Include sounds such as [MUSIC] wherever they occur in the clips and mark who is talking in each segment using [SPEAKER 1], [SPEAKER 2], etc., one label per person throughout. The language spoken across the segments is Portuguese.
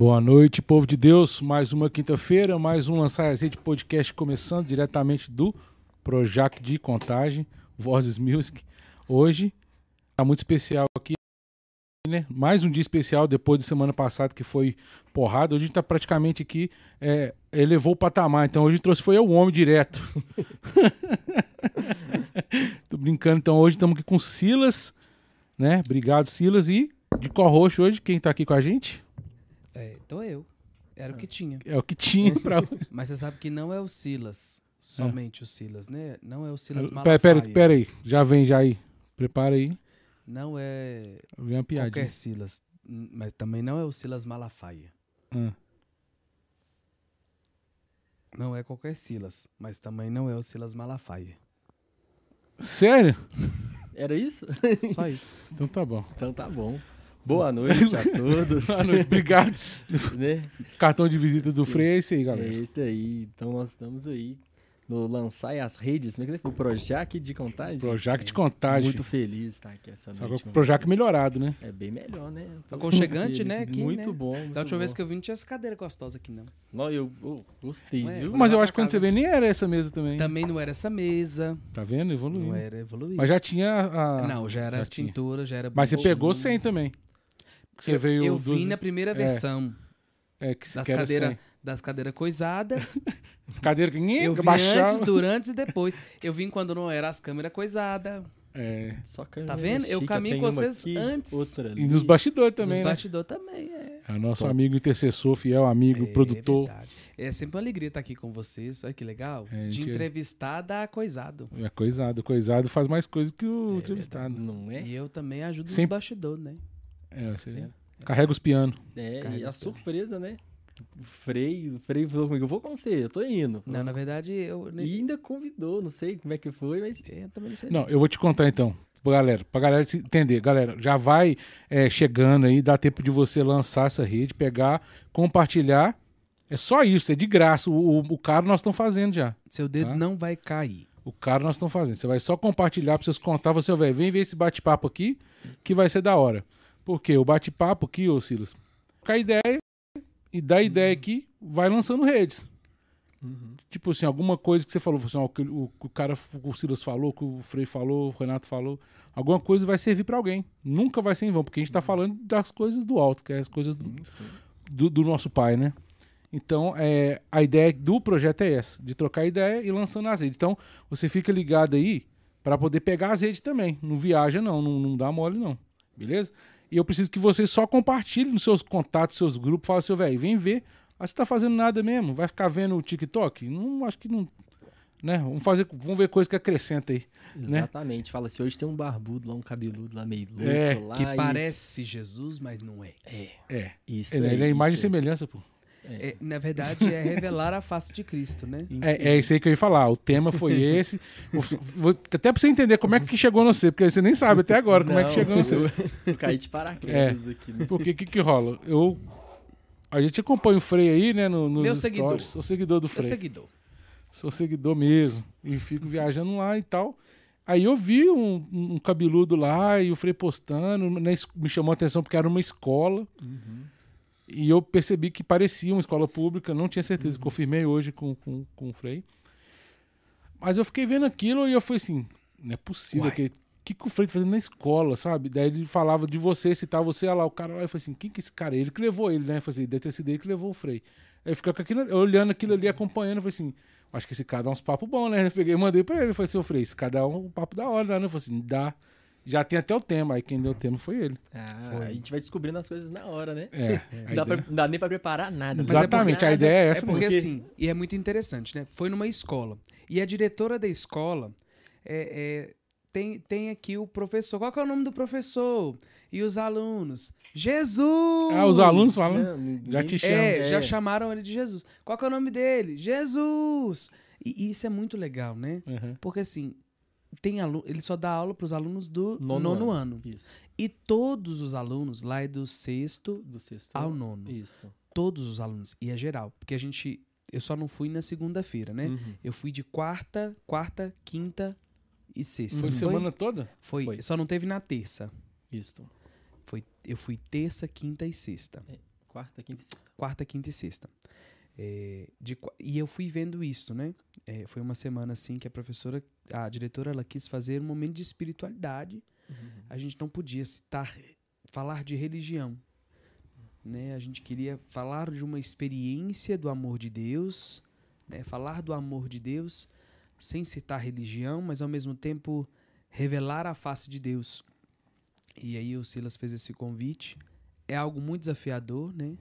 [SPEAKER 1] Boa noite, povo de Deus. Mais uma quinta-feira, mais um Lançar Redes podcast começando diretamente do Projac de Contagem, Vozes Music. Hoje tá muito especial aqui, né? Mais um dia especial depois da semana passada que foi porrada. Hoje a gente tá praticamente aqui, é, elevou o patamar. Então hoje trouxe foi eu, o homem direto. [LAUGHS] Tô brincando. Então hoje estamos aqui com Silas, né? Obrigado, Silas. E de co-host hoje, quem tá aqui com a gente?
[SPEAKER 2] É, tô eu. Era o que tinha.
[SPEAKER 1] É o que tinha pra [LAUGHS]
[SPEAKER 2] Mas você sabe que não é o Silas, somente o Silas, né? Não é o Silas
[SPEAKER 1] Pera,
[SPEAKER 2] Malafaia.
[SPEAKER 1] pera, pera aí. Já vem, já aí. Prepara aí.
[SPEAKER 2] Não é
[SPEAKER 1] Vem uma piadinha.
[SPEAKER 2] qualquer Silas, Hum, mas também não é o Silas Malafaia.
[SPEAKER 1] Ah.
[SPEAKER 2] Não é qualquer Silas, mas também não é o Silas Malafaia.
[SPEAKER 1] Sério?
[SPEAKER 3] Era isso?
[SPEAKER 2] Só isso.
[SPEAKER 1] Então tá bom.
[SPEAKER 3] Então tá bom. Boa noite a [LAUGHS] todos.
[SPEAKER 1] Boa noite, obrigado. [LAUGHS]
[SPEAKER 3] né?
[SPEAKER 1] Cartão de visita do Frei é esse aí,
[SPEAKER 3] É
[SPEAKER 1] galera.
[SPEAKER 3] esse daí. Então nós estamos aí no Lançar as Redes. Como é que foi? O Projac de Contagem.
[SPEAKER 1] Projac de Contagem.
[SPEAKER 3] Muito feliz de estar aqui essa
[SPEAKER 1] Só
[SPEAKER 3] noite.
[SPEAKER 1] que o Projac
[SPEAKER 3] você.
[SPEAKER 1] melhorado, né?
[SPEAKER 3] É bem melhor, né?
[SPEAKER 2] Aconchegante, né, aqui,
[SPEAKER 3] Muito
[SPEAKER 2] né?
[SPEAKER 3] bom. Muito
[SPEAKER 2] Da última
[SPEAKER 3] bom.
[SPEAKER 2] vez que eu vim, não tinha essa cadeira gostosa aqui, não.
[SPEAKER 3] Não, eu, eu gostei,
[SPEAKER 2] Não é?
[SPEAKER 3] viu?
[SPEAKER 1] Mas eu acho que quando você vê, nem era essa mesa também.
[SPEAKER 2] Também não era essa mesa.
[SPEAKER 1] Tá vendo? Evoluindo.
[SPEAKER 2] Não era evoluído.
[SPEAKER 1] Mas já tinha a.
[SPEAKER 2] não, já era
[SPEAKER 1] já
[SPEAKER 2] as
[SPEAKER 1] tinha.
[SPEAKER 2] pinturas, já era
[SPEAKER 1] Mas você pegou sem também. Você
[SPEAKER 2] eu,
[SPEAKER 1] veio.
[SPEAKER 2] eu
[SPEAKER 1] dos-
[SPEAKER 2] vim na primeira
[SPEAKER 1] é.
[SPEAKER 2] versão
[SPEAKER 1] É, que,
[SPEAKER 2] das
[SPEAKER 1] que era
[SPEAKER 2] cadeiras
[SPEAKER 1] sem.
[SPEAKER 2] das cadeiras coisadas. [LAUGHS]
[SPEAKER 1] Cadeira que
[SPEAKER 2] Eu vi
[SPEAKER 1] baixava.
[SPEAKER 2] antes, durante e depois. Eu vim quando não era as câmeras coisadas.
[SPEAKER 1] É.
[SPEAKER 3] Só câmera
[SPEAKER 2] Tá vendo? Eu
[SPEAKER 3] chique,
[SPEAKER 2] caminho com vocês
[SPEAKER 3] aqui,
[SPEAKER 2] antes.
[SPEAKER 3] Outra ali.
[SPEAKER 1] E nos bastidores também, né?
[SPEAKER 2] bastidores também, é.
[SPEAKER 1] É o nosso
[SPEAKER 3] Top.
[SPEAKER 1] amigo intercessor, fiel amigo,
[SPEAKER 2] É
[SPEAKER 1] produtor.
[SPEAKER 2] verdade. É sempre uma alegria estar aqui com vocês. Olha que legal.
[SPEAKER 1] É,
[SPEAKER 2] De
[SPEAKER 1] gente-
[SPEAKER 2] entrevistar da coisado.
[SPEAKER 1] É coisado. Coisado faz mais coisa que o
[SPEAKER 2] É
[SPEAKER 1] entrevistado.
[SPEAKER 3] Não é?
[SPEAKER 2] E eu também ajudo
[SPEAKER 1] Sempre-
[SPEAKER 2] os bastidores, né?
[SPEAKER 1] É,
[SPEAKER 3] Certo.
[SPEAKER 1] carrega os pianos.
[SPEAKER 3] É,
[SPEAKER 2] Carrega
[SPEAKER 3] e a surpresa, né? O Frei, o Frei falou comigo, eu vou com você, eu tô indo.
[SPEAKER 2] Não, na verdade, eu,
[SPEAKER 3] E ainda convidou, não sei como é que foi, mas
[SPEAKER 2] eu também não sei.
[SPEAKER 1] Não, eu vou te contar então. Pra galera, pra galera se entender. Galera, já vai é, chegando aí, dá tempo de você lançar essa rede, pegar, compartilhar. É só isso, é de graça. O, o, o caro nós estamos fazendo já.
[SPEAKER 2] Seu dedo
[SPEAKER 1] Tá.
[SPEAKER 2] não vai cair.
[SPEAKER 1] O caro nós estamos fazendo. Você vai só compartilhar pra vocês contar. Você, velho, vem ver esse bate-papo aqui, que vai ser da hora. Porque o bate-papo aqui, ô Silas, com a ideia e da ideia aqui, vai lançando redes. Tipo assim, alguma coisa que você falou, assim, ó, o, que o, cara, o Silas falou, que o Frei falou, o Renato falou, alguma coisa vai servir pra alguém. Nunca vai ser em vão, porque a gente tá falando das coisas do alto, que é as coisas do,
[SPEAKER 3] sim, sim.
[SPEAKER 1] do, do nosso pai, né? Então, é, a ideia do projeto é essa, de trocar ideia e lançando as redes. Então, você fica ligado aí para poder pegar as redes também. Não viaja, não, não, não dá mole, não. Beleza? E eu preciso que você só compartilhe nos seus contatos, seus grupos, fala assim, velho, vem ver. Ah, você tá fazendo nada mesmo? Vai ficar vendo o TikTok? Não, acho que não. Né? Vamos fazer, vamos ver coisa que acrescenta aí.
[SPEAKER 3] Exatamente. Fala assim, hoje tem um barbudo lá, um cabeludo lá meio louco
[SPEAKER 1] É,
[SPEAKER 3] lá.
[SPEAKER 2] Que
[SPEAKER 3] e-
[SPEAKER 2] parece Jesus, mas não é.
[SPEAKER 3] É,
[SPEAKER 1] É.
[SPEAKER 3] isso
[SPEAKER 1] Ele, ele é imagem e semelhança, pô.
[SPEAKER 2] É, na verdade, é revelar a face de Cristo, né?
[SPEAKER 1] É, é isso aí que eu ia falar. O tema foi [LAUGHS] esse. O- até pra você entender como é que chegou no você, porque você nem sabe até agora como é que
[SPEAKER 3] Não,
[SPEAKER 1] chegou no você.
[SPEAKER 3] eu, eu caí de paraquedas aqui. né?
[SPEAKER 1] Porque o que, que rola? Eu. A gente acompanha o Frei aí, né? No, nos
[SPEAKER 2] Meu
[SPEAKER 1] stories.
[SPEAKER 2] seguidor.
[SPEAKER 1] Sou seguidor do
[SPEAKER 2] Meu
[SPEAKER 1] Frei.
[SPEAKER 2] seguidor.
[SPEAKER 1] Sou seguidor mesmo. E fico viajando lá e tal. Aí eu vi um, um cabeludo lá e o Frei postando. es- me chamou a atenção porque era uma escola. E eu percebi que parecia uma escola pública, não tinha certeza, confirmei hoje com, com, com o Frei. Mas eu fiquei vendo aquilo e eu falei assim, não é possível
[SPEAKER 2] Uai.
[SPEAKER 1] que o que, que o Frei tá fazendo na escola, sabe? Daí ele falava de você, citava você, olha lá, o cara lá, eu falei assim, quem que é esse cara? Ele que levou ele, né? Eu falei assim, deve ter sido ele que levou o Frei. Aí eu ficava com aquilo, olhando aquilo ali, acompanhando, eu falei assim, acho que esse cara dá uns papos bons, né? Eu peguei e mandei pra ele, eu falei assim, ô Frei, esse cara dá um papo da hora, né? Eu falei assim, dá. Já tem até o tema, aí quem deu o tema foi ele.
[SPEAKER 3] Ah, a gente vai descobrindo as coisas na hora, né?
[SPEAKER 1] É.
[SPEAKER 3] Não dá, pra- não dá nem pra preparar nada.
[SPEAKER 1] Mas Exatamente, a ideia é essa
[SPEAKER 2] É porque
[SPEAKER 1] mesmo.
[SPEAKER 2] assim, e é muito interessante, né? Foi numa escola. E a diretora da escola é, é, tem, tem aqui o professor. Qual que é o nome do professor? E os alunos? Jesus!
[SPEAKER 1] Ah, os alunos falam. Já te
[SPEAKER 3] ninguém-
[SPEAKER 1] chama.
[SPEAKER 2] É, já
[SPEAKER 3] É.
[SPEAKER 2] chamaram ele de Jesus. Qual que é o nome dele? Jesus! E, e isso é muito legal, né?
[SPEAKER 1] Uhum.
[SPEAKER 2] Porque assim, tem aluno, ele só dá aula para os alunos do nono,
[SPEAKER 3] Nono
[SPEAKER 2] ano.
[SPEAKER 3] Isso.
[SPEAKER 2] E todos os alunos lá é do sexto
[SPEAKER 3] Do sexto
[SPEAKER 2] ao
[SPEAKER 3] ano.
[SPEAKER 2] nono.
[SPEAKER 3] Isso.
[SPEAKER 2] Todos os alunos. E é geral. Porque a gente. Eu só não fui na segunda-feira, né?
[SPEAKER 3] Uhum.
[SPEAKER 2] Eu fui de quarta, quarta, quinta e sexta.
[SPEAKER 1] Foi
[SPEAKER 2] Não
[SPEAKER 1] semana toda?
[SPEAKER 2] Foi,
[SPEAKER 3] Foi.
[SPEAKER 2] Só não teve na terça.
[SPEAKER 3] Isso.
[SPEAKER 2] Foi, eu fui terça, quinta e sexta.
[SPEAKER 3] Quarta, quinta e sexta.
[SPEAKER 2] quarta, quinta e sexta. É, de e eu fui vendo isso, né? É, foi uma semana assim que a professora, a diretora, ela quis fazer um momento de espiritualidade. A gente não podia citar, falar de religião, né? A gente queria falar de uma experiência do amor de Deus, né? Falar do amor de Deus sem citar religião, mas ao mesmo tempo revelar a face de Deus. E aí o Silas fez esse convite. É algo muito desafiador, né?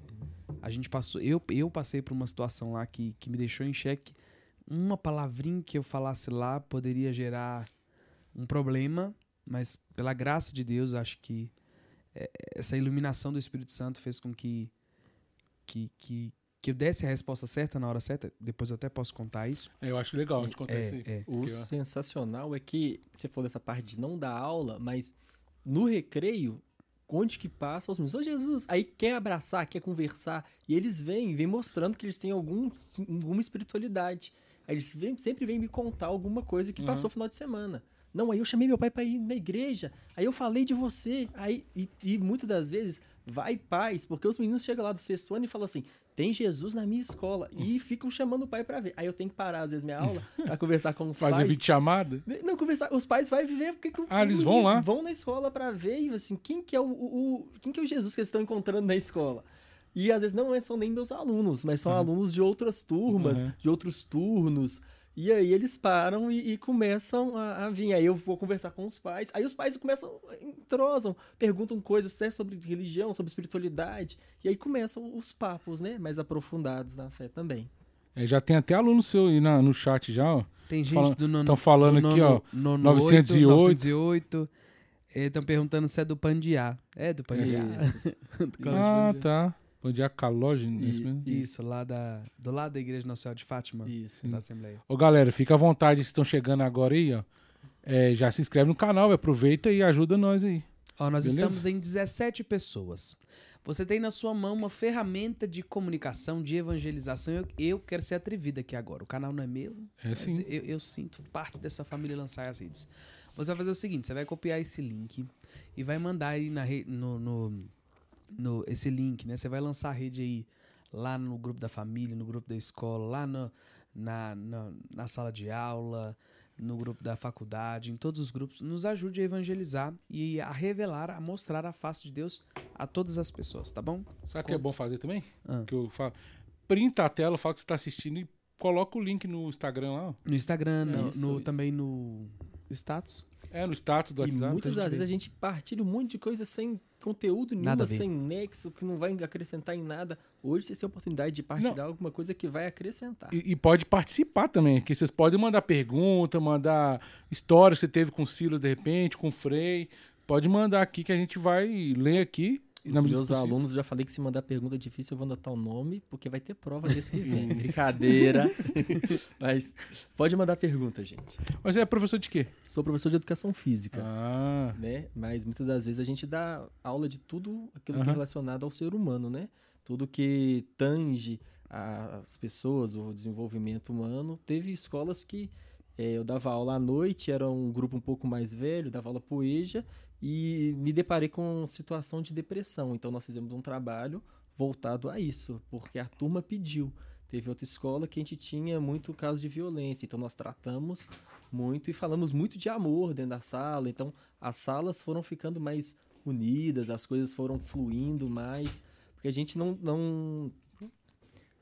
[SPEAKER 2] A gente passou, eu, eu passei por uma situação lá que, que me deixou em xeque. Uma palavrinha que eu falasse lá poderia gerar um problema, mas pela graça de Deus, acho que é, essa iluminação do Espírito Santo fez com que, que, que, que eu desse a resposta certa na hora certa. Depois eu até posso contar isso.
[SPEAKER 1] Eu acho legal a gente contar isso aí.
[SPEAKER 2] É, é.
[SPEAKER 3] O sensacional é que você falou dessa parte de não dar aula, mas no recreio, onde que passa, os meninos, ô Jesus, aí quer abraçar, quer conversar, e eles vêm, vêm mostrando que eles têm algum, alguma espiritualidade. Aí eles vêm- sempre vêm me contar alguma coisa que
[SPEAKER 1] Uhum.
[SPEAKER 3] passou no final de semana. Não, aí eu chamei meu pai pra ir na igreja, aí eu falei de você, aí, e, e muitas das vezes vai paz, porque os meninos chegam lá do sexto ano e falam assim, tem Jesus na minha escola, e ficam chamando o pai pra ver. Aí eu tenho que parar, às vezes, minha aula, [LAUGHS] pra conversar com os
[SPEAKER 1] Fazer
[SPEAKER 3] pais.
[SPEAKER 1] vídeo chamada?
[SPEAKER 3] Não, conversar. Os pais vão viver porque que
[SPEAKER 1] Ah, eles vão lá?
[SPEAKER 3] Vão na escola pra ver e assim, quem que é o, o- o- quem que é o Jesus que eles estão encontrando na escola? E às vezes não é- são nem meus alunos, mas são
[SPEAKER 1] Uhum.
[SPEAKER 3] alunos de outras turmas,
[SPEAKER 1] Uhum.
[SPEAKER 3] de outros turnos. E aí eles param e, e começam a, a vir. Aí eu vou conversar com os pais. Aí os pais começam, entrosam, perguntam coisas até sobre religião, sobre espiritualidade. E aí começam os papos, né? Mais aprofundados na fé também.
[SPEAKER 1] É, já tem até aluno seu aí na- no chat já, ó.
[SPEAKER 2] Tem gente
[SPEAKER 1] Fala-
[SPEAKER 2] do nono,
[SPEAKER 1] tão falando
[SPEAKER 2] do
[SPEAKER 1] aqui, ó,
[SPEAKER 2] nono
[SPEAKER 1] 908.
[SPEAKER 2] 908. Estão perguntando se é do Pandiá. É do Pandiá. [LAUGHS] Colégio
[SPEAKER 1] Ah, tá. Onde é a Caloge?
[SPEAKER 3] E-
[SPEAKER 1] isso mesmo?
[SPEAKER 2] Isso, lá da, do lado da Igreja Nossa Senhora de Fátima,
[SPEAKER 3] Isso.
[SPEAKER 2] da Assembleia.
[SPEAKER 1] Ô, galera, fica à vontade, se estão chegando agora aí, ó. É, já se inscreve no canal, aproveita e ajuda nós aí.
[SPEAKER 2] Ó, nós
[SPEAKER 1] Beleza?
[SPEAKER 2] estamos em 17 pessoas. Você tem na sua mão uma ferramenta de comunicação, de evangelização. Eu, eu quero ser atrevida aqui agora. O canal não é meu.
[SPEAKER 1] É sim.
[SPEAKER 2] Eu, eu sinto parte dessa família lançar as redes. Você vai fazer o seguinte: você vai copiar esse link e vai mandar aí na re- no, no, no- esse link, né? Você vai lançar a rede aí lá no grupo da família, no grupo da escola, lá no- na, na, na sala de aula, no grupo da faculdade, em todos os grupos. Nos ajude a evangelizar e a revelar, a mostrar a face de Deus a todas as pessoas, tá bom?
[SPEAKER 1] Sabe o que é bom fazer também?
[SPEAKER 2] Ah.
[SPEAKER 1] Que eu falo. Printa a tela, fala que você tá assistindo e coloca o link no Instagram lá.
[SPEAKER 2] No Instagram, no-
[SPEAKER 3] Isso,
[SPEAKER 2] no-
[SPEAKER 3] isso.
[SPEAKER 2] também no status.
[SPEAKER 1] É, no status do
[SPEAKER 3] E
[SPEAKER 1] WhatsApp.
[SPEAKER 3] muitas
[SPEAKER 1] a gente
[SPEAKER 3] das vezes a gente partilha um monte de coisa sem conteúdo nenhuma, sem nexo, que não vai acrescentar em nada. Hoje vocês têm a oportunidade de partilhar alguma coisa que vai acrescentar.
[SPEAKER 1] E, e pode participar também, que vocês podem mandar pergunta, mandar história que você teve com o Silas de repente, com o Frei. Pode mandar aqui que a gente vai ler aqui.
[SPEAKER 3] Os meus alunos, já falei que se mandar pergunta difícil, eu vou anotar o nome, porque vai ter prova desse que vem. [LAUGHS] Brincadeira. [LAUGHS] Mas pode mandar pergunta, gente.
[SPEAKER 1] Mas é professor de quê?
[SPEAKER 3] Sou professor de educação física.
[SPEAKER 1] Ah,
[SPEAKER 3] né? Mas muitas das vezes a gente dá aula de tudo aquilo que é relacionado ao ser humano, né? Tudo que tange as pessoas, o desenvolvimento humano. Teve escolas que eh, eu dava aula à noite, era um grupo um pouco mais velho, dava aula pro EJA, e me deparei com situação de depressão. Então nós fizemos um trabalho voltado a isso, porque a turma pediu. Teve outra escola que a gente tinha muito caso de violência, então nós tratamos muito e falamos muito de amor dentro da sala. Então as salas foram ficando mais unidas, as coisas foram fluindo mais, porque a gente não não,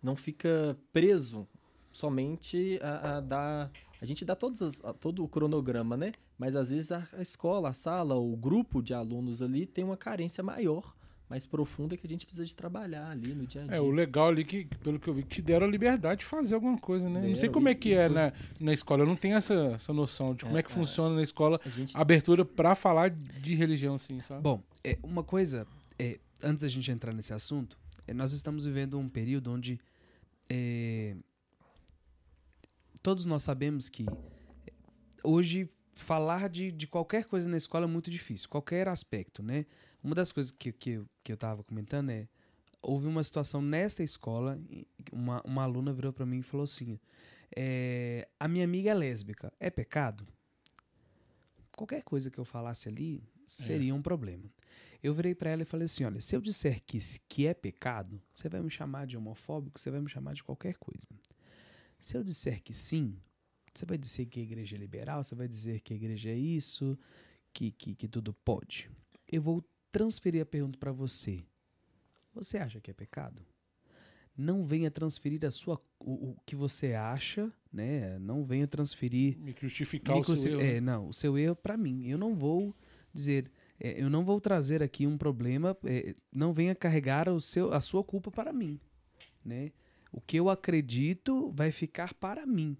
[SPEAKER 3] não fica preso somente a, a dar. A gente dá as- todo o cronograma, né? Mas às vezes a, a escola, a sala, o grupo de alunos ali tem uma carência maior, mais profunda que a gente precisa de trabalhar ali no dia a dia.
[SPEAKER 1] é, o legal ali que, pelo que eu vi, que te deram a liberdade de fazer alguma coisa, né? não sei
[SPEAKER 3] Deram,
[SPEAKER 1] como é
[SPEAKER 3] e-
[SPEAKER 1] que
[SPEAKER 3] e
[SPEAKER 1] é
[SPEAKER 3] foi-
[SPEAKER 1] na, na escola, eu não tenho essa, essa noção de como é,
[SPEAKER 3] É,
[SPEAKER 1] que
[SPEAKER 3] é.
[SPEAKER 1] funciona na escola
[SPEAKER 3] A gente
[SPEAKER 1] a abertura pra falar de religião, assim, sabe?
[SPEAKER 2] Bom, é, uma coisa, é, antes da gente entrar nesse assunto, é, nós estamos vivendo um período onde é, todos nós sabemos que hoje falar de, de qualquer coisa na escola é muito difícil, qualquer aspecto, né? Uma das coisas que, que, eu- que eu estava comentando é, houve uma situação nesta escola, uma, uma aluna virou para mim e falou assim, é, a minha amiga é lésbica, é pecado? Qualquer coisa que eu falasse ali, seria um problema. Eu virei pra ela e falei assim: olha, se eu disser que, que é pecado, você vai me chamar de homofóbico, você vai me chamar de qualquer coisa. Se eu disser que sim, você vai dizer que a igreja é liberal, você vai dizer que a igreja é isso, que, que, que tudo pode. Eu vou transferir a pergunta pra você. Você acha que é pecado? Não venha transferir a sua, o, o que você acha, né? Não venha transferir
[SPEAKER 1] Me justificar
[SPEAKER 2] me
[SPEAKER 1] o seu erro.
[SPEAKER 2] é,
[SPEAKER 1] né?
[SPEAKER 2] não, o seu erro para mim. Eu não vou dizer, é, eu não vou trazer aqui um problema, é, não venha carregar o seu, a sua culpa para mim, né? O que eu acredito vai ficar para mim,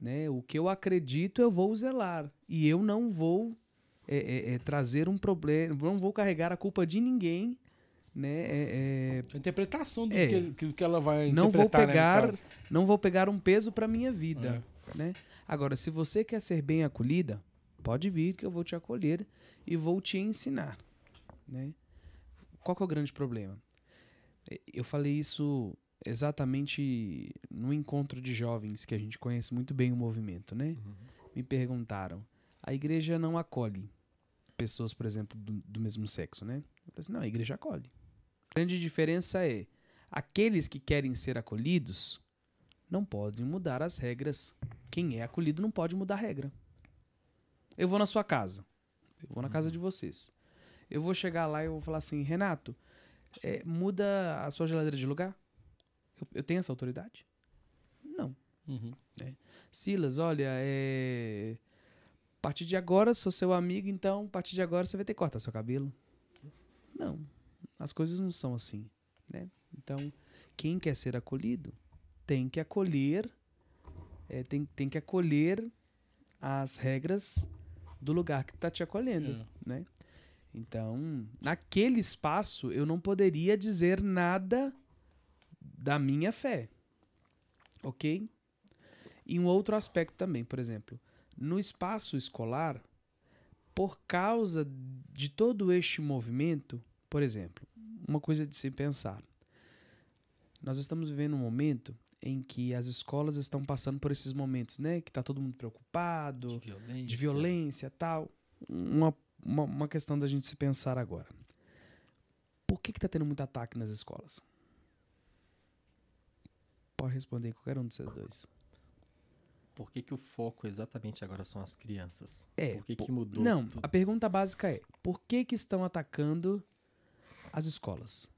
[SPEAKER 2] né? O que eu acredito eu vou zelar e eu não vou é, é, é, trazer um problema, não vou carregar a culpa de ninguém, né? É, é,
[SPEAKER 1] A interpretação do
[SPEAKER 2] É.
[SPEAKER 1] que, que, ela vai
[SPEAKER 2] não vou
[SPEAKER 1] né,
[SPEAKER 2] pegar,
[SPEAKER 1] caso.
[SPEAKER 2] não vou pegar um peso para minha vida, né? Agora, se você quer ser bem acolhida, pode vir que eu vou te acolher e vou te ensinar, né? Qual que é o grande problema? Eu falei isso exatamente no encontro de jovens que a gente conhece muito bem o movimento, né? Me perguntaram: a igreja não acolhe pessoas, por exemplo, do, do mesmo sexo, né? Eu falei assim, não, a igreja acolhe. A grande diferença é aqueles que querem ser acolhidos não podem mudar as regras. Quem é acolhido não pode mudar a regra. Eu vou na sua casa. Eu vou na casa de vocês. Eu vou chegar lá e eu vou falar assim, Renato, é, muda a sua geladeira de lugar? Eu, eu tenho essa autoridade? Não.
[SPEAKER 1] Uhum.
[SPEAKER 2] Silas, olha, é... a partir de agora sou seu amigo, então a partir de agora você vai ter que cortar seu cabelo. Não, as coisas não são assim, né? Então, quem quer ser acolhido tem que acolher, é, tem, tem que acolher as regras do lugar que está te acolhendo,
[SPEAKER 1] É.
[SPEAKER 2] né? Então, naquele espaço eu não poderia dizer nada da minha fé, ok? E um outro aspecto também, por exemplo, no espaço escolar, por causa de todo este movimento, por exemplo, uma coisa de se pensar. Nós estamos vivendo um momento em que as escolas estão passando por esses momentos, né? Que tá todo mundo preocupado,
[SPEAKER 3] De violência.
[SPEAKER 2] de violência tal. Uma, uma, uma questão da gente se pensar agora. Por que, que tá tendo muito ataque nas escolas? Pode responder qualquer um de vocês dois.
[SPEAKER 3] Por que, que o foco exatamente agora são as crianças?
[SPEAKER 2] É,
[SPEAKER 3] Por que,
[SPEAKER 2] po-
[SPEAKER 3] que mudou?
[SPEAKER 2] Não,
[SPEAKER 3] tudo?
[SPEAKER 2] a pergunta básica é: por que, que estão atacando as escolas?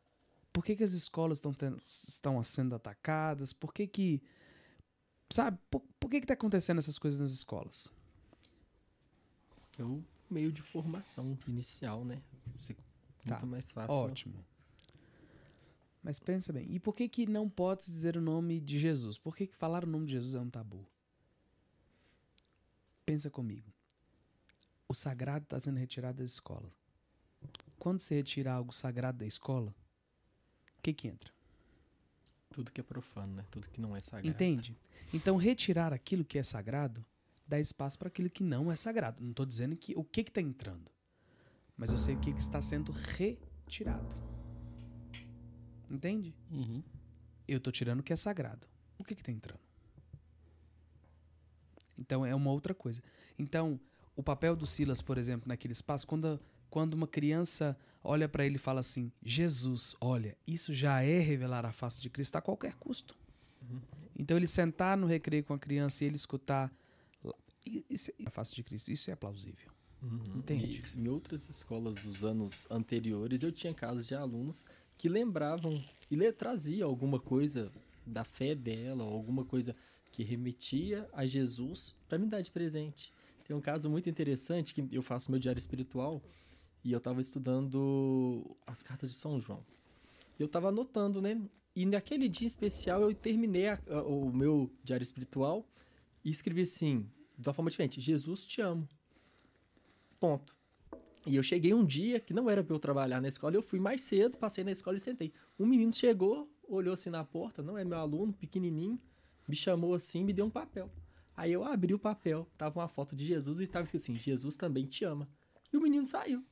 [SPEAKER 2] Por que, que as escolas estão, tendo- estão sendo atacadas? Por que que. Sabe, por, por que que tá acontecendo essas coisas nas escolas?
[SPEAKER 3] É o meio de formação inicial, né? Fica
[SPEAKER 2] Tá,
[SPEAKER 3] Muito mais fácil.
[SPEAKER 2] Ótimo. Mas pensa bem, e por que que não pode dizer o nome de Jesus? Por que que falar o nome de Jesus é um tabu? Pensa comigo. O sagrado está sendo retirado da escola. Quando se retira algo sagrado da escola, o que que entra?
[SPEAKER 3] Tudo que é profano, né? Tudo que não é sagrado.
[SPEAKER 2] Entende? Então, retirar aquilo que é sagrado dá espaço para aquilo que não é sagrado. Não estou dizendo que o que está entrando, mas eu sei o que, que está sendo retirado. Entende?
[SPEAKER 1] Uhum.
[SPEAKER 2] Eu estou tirando o que é sagrado. O que está entrando? Então, é uma outra coisa. Então, o papel do Silas, por exemplo, naquele espaço, quando, quando uma criança olha para ele e fala assim: Jesus, olha, isso já é revelar a face de Cristo a qualquer custo. Então ele sentar no recreio com a criança e ele escutar isso é a face de Cristo, isso é plausível.
[SPEAKER 3] Uhum.
[SPEAKER 2] Entende?
[SPEAKER 3] E em outras escolas dos anos anteriores, eu tinha casos de alunos que lembravam e trazia alguma coisa da fé dela, alguma coisa que remetia a Jesus para me dar de presente. Tem um caso muito interessante que eu faço meu diário espiritual e eu estava estudando as cartas de São João. Eu estava anotando, né? E naquele dia especial eu terminei a- a- o meu diário espiritual e escrevi assim, de uma forma diferente: Jesus te amo. Ponto. E eu cheguei um dia que não era pra eu trabalhar na escola, eu fui mais cedo, passei na escola e sentei. Um menino chegou, olhou assim na porta, não é meu aluno, pequenininho, me chamou assim, me deu um papel. Aí eu abri o papel, tava uma foto de Jesus e tava escrito assim: Jesus também te ama. E o menino saiu.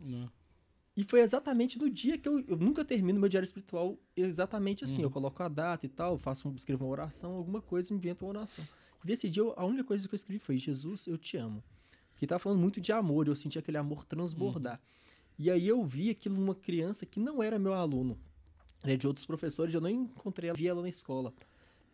[SPEAKER 1] Não.
[SPEAKER 3] E foi exatamente no dia que eu, eu nunca termino meu diário espiritual exatamente assim.
[SPEAKER 1] Uhum.
[SPEAKER 3] Eu coloco a data e tal, faço escrevo uma oração, alguma coisa, invento uma oração. E desse dia, eu- a única coisa que eu escrevi foi: Jesus, eu te amo. Que tava falando muito de amor, eu senti aquele amor transbordar. E aí eu vi aquilo numa criança que não era meu aluno, era de outros professores, eu não encontrei ela, vi ela na escola.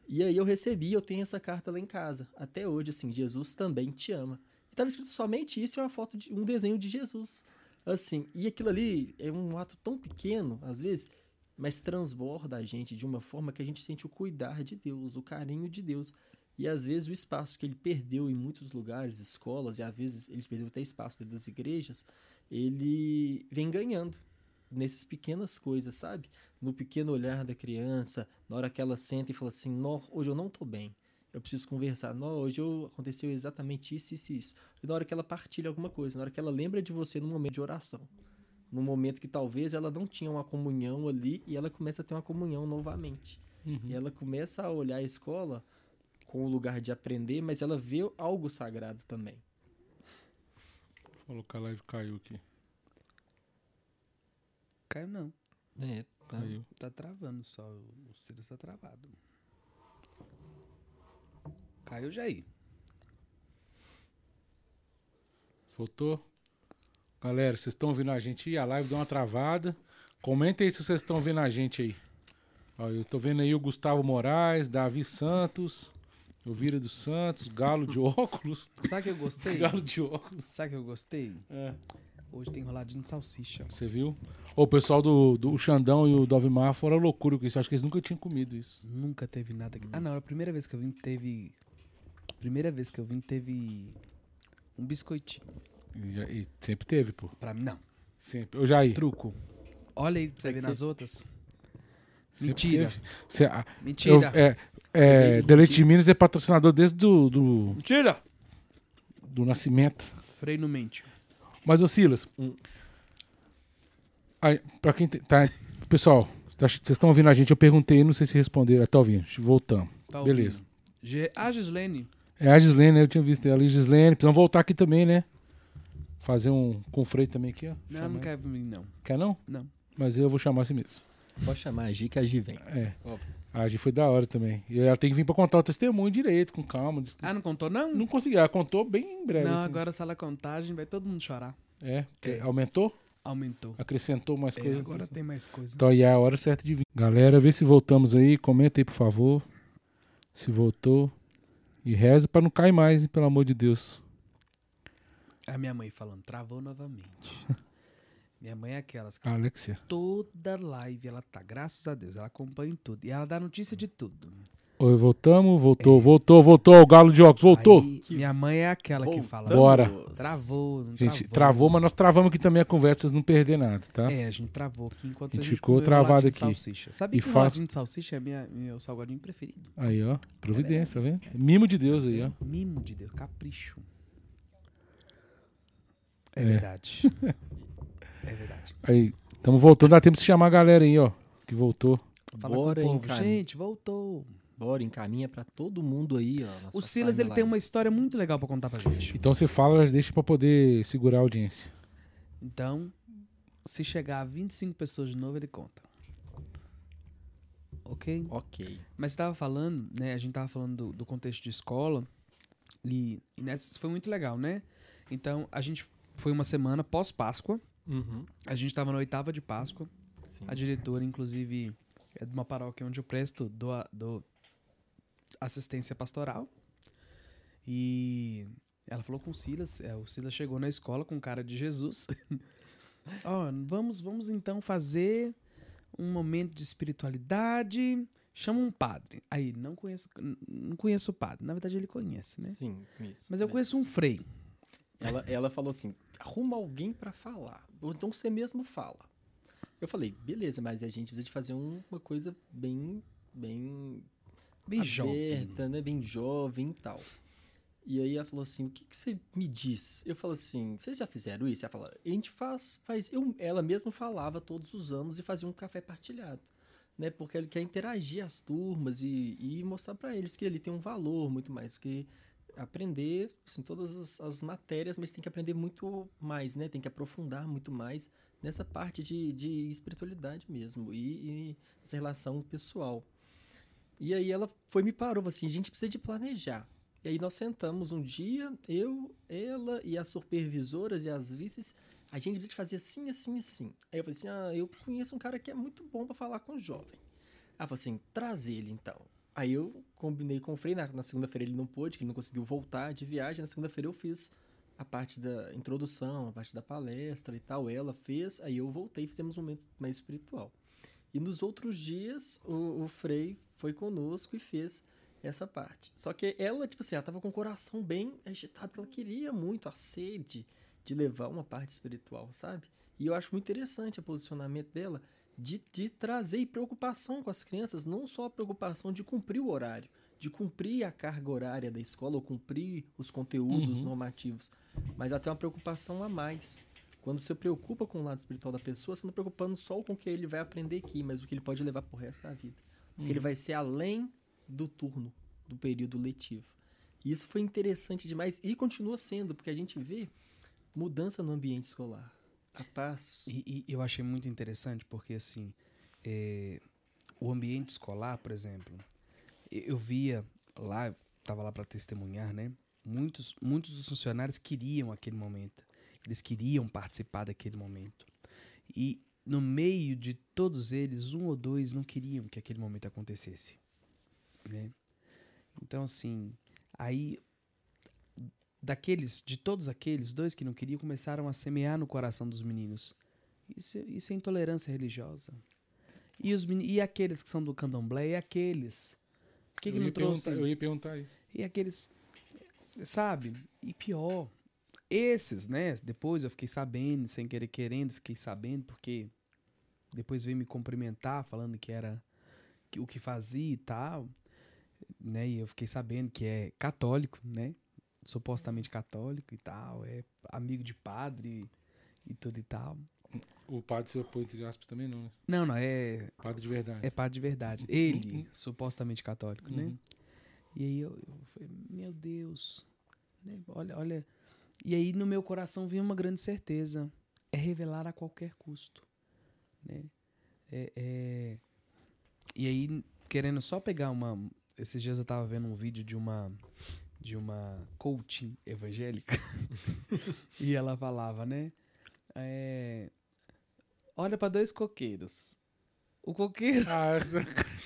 [SPEAKER 3] E aí eu recebi, eu tenho essa carta lá em casa, até hoje, assim, Jesus também te ama. E tava escrito somente isso e uma foto de um desenho de Jesus. Assim, e aquilo ali é um ato tão pequeno, às vezes, mas transborda a gente de uma forma que a gente sente o cuidar de Deus, o carinho de Deus. E às vezes o espaço que ele perdeu em muitos lugares, escolas, e às vezes ele perdeu até espaço dentro das igrejas, ele vem ganhando nessas pequenas coisas, sabe? No pequeno olhar da criança, na hora que ela senta e fala assim: Nó, hoje eu não tô bem, eu preciso conversar. Nó, hoje eu, aconteceu exatamente isso, isso e isso. E na hora que ela partilha alguma coisa, na hora que ela lembra de você no momento de oração, no momento que talvez ela não tinha uma comunhão ali e ela começa a ter uma comunhão novamente.
[SPEAKER 1] Uhum.
[SPEAKER 3] E ela começa a olhar a escola com o lugar de aprender, mas ela vê algo sagrado também.
[SPEAKER 1] Falou que a live caiu aqui.
[SPEAKER 2] Caiu não.
[SPEAKER 3] É, tá.
[SPEAKER 1] Caiu.
[SPEAKER 2] Tá travando só. O Silas tá travado. Caiu já aí.
[SPEAKER 1] Voltou? Galera, vocês estão ouvindo a gente aí? A live deu uma travada. Comentem aí se vocês estão vendo a gente aí. Ó, eu tô vendo aí o Gustavo Moraes, Davi Santos, Elvira dos Santos, Galo de [LAUGHS] óculos.
[SPEAKER 2] Sabe que eu gostei?
[SPEAKER 1] Galo de óculos.
[SPEAKER 2] Sabe que eu gostei?
[SPEAKER 1] É,
[SPEAKER 2] Hoje tem enroladinho de salsicha.
[SPEAKER 1] você viu? O pessoal do, do Xandão e o Dovimar foram loucura com isso. Acho que eles nunca tinham comido isso.
[SPEAKER 2] Nunca teve nada aqui. Ah, não. A primeira vez que eu vim teve. Primeira vez que eu vim teve. Um biscoitinho.
[SPEAKER 1] E, e sempre teve, pô.
[SPEAKER 2] Pra mim, não.
[SPEAKER 1] Sempre. Eu já ia.
[SPEAKER 2] Truco. Olha aí pra você
[SPEAKER 3] É
[SPEAKER 2] ver nas outras. Mentira.
[SPEAKER 1] teve. Cê- ah, eu-
[SPEAKER 2] Mentira.
[SPEAKER 1] é,
[SPEAKER 3] Você
[SPEAKER 1] é,
[SPEAKER 3] veio
[SPEAKER 1] Deleite
[SPEAKER 3] mentir.
[SPEAKER 1] Minas é patrocinador desde do, do,
[SPEAKER 2] Mentira!
[SPEAKER 1] do nascimento.
[SPEAKER 2] Freio no mente.
[SPEAKER 1] Mas, ô Silas,
[SPEAKER 3] Hum.
[SPEAKER 1] aí, pra quem te- tá. Pessoal, tá- vocês estão ouvindo a gente? Eu perguntei, não sei se responderam. Tá ouvindo? Voltamos.
[SPEAKER 2] Tá
[SPEAKER 1] Beleza.
[SPEAKER 2] ouvindo? Ge- Ah, Gislene.
[SPEAKER 1] É a Gislene, eu tinha visto ela. E Gislene, precisamos voltar aqui também, né? Fazer um com o Frei também aqui, ó.
[SPEAKER 2] Não,
[SPEAKER 1] Chama
[SPEAKER 2] não quer vir, não.
[SPEAKER 1] Quer não?
[SPEAKER 2] Não.
[SPEAKER 1] Mas eu vou chamar assim mesmo.
[SPEAKER 3] Pode chamar a Gi que a Gi vem.
[SPEAKER 1] É.
[SPEAKER 3] Óbvio.
[SPEAKER 1] A Gi foi da hora também. E ela tem que vir pra contar o testemunho direito, com calma. Diz que
[SPEAKER 2] Ah, não contou, não?
[SPEAKER 1] Não consegui. Ela contou bem em breve.
[SPEAKER 2] Não,
[SPEAKER 1] assim.
[SPEAKER 2] agora sala contagem, vai todo mundo chorar.
[SPEAKER 1] É.
[SPEAKER 2] É.
[SPEAKER 1] Aumentou?
[SPEAKER 2] Aumentou.
[SPEAKER 1] Acrescentou mais
[SPEAKER 2] É,
[SPEAKER 1] coisas.
[SPEAKER 2] agora tem mais coisa.
[SPEAKER 1] Então aí é a hora certa de vir. Galera, vê se voltamos aí. Comenta aí, por favor. Se voltou. E reza pra não cair mais, hein, pelo amor de Deus.
[SPEAKER 2] A minha mãe falando, travou novamente. [LAUGHS] minha mãe é aquelas que
[SPEAKER 1] Alexia.
[SPEAKER 2] toda live ela tá, graças a Deus, ela acompanha em tudo. E ela dá notícia de tudo.
[SPEAKER 1] Oi, voltamos. Voltou, voltou, voltou. O galo de óculos voltou.
[SPEAKER 2] Aí, minha mãe é aquela que fala,
[SPEAKER 1] Bora.
[SPEAKER 2] travou, não
[SPEAKER 1] gente,
[SPEAKER 2] travou.
[SPEAKER 1] travou, mas nós travamos aqui também a conversa pra vocês não perder nada, tá?
[SPEAKER 2] É, a gente travou aqui enquanto
[SPEAKER 1] A
[SPEAKER 2] a
[SPEAKER 1] gente
[SPEAKER 2] gente,
[SPEAKER 1] ficou travado aqui.
[SPEAKER 2] Salsicha. Sabe
[SPEAKER 1] E
[SPEAKER 2] que
[SPEAKER 1] fala-
[SPEAKER 2] enroladinho de salsicha é minha, meu salgadinho preferido?
[SPEAKER 1] Aí, ó. Providência, tá vendo? Mimo de Deus aí, ó.
[SPEAKER 2] Mimo de Deus, capricho. É,
[SPEAKER 1] É.
[SPEAKER 2] verdade. [LAUGHS] é verdade.
[SPEAKER 1] Aí, estamos voltando. Dá tempo de chamar a galera aí, ó. Que voltou.
[SPEAKER 2] Fala
[SPEAKER 3] Bora,
[SPEAKER 2] com povo. Gente, voltou.
[SPEAKER 3] Bora, encaminha pra todo mundo aí, ó.
[SPEAKER 2] O Silas ele tem
[SPEAKER 3] timeline.
[SPEAKER 2] uma história muito legal pra contar pra gente.
[SPEAKER 1] Então você fala, deixa pra poder segurar a audiência.
[SPEAKER 2] Então, se chegar a 25 pessoas de novo, ele conta. Ok?
[SPEAKER 3] Ok.
[SPEAKER 2] Mas você tava falando, né? A gente tava falando do, do contexto de escola. E, e nessa foi muito legal, né? Então, a gente foi uma semana pós-Páscoa.
[SPEAKER 3] Uhum.
[SPEAKER 2] A gente tava na oitava de Páscoa.
[SPEAKER 3] Sim.
[SPEAKER 2] A diretora, inclusive, é de uma paróquia onde eu presto do, do assistência pastoral. E ela falou com o Silas. é, o Silas chegou na escola com cara de Jesus. [LAUGHS] Ó, vamos, vamos então fazer um momento de espiritualidade. Chama um padre. Aí, não conheço, não conheço o padre. Na verdade, ele conhece, né?
[SPEAKER 3] Sim, isso.
[SPEAKER 2] Mas eu conheço um frei.
[SPEAKER 3] Ela, ela falou assim: arruma alguém pra falar. Ou então você mesmo fala. Eu falei, beleza, mas a gente precisa de fazer um- uma coisa bem. bem.
[SPEAKER 2] Bem jovem.
[SPEAKER 3] aberta, né? Bem jovem e tal. E aí ela falou assim: o que, que você me diz? Eu falo assim: vocês já fizeram isso? Ela falou: a gente faz. faz eu, ela mesma falava todos os anos e fazia um café partilhado. Né, porque ele quer interagir as turmas e, e mostrar pra eles que ele tem um valor muito mais do que aprender assim, todas as, as matérias, mas tem que aprender muito mais, né? Tem que aprofundar muito mais nessa parte de, de espiritualidade mesmo e, e essa relação pessoal. E aí ela foi me parou, assim, a gente precisa de planejar. E aí nós sentamos um dia, eu, ela e as supervisoras e as vices, a gente precisa fazer assim, assim, assim. Aí eu falei assim, ah, eu conheço um cara que é muito bom para falar com o jovem. Ela falou assim, traz ele então. Aí eu combinei com o Frei, na, na segunda-feira ele não pôde, que ele não conseguiu voltar de viagem, na segunda-feira eu fiz a parte da introdução, a parte da palestra e tal, ela fez, aí eu voltei e fizemos um momento mais espiritual. E nos outros dias, o, o Frei foi conosco e fez essa parte. Só que ela, tipo assim, ela tava com o coração bem agitado, ela queria muito a sede de levar uma parte espiritual, sabe? E eu acho muito interessante o posicionamento dela de, de trazer preocupação com as crianças, não só a preocupação de cumprir o horário, de cumprir a carga horária da escola ou cumprir os conteúdos uhum. normativos, mas até uma preocupação a mais. Quando você preocupa com o lado espiritual da pessoa, você não está preocupando só com o que ele vai aprender aqui, mas o que ele pode levar pro resto da vida. O que ele uhum. vai ser além do turno, do período letivo. E isso foi interessante demais e continua sendo, porque a gente vê mudança no ambiente escolar. A paz.
[SPEAKER 2] E, e eu achei muito interessante porque, assim, é, o ambiente escolar, por exemplo, eu via lá, estava lá para testemunhar, né? Muitos, muitos dos funcionários queriam aquele momento. Eles queriam participar daquele momento. E no meio de todos eles, um ou dois não queriam que aquele momento acontecesse. Né? Então, assim, aí daqueles, de todos aqueles, dois que não queriam começaram a semear no coração dos meninos. Isso, isso é intolerância religiosa. E, os, e aqueles que são do candomblé, e aqueles. Por que, que não trouxe?
[SPEAKER 1] Eu ia perguntar aí.
[SPEAKER 2] E aqueles. Sabe? E pior. Esses, né? Depois eu fiquei sabendo, sem querer querendo, fiquei sabendo, porque depois veio me cumprimentar, falando que era que, o que fazia e tal. Né? E eu fiquei sabendo que é católico, né? Supostamente católico e tal, é amigo de padre e tudo e tal.
[SPEAKER 1] O padre se opôs de aspas também não, né?
[SPEAKER 2] Não, não, é...
[SPEAKER 1] Padre de verdade.
[SPEAKER 2] É padre de verdade. Ele, uhum. supostamente católico, né? uhum. né? E aí eu, eu falei, meu Deus, né? olha, olha... E aí no meu coração vinha uma grande certeza, é revelar a qualquer custo, né? É, é... E aí, querendo só pegar uma... Esses dias eu tava vendo um vídeo de uma de uma coaching evangélica [LAUGHS] e ela falava, né? É, olha para dois coqueiros. O coqueiro.
[SPEAKER 1] Ah,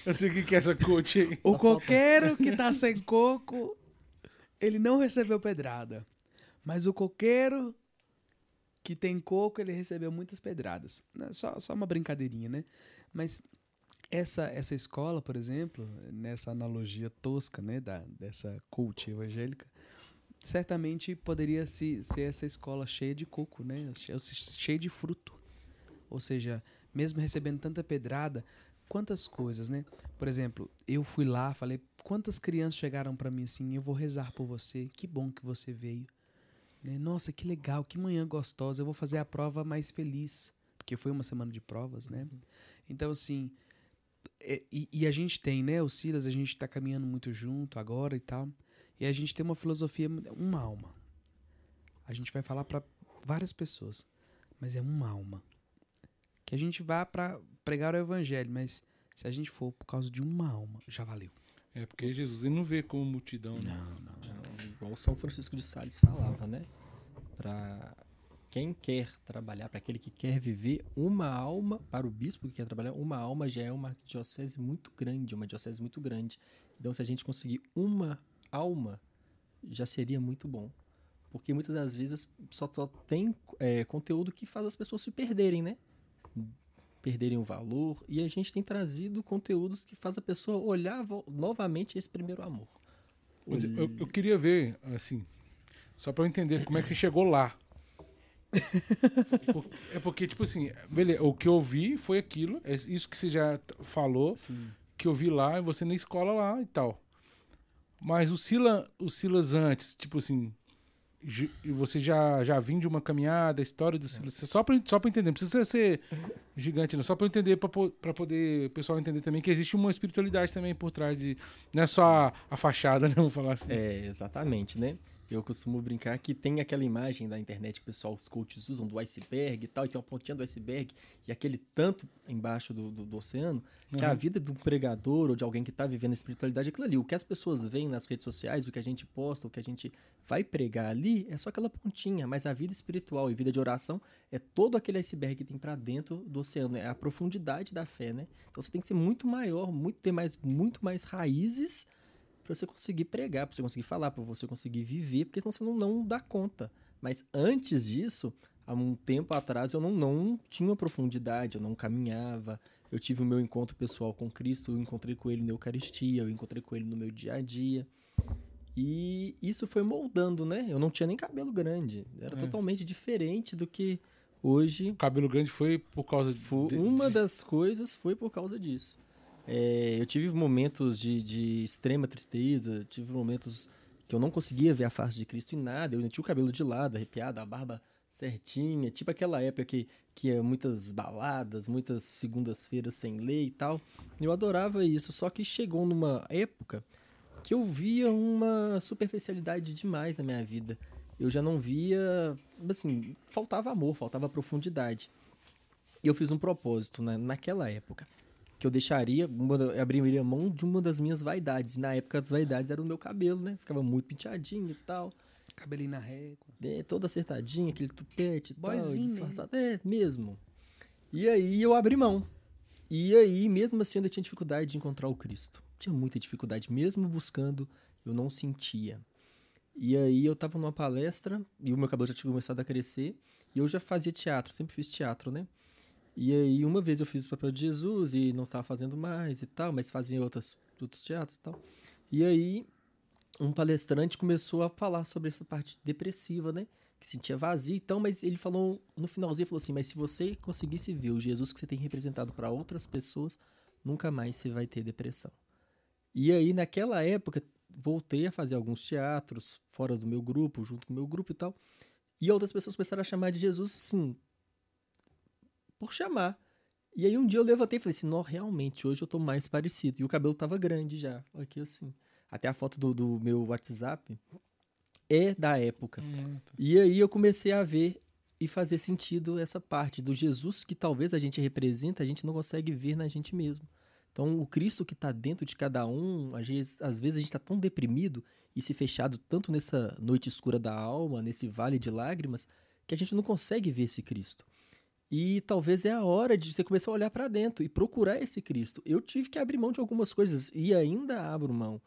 [SPEAKER 1] eu sei o que é essa coaching.
[SPEAKER 2] O coqueiro falta... que tá sem coco, ele não recebeu pedrada. Mas o coqueiro que tem coco, ele recebeu muitas pedradas. Só, só uma brincadeirinha, né? Mas essa, essa escola, por exemplo, nessa analogia tosca né, da, dessa cult evangélica, certamente poderia se, ser essa escola cheia de coco, né, cheia de fruto. Ou seja, mesmo recebendo tanta pedrada, quantas coisas, né? Por exemplo, eu fui lá, falei, quantas crianças chegaram para mim assim, eu vou rezar por você, que bom que você veio. Né? Nossa, que legal, que manhã gostosa, eu vou fazer a prova mais feliz, porque foi uma semana de provas, né? Uhum. Então, assim, e, e, a gente tem, né? O Silas, a gente está caminhando muito junto agora e tal. E a gente tem uma filosofia, uma alma. A gente vai falar para várias pessoas, mas é uma alma. Que a gente vá para pregar o evangelho, mas se a gente for por causa de uma alma, já valeu.
[SPEAKER 1] É porque Jesus ele não vê como multidão.
[SPEAKER 3] Né? Não, não, não. Igual São Francisco de Sales falava, né? Para quem quer trabalhar, para aquele que quer viver uma alma, para o bispo que quer trabalhar, uma alma já é uma diocese muito grande, uma diocese muito grande. Então, se a gente conseguir uma alma, já seria muito bom. Porque muitas das vezes só, só tem é, conteúdo que faz as pessoas se perderem, né? Perderem o valor. E a gente tem trazido conteúdos que faz a pessoa olhar novamente esse primeiro amor.
[SPEAKER 1] Eu, eu, queria ver, assim, só para eu entender como é que você chegou lá [LAUGHS] é porque, tipo assim, beleza, o que eu vi foi aquilo, é isso que você já falou, Sim. que eu vi lá, e você na escola lá e tal. Mas o, Sila, o Silas antes, tipo assim, você já, já vinha de uma caminhada, a história do Silas, é. só pra, só pra entender, não precisa ser [LAUGHS] gigante, não, só pra entender, pra, pra poder o pessoal entender também que existe uma espiritualidade também por trás de, não é só a, a fachada, [LAUGHS] né, vamos falar assim.
[SPEAKER 3] É, exatamente, né? Eu costumo brincar que tem aquela imagem da internet que o pessoal, os coaches usam do iceberg e tal, e tem uma pontinha do iceberg e aquele tanto embaixo do, do, do oceano, que a
[SPEAKER 1] Uhum.
[SPEAKER 3] vida de um pregador ou de alguém que está vivendo a espiritualidade é aquilo ali. O que as pessoas veem nas redes sociais, o que a gente posta, o que a gente vai pregar ali, é só aquela pontinha, mas a vida espiritual e vida de oração é todo aquele iceberg que tem para dentro do oceano, é a profundidade da fé, né? Então você tem que ser muito maior, muito ter mais, muito mais raízes para você conseguir pregar, para você conseguir falar, para você conseguir viver, porque senão você não, não dá conta. Mas antes disso, há um tempo atrás, eu não, não tinha profundidade, eu não caminhava. Eu tive o meu encontro pessoal com Cristo, eu encontrei com Ele na Eucaristia, eu encontrei com Ele no meu dia a dia. E isso foi moldando, né? Eu não tinha nem cabelo grande. Era
[SPEAKER 1] É.
[SPEAKER 3] totalmente diferente do que hoje
[SPEAKER 1] O cabelo grande foi por causa de,
[SPEAKER 3] uma das coisas foi por causa disso. É, eu tive momentos de, de extrema tristeza, tive momentos que eu não conseguia ver a face de Cristo em nada. Eu tinha o cabelo de lado, arrepiado, a barba certinha, tipo aquela época que, que é muitas baladas, muitas segundas-feiras sem lei e tal. Eu adorava isso, só que chegou numa época que eu via uma superficialidade demais na minha vida. Eu já não via, assim, faltava amor, faltava profundidade. E eu fiz um propósito né, naquela época. Que eu deixaria, uma eu abriria mão de uma das minhas vaidades. Na época, as vaidades eram o meu cabelo, né? Ficava muito penteadinho e tal.
[SPEAKER 2] Cabelinho na régua.
[SPEAKER 3] né, todo acertadinho, aquele tupete e tal.
[SPEAKER 2] Boyzinho, né?
[SPEAKER 3] É, mesmo. E aí eu abri mão. E aí, mesmo assim, eu ainda tinha dificuldade de encontrar o Cristo. Tinha muita dificuldade, mesmo buscando, eu não sentia. E aí eu tava numa palestra, e o meu cabelo já tinha começado a crescer, e eu já fazia teatro, sempre fiz teatro, né? E aí uma vez eu fiz o papel de Jesus e não estava fazendo mais e tal, mas fazia outras, outros teatros e tal. E aí um palestrante começou a falar sobre essa parte depressiva, né? Que sentia vazio e tal, mas ele falou no finalzinho, falou assim, mas se você conseguisse ver o Jesus que você tem representado para outras pessoas, nunca mais você vai ter depressão. E aí naquela época voltei a fazer alguns teatros fora do meu grupo, junto com o meu grupo e tal. E outras pessoas começaram a chamar de Jesus, sim, por chamar. E aí um dia eu levantei e falei assim, não, realmente, hoje eu tô mais parecido. E o cabelo tava grande já, aqui assim. Até a foto do, do meu WhatsApp é da época.
[SPEAKER 1] Hum, tá.
[SPEAKER 3] E aí eu comecei a ver e fazer sentido essa parte do Jesus que talvez a gente representa, a gente não consegue ver na gente mesmo. Então, o Cristo que está dentro de cada um, às vezes, às vezes a gente está tão deprimido e se fechado tanto nessa noite escura da alma, nesse vale de lágrimas, que a gente não consegue ver esse Cristo. E talvez é a hora de você começar a olhar para dentro e procurar esse Cristo. Eu tive que abrir mão de algumas coisas e ainda abro mão.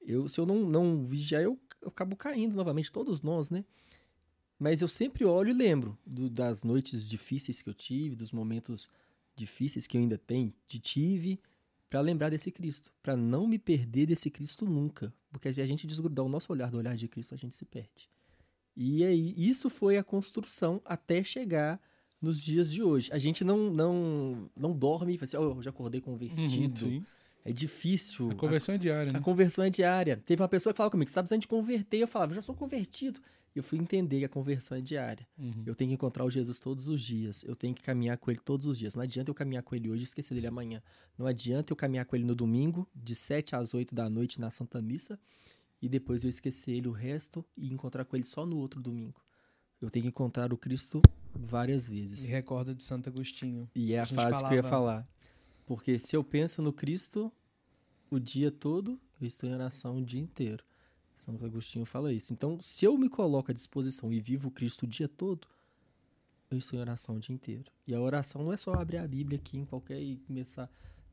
[SPEAKER 3] Eu, se eu não, não vigiar, eu, eu acabo caindo novamente, todos nós, né? Mas eu sempre olho e lembro do- das noites difíceis que eu tive, dos momentos difíceis que eu ainda tenho, de tive, para lembrar desse Cristo, para não me perder desse Cristo nunca, porque se a gente desgrudar o nosso olhar do olhar de Cristo, a gente se perde. E aí, isso foi a construção até chegar nos dias de hoje. A gente não não não dorme e fala assim, oh, eu já acordei
[SPEAKER 1] Uhum,
[SPEAKER 3] convertido.
[SPEAKER 1] sim.
[SPEAKER 3] é difícil.
[SPEAKER 1] A conversão é diária,
[SPEAKER 3] A
[SPEAKER 1] né?
[SPEAKER 3] conversão é diária. Teve uma pessoa que falava comigo, você tá precisando de converter. Eu falava, eu já sou convertido. E eu fui entender que a conversão é diária.
[SPEAKER 1] Uhum.
[SPEAKER 3] Eu tenho que encontrar o Jesus todos os dias. Eu tenho que caminhar com ele todos os dias. Não adianta eu caminhar com ele hoje e esquecer dele amanhã. Não adianta eu caminhar com ele no domingo, de 7 às 8 da noite na Santa Missa, e depois eu esquecer ele o resto e encontrar com ele só no outro domingo. Eu tenho que encontrar o Cristo várias vezes.
[SPEAKER 2] E recorda de Santo Agostinho.
[SPEAKER 3] E é a,
[SPEAKER 2] A gente
[SPEAKER 3] fase que eu ia
[SPEAKER 2] falava-
[SPEAKER 3] falar. Porque se eu penso no Cristo o dia todo, eu estou em oração o dia inteiro. Santo Agostinho fala isso. Então, se eu me coloco à disposição e vivo o Cristo o dia todo, eu estou em oração o dia inteiro. E a oração não é só abrir a Bíblia aqui em qualquer e começar.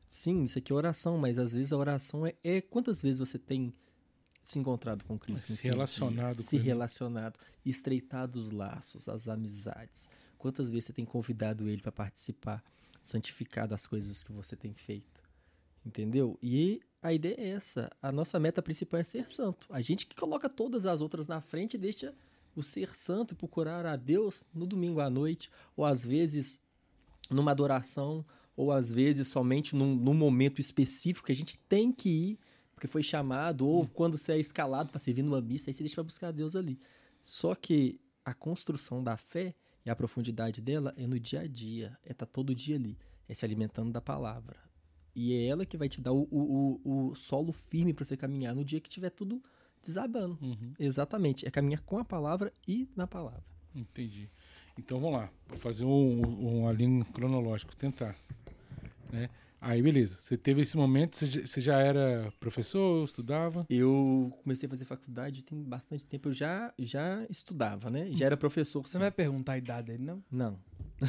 [SPEAKER 3] Sim, isso aqui é oração, mas às vezes a oração é, é quantas vezes você tem se encontrado com Cristo?
[SPEAKER 1] Se
[SPEAKER 3] dia?
[SPEAKER 1] relacionado com
[SPEAKER 3] Se
[SPEAKER 1] ele.
[SPEAKER 3] relacionado, estreitado os laços, as amizades. Quantas vezes você tem convidado ele para participar, santificado as coisas que você tem feito? Entendeu? E a ideia é essa. A nossa meta principal é ser santo. A gente que coloca todas as outras na frente e deixa o ser santo e procurar a Deus no domingo à noite, ou às vezes numa adoração, ou às vezes somente num, num momento específico que a gente tem que ir, porque foi chamado, ou quando você é escalado para servir numa missa, aí você deixa para buscar a Deus ali. Só que a construção da fé e a profundidade dela é no dia a dia, é estar todo dia ali, é se alimentando da palavra. E é ela que vai te dar o, o, o, o solo firme para você caminhar no dia que tiver tudo desabando.
[SPEAKER 1] Uhum,
[SPEAKER 3] Exatamente. É caminhar com a palavra e na palavra.
[SPEAKER 1] entendi. Então vamos lá, vou fazer um, um- uma linha cronológica, tentar. Né? Aí, beleza. Você teve esse momento, você já, era professor, estudava?
[SPEAKER 3] Eu comecei a fazer faculdade tem bastante tempo. Eu já, já estudava, né? Já era professor,
[SPEAKER 2] Você
[SPEAKER 3] sim.
[SPEAKER 2] não vai perguntar a idade dele, não?
[SPEAKER 3] Não.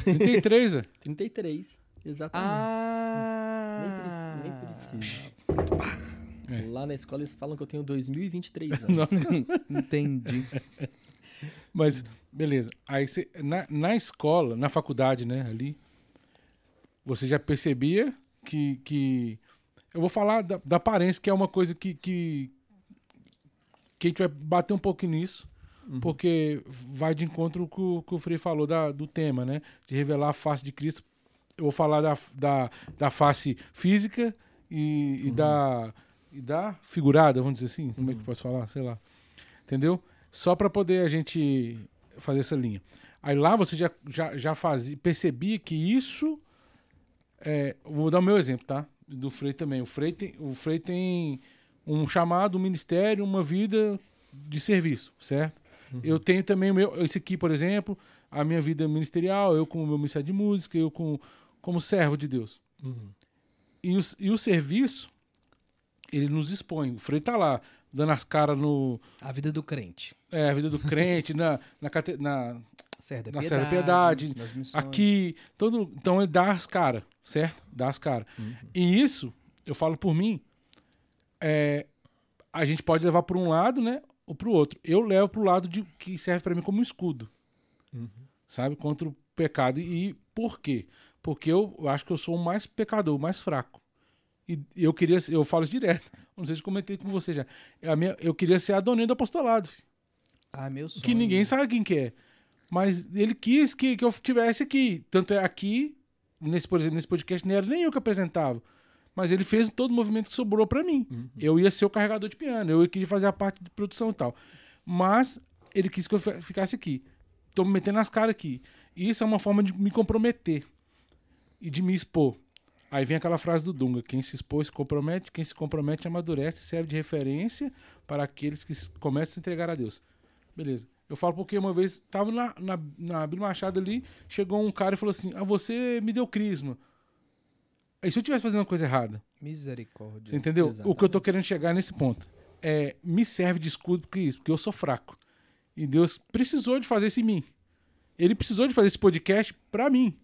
[SPEAKER 1] 33, é? [LAUGHS]
[SPEAKER 3] 33. Exatamente.
[SPEAKER 2] Ah!
[SPEAKER 3] Nem, preci- nem precisa.
[SPEAKER 1] É.
[SPEAKER 3] Lá na escola eles falam que eu tenho 2023 [LAUGHS] anos.
[SPEAKER 1] Nossa.
[SPEAKER 2] Entendi.
[SPEAKER 1] Mas, beleza. Aí você, na, na escola, na faculdade, né, ali, você já percebia que. que eu vou falar da, da aparência, que é uma coisa que, que. que a gente vai bater um pouco nisso, porque vai de encontro com o que o Frei falou da, do tema, né? De revelar a face de Cristo. Eu vou falar da, da, da face física e, e da, e da figurada, vamos dizer assim. Como é que eu posso falar? Sei lá. Entendeu? Só para poder a gente fazer essa linha. Aí lá você já, já, já fazia, percebia que isso. É, vou dar o meu exemplo, tá? Do Frei também. O Frei tem, o Frei tem um chamado, um ministério, uma vida de serviço, certo? Eu tenho também o meu, esse aqui, por exemplo, a minha vida ministerial, eu com o meu ministério de música, eu com, como servo de Deus.
[SPEAKER 3] Uhum.
[SPEAKER 1] E o, e o serviço, ele nos expõe. O Frei tá lá, dando as caras no.
[SPEAKER 2] A vida do crente.
[SPEAKER 1] É, a vida do crente, na, na, na,
[SPEAKER 2] Serra da
[SPEAKER 1] Na
[SPEAKER 2] Piedade.
[SPEAKER 1] Serra da Piedade, aqui, todo, então ele dá as caras, certo? Dá as caras. E isso, eu falo por mim, é, a gente pode levar para um lado, né, ou para o outro. Eu levo para o lado de, que serve para mim como um escudo,
[SPEAKER 3] Uhum.
[SPEAKER 1] sabe, contra o pecado. E, por quê? Porque eu, eu acho que eu sou o mais pecador, o mais fraco. E eu queria, eu falo isso direto. Não sei se eu comentei com você já. A minha, eu queria ser a do apostolado. filho
[SPEAKER 2] Ah, meu sonho.
[SPEAKER 1] que ninguém sabe quem que é. Mas ele quis que, que eu tivesse aqui. Tanto é aqui, nesse, por exemplo, nesse podcast, não era nem eu que apresentava. Mas ele fez todo o movimento que sobrou pra mim. Eu ia ser o carregador de piano, eu queria fazer a parte de produção e tal. Mas ele quis que eu fi- ficasse aqui. Tô me metendo nas caras aqui. E isso é uma forma de me comprometer e de me expor. Aí vem aquela frase do Dunga: quem se expôs se compromete, quem se compromete amadurece e serve de referência para aqueles que começam a se entregar a Deus. Beleza. Eu falo porque uma vez tava na, na, na Bíblia Machado ali, chegou um cara e falou assim: Ah, você me deu crisma. Aí se eu estivesse fazendo uma coisa errada,
[SPEAKER 2] Misericórdia.
[SPEAKER 1] você entendeu? O que eu tô
[SPEAKER 3] Exatamente.
[SPEAKER 1] querendo chegar nesse ponto. É, me serve de escudo porque isso, porque eu sou fraco. E Deus precisou de fazer isso em mim. Ele precisou de fazer esse podcast pra mim.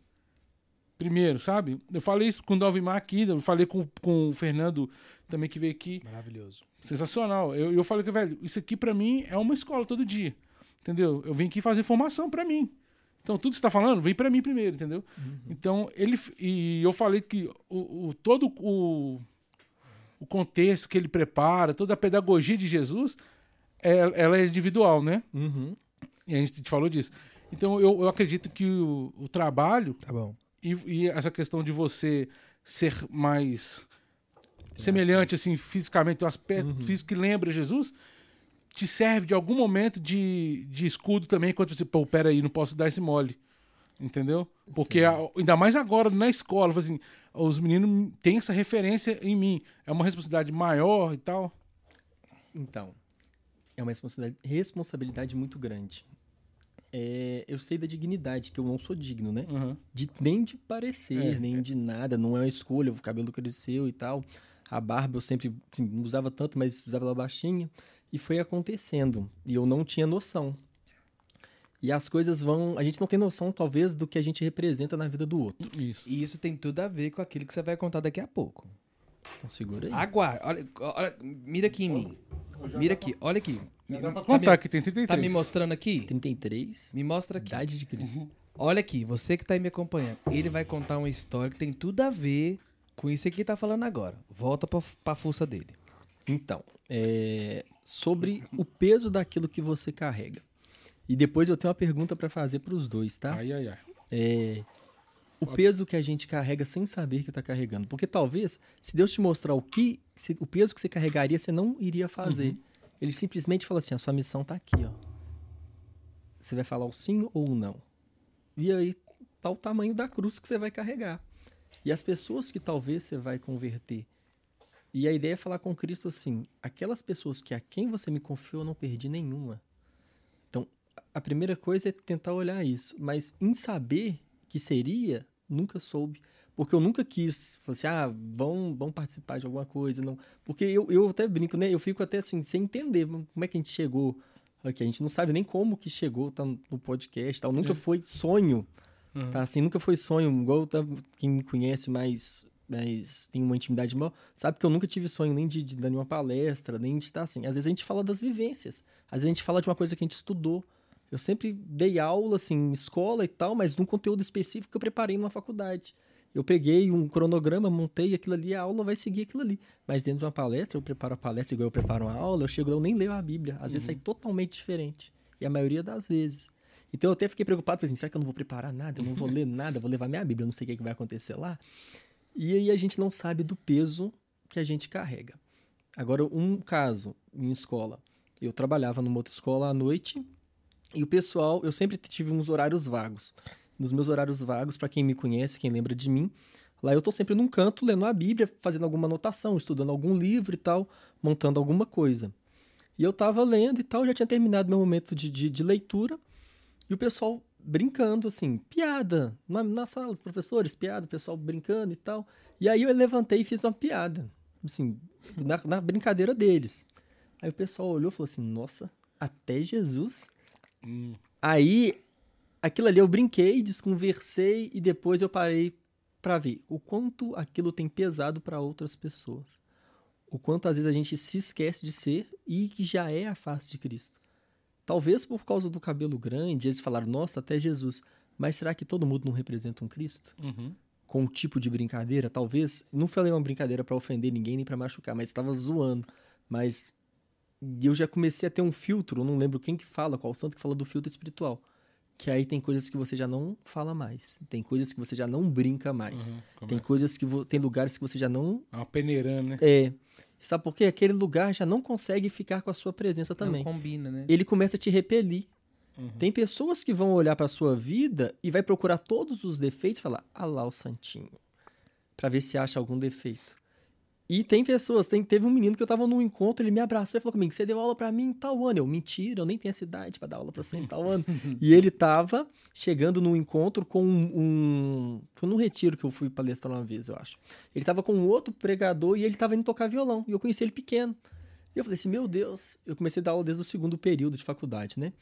[SPEAKER 1] Primeiro, sabe? Eu falei isso com o Dalvimar aqui, eu falei com, com o Fernando também que veio aqui.
[SPEAKER 2] Maravilhoso.
[SPEAKER 1] Sensacional. Eu, eu falei que, velho, isso aqui pra mim é uma escola todo dia. Entendeu? Eu vim aqui fazer formação pra mim. Então, tudo que você tá falando, vem pra mim primeiro, entendeu? Então, ele. E eu falei que o, o- todo o, o contexto que ele prepara, toda a pedagogia de Jesus, é- ela é individual, né?
[SPEAKER 3] Uhum.
[SPEAKER 1] E a gente falou disso. Então, eu, eu acredito que o, o trabalho
[SPEAKER 2] Tá bom.
[SPEAKER 1] E, e essa questão de você ser mais semelhante, assim, fisicamente, o aspecto físico que lembra Jesus, te serve de algum momento de, de escudo também, quando você, pô, peraí, não posso dar esse mole. Entendeu? Porque a- ainda mais agora na escola, assim, os meninos têm essa referência em mim. É uma responsabilidade maior e tal.
[SPEAKER 3] Então, é uma responsabilidade muito grande. É, eu sei da dignidade, que eu não sou digno, né?
[SPEAKER 1] Uhum.
[SPEAKER 3] De, nem de parecer,
[SPEAKER 1] É,
[SPEAKER 3] nem de nada. Não é uma escolha, o cabelo cresceu e tal. A barba eu sempre assim, não usava tanto, mas usava ela baixinha. E foi acontecendo. E eu não tinha noção. E as coisas vão. A gente não tem noção, talvez, do que a gente representa na vida do outro.
[SPEAKER 1] Isso.
[SPEAKER 2] E isso tem tudo a ver com aquilo que você vai contar daqui a pouco.
[SPEAKER 3] Então segura aí.
[SPEAKER 2] Aguarde. Olha, olha, mira aqui em mim. Mira aqui, olha aqui. Me-
[SPEAKER 1] dá pra
[SPEAKER 2] tá
[SPEAKER 1] contar
[SPEAKER 2] me-
[SPEAKER 1] que tem 33.
[SPEAKER 2] Tá me mostrando aqui?
[SPEAKER 3] 33,
[SPEAKER 2] Me mostra aqui.
[SPEAKER 3] idade de Cristo.
[SPEAKER 2] Olha aqui, você que tá aí me acompanhando. Ele vai contar uma história que tem tudo a ver com isso aqui que tá falando agora. Volta pra, pra força dele.
[SPEAKER 3] Então, é, sobre o peso daquilo que você carrega. E depois eu tenho uma pergunta para fazer para os dois, tá?
[SPEAKER 1] Ai, ai, ai.
[SPEAKER 3] É, o peso que a gente carrega sem saber que está carregando. Porque talvez, se Deus te mostrar o que, se- o peso que você carregaria, você não iria fazer. Ele simplesmente fala assim: a sua missão tá aqui, ó. Você vai falar o sim ou o não. E aí tá o tamanho da cruz que você vai carregar. E as pessoas que talvez você vai converter E a ideia é falar com Cristo assim: aquelas pessoas que a quem você me confiou, eu não perdi nenhuma. Então, a primeira coisa é tentar olhar isso, mas em saber que seria, nunca soube. Porque eu nunca quis, falar assim, ah, vão, vão participar de alguma coisa, não. Porque eu, eu até brinco, né? Eu fico até assim, sem entender como é que a gente chegou aqui. A gente não sabe nem como que chegou, tá no podcast, tal. Nunca foi sonho,
[SPEAKER 1] Uhum.
[SPEAKER 3] tá? Assim, nunca foi sonho, igual tá, quem me conhece mais, mais, tem uma intimidade maior, sabe que eu nunca tive sonho nem de, de dar nenhuma palestra, nem de estar assim. Às vezes a gente fala das vivências, às vezes a gente fala de uma coisa que a gente estudou. Eu sempre dei aula, assim, em escola e tal, mas de um conteúdo específico que eu preparei numa faculdade. Eu peguei um cronograma, montei aquilo ali, a aula vai seguir aquilo ali. Mas dentro de uma palestra, eu preparo a palestra igual eu preparo uma aula, eu chego lá, eu nem leio a Bíblia. Às vezes sai totalmente diferente. E a maioria das vezes. Então eu até fiquei preocupado, falei assim, será que eu não vou preparar nada? Eu não vou [LAUGHS] ler nada, vou levar minha Bíblia, eu não sei o que, é que vai acontecer lá. E aí a gente não sabe do peso que a gente carrega. Agora, um caso em escola. Eu trabalhava numa outra escola à noite e o pessoal, eu sempre tive uns horários vagos. Nos meus horários vagos, para quem me conhece, quem lembra de mim, lá eu tô sempre num canto lendo a Bíblia, fazendo alguma anotação, estudando algum livro e tal, montando alguma coisa. E eu tava lendo e tal, já tinha terminado meu momento de, de, de leitura, e o pessoal brincando, assim, piada, na, na sala, os professores, piada, o pessoal brincando e tal. E aí eu levantei e fiz uma piada, assim, na, na brincadeira deles. Aí o pessoal olhou e falou assim, nossa, até Jesus
[SPEAKER 1] Hum.
[SPEAKER 3] Aí, aquilo ali eu brinquei, desconversei e depois eu parei pra ver o quanto aquilo tem pesado pra outras pessoas. O quanto às vezes a gente se esquece de ser e que já é a face de Cristo. Talvez por causa do cabelo grande, eles falaram, nossa, até Jesus. Mas será que todo mundo não representa um Cristo?
[SPEAKER 1] Uhum.
[SPEAKER 3] Com um tipo de brincadeira? Talvez. Não falei uma brincadeira pra ofender ninguém nem pra machucar, mas estava zoando. Mas eu já comecei a ter um filtro, não lembro quem que fala, qual santo que fala do filtro espiritual. Que aí tem coisas que você já não fala mais. Tem coisas que você já não brinca mais.
[SPEAKER 1] Uhum.
[SPEAKER 3] Tem
[SPEAKER 1] é?
[SPEAKER 3] coisas que vo- tem lugares que você já não
[SPEAKER 1] É uma peneirã, né?
[SPEAKER 3] é. Sabe por quê? Aquele lugar já não consegue ficar com a sua presença também.
[SPEAKER 2] Não combina, né?
[SPEAKER 3] Ele começa a te repelir.
[SPEAKER 1] Uhum.
[SPEAKER 3] Tem pessoas que vão olhar pra sua vida e vai procurar todos os defeitos e falar: "Ah lá o santinho", Pra ver se acha algum defeito. E tem pessoas, tem, teve um menino que eu tava num encontro, ele me abraçou e falou comigo: "Você deu aula pra mim em tal ano". Eu: "Mentira, eu nem tenho essa idade pra dar aula pra você em tal ano". [LAUGHS] e ele tava chegando num encontro com um, foi num retiro que eu fui palestrar uma vez, eu acho. Ele tava com um outro pregador e ele tava indo tocar violão, e eu conheci ele pequeno. E eu falei assim: "Meu Deus, eu comecei a dar aula desde o segundo período de faculdade, né?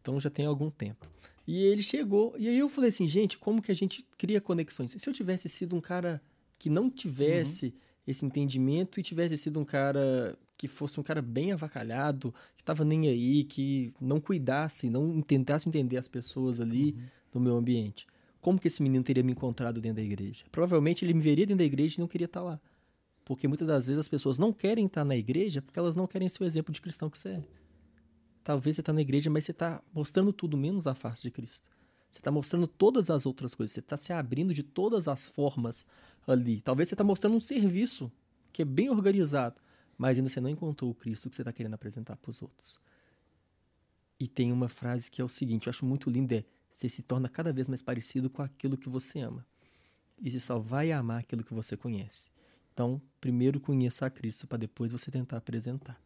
[SPEAKER 3] Então já tem algum tempo. E ele chegou, e aí eu falei assim, gente, como que a gente cria conexões? Se eu tivesse sido um cara que não tivesse esse entendimento e tivesse sido um cara que fosse um cara bem avacalhado, que tava nem aí, que não cuidasse, não tentasse entender as pessoas ali no meu ambiente. Como que esse menino teria me encontrado dentro da igreja? Provavelmente ele me veria dentro da igreja e não queria estar lá. Porque muitas das vezes as pessoas não querem estar na igreja porque elas não querem ser o exemplo de cristão que você é. Talvez você está na igreja, mas você está mostrando tudo menos a face de Cristo. Você está mostrando todas as outras coisas. Você está se abrindo de todas as formas ali. Talvez você está mostrando um serviço que é bem organizado, mas ainda você não encontrou o Cristo que você está querendo apresentar para os outros. E tem uma frase que é o seguinte, eu acho muito linda, é você se torna cada vez mais parecido com aquilo que você ama. E você só vai amar aquilo que você conhece. Então, primeiro conheça a Cristo para depois você tentar apresentar.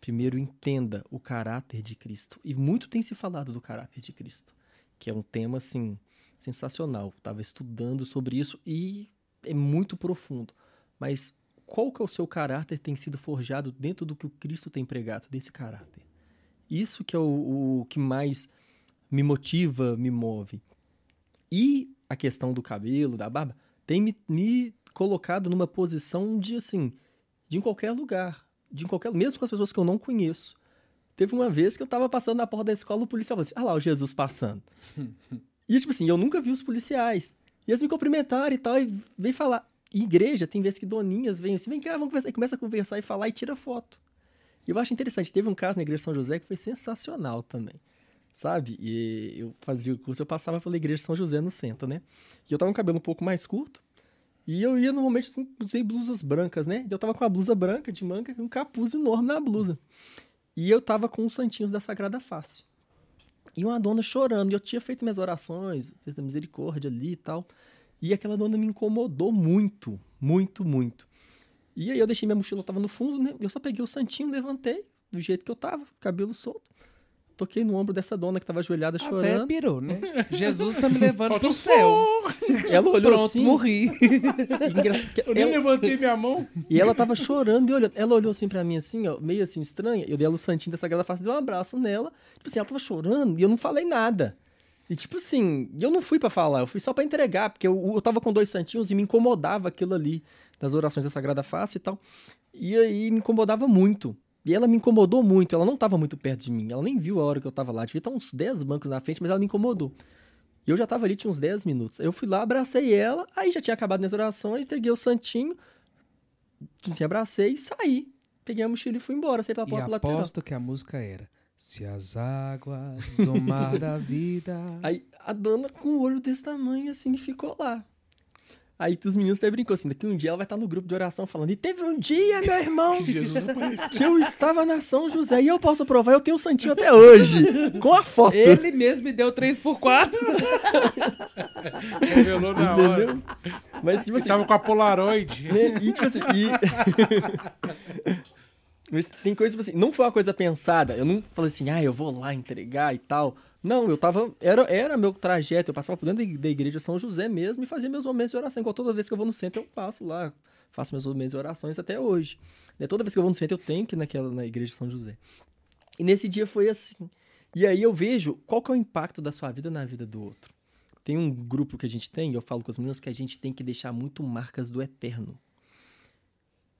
[SPEAKER 3] Primeiro entenda o caráter de Cristo. E muito tem se falado do caráter de Cristo, que é um tema assim sensacional. Estava estudando sobre isso e é muito profundo. Mas qual que é o seu caráter tem sido forjado dentro do que o Cristo tem pregado desse caráter? Isso que é o, o que mais me motiva, me move. E a questão do cabelo, da barba, tem me, me colocado numa posição de assim, de em qualquer lugar, de em qualquer, mesmo com as pessoas que eu não conheço. Teve uma vez que eu tava passando na porta da escola, o policial falou assim: "Ah lá o Jesus passando". [LAUGHS] e tipo assim, eu nunca vi os policiais. E eles me cumprimentaram e tal e veio falar. Em igreja tem vezes que doninhas vêm assim: "Vem cá, vamos conversar". E começa a conversar e falar e tira foto. E eu acho interessante, teve um caso na igreja de São José que foi sensacional também. Sabe? E eu fazia o curso, eu passava pela igreja de São José no centro, né? E eu tava com o cabelo um pouco mais curto. E eu ia normalmente assim, usei blusas brancas, né? Eu tava com a blusa branca de manga e um capuz enorme na blusa. E eu tava com os santinhos da Sagrada Face. E uma dona chorando. E eu tinha feito minhas orações, Deus da misericórdia ali e tal. E aquela dona me incomodou muito, muito, muito. E aí eu deixei minha mochila, tava no fundo, né? Eu só peguei o santinho, levantei, do jeito que eu tava, cabelo solto. Toquei no ombro dessa dona que tava ajoelhada chorando.
[SPEAKER 2] pirou, né? [LAUGHS] Jesus tá me levando pro
[SPEAKER 1] o
[SPEAKER 2] céu.
[SPEAKER 3] Ela olhou
[SPEAKER 2] Pronto,
[SPEAKER 3] assim.
[SPEAKER 2] morri. [LAUGHS]
[SPEAKER 3] engra-
[SPEAKER 1] Eu nem
[SPEAKER 3] ela-
[SPEAKER 1] levantei minha mão.
[SPEAKER 3] E ela tava chorando e olhando. Ela olhou assim pra mim, assim, ó, meio assim, estranha. Eu dei ela o santinho dessa Sagrada Face, dei um abraço nela. Tipo assim, ela tava chorando e eu não falei nada. E tipo assim, eu não fui pra falar, eu fui só pra entregar, porque eu, eu tava com dois santinhos e me incomodava aquilo ali, das orações da Sagrada Face e tal. E aí me incomodava muito. E ela me incomodou muito, ela não tava muito perto de mim, ela nem viu a hora que eu tava lá. Devia estar uns 10 bancos na frente, mas ela me incomodou. E eu já tava ali, tinha uns 10 minutos. Eu fui lá, abracei ela, aí já tinha acabado minhas orações, entreguei o santinho, assim, abracei e saí. Peguei a mochila e fui embora, saí pela
[SPEAKER 2] E
[SPEAKER 3] porta lateral.
[SPEAKER 2] aposto que a música era Se as águas do mar da vida... [LAUGHS]
[SPEAKER 3] Aí a dona com o olho desse tamanho, assim, ficou lá. Aí os meninos até brincou assim, daqui um dia ela vai estar no grupo de oração falando, e teve um dia, meu irmão,
[SPEAKER 1] Que [LAUGHS] Jesus
[SPEAKER 3] que eu estava na São José, e eu posso provar, eu tenho o santinho até hoje, com a foto.
[SPEAKER 2] Ele mesmo me deu 3x4. [LAUGHS]
[SPEAKER 1] Revelou na hora.
[SPEAKER 3] Entendeu? Mas, tipo
[SPEAKER 1] Ele
[SPEAKER 3] assim,
[SPEAKER 1] tava com a Polaroid. [LAUGHS]
[SPEAKER 3] né, e tipo assim, e... Mas tem coisa, tipo assim, não foi uma coisa pensada, eu não falei assim, ah, eu vou lá entregar e tal. Não, eu tava, era, era meu trajeto, eu passava por dentro da- igreja São José mesmo e fazia meus momentos de oração, igual toda vez que eu vou no centro eu passo lá, faço meus momentos de orações até hoje. Né, Toda vez que eu vou no centro eu tenho que ir naquela, na igreja São José. E nesse dia foi assim. E aí eu vejo qual que é o impacto da sua vida na vida do outro. Tem um grupo que a gente tem, eu falo com as meninas que a gente tem que deixar muito marcas do eterno.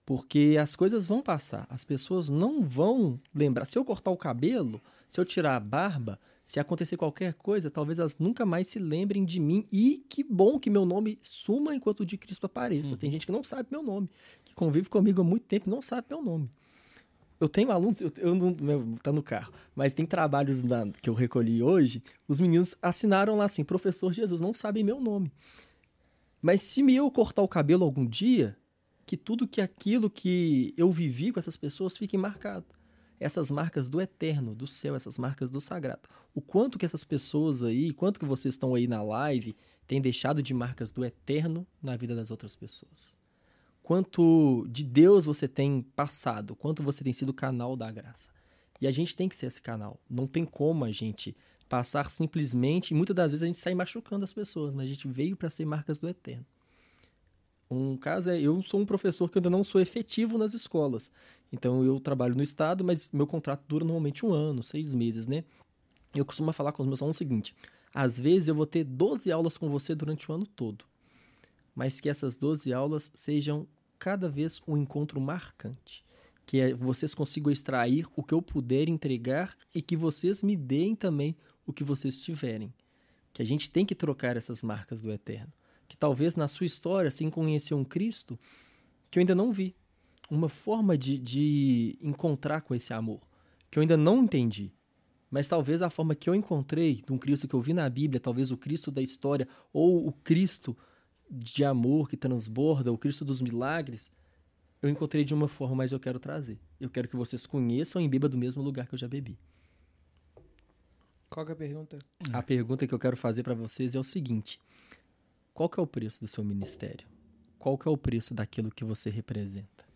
[SPEAKER 3] Porque as coisas vão passar, as pessoas não vão lembrar. Se eu cortar o cabelo, se eu tirar a barba, se acontecer qualquer coisa, talvez elas nunca mais se lembrem de mim. E que bom que meu nome suma enquanto o de Cristo apareça. Tem gente que não sabe meu nome, que convive comigo há muito tempo e não sabe meu nome. Eu tenho alunos, eu, eu não, meu, tá no carro, mas tem trabalhos na- que eu recolhi hoje. Os meninos assinaram lá assim: Professor Jesus, não sabem meu nome. Mas se me eu cortar o cabelo algum dia, que tudo que aquilo que eu vivi com essas pessoas fique marcado. Essas marcas do eterno, do céu, essas marcas do sagrado. O quanto que essas pessoas aí, quanto que vocês estão aí na live, têm deixado de marcas do eterno na vida das outras pessoas. Quanto de Deus você tem passado, quanto você tem sido canal da graça. E a gente tem que ser esse canal. Não tem como a gente passar simplesmente, e muitas das vezes a gente sai machucando as pessoas, mas a gente veio para ser marcas do eterno. Um caso é, eu sou um professor que ainda não sou efetivo nas escolas. Então eu trabalho no estado, mas meu contrato dura normalmente um ano, seis meses, né? Eu costumo falar com os meus alunos o seguinte: às vezes eu vou ter 12 aulas com você durante o ano todo, mas que essas 12 aulas sejam cada vez um encontro marcante. Que é- vocês consigam extrair o que eu puder entregar e que vocês me deem também o que vocês tiverem. Que a gente tem que trocar essas marcas do eterno que talvez na sua história, sem conhecer um Cristo, que eu ainda não vi. Uma forma de, de encontrar com esse amor, que eu ainda não entendi. Mas talvez a forma que eu encontrei de um Cristo que eu vi na Bíblia, talvez o Cristo da história, ou o Cristo de amor que transborda, o Cristo dos milagres, eu encontrei de uma forma, mas eu quero trazer. Eu quero que vocês conheçam e bebam do mesmo lugar que eu já bebi.
[SPEAKER 2] Qual que é a pergunta?
[SPEAKER 3] A pergunta que eu quero fazer para vocês é o seguinte: qual que é o preço do seu ministério? Qual que é o preço daquilo que você representa?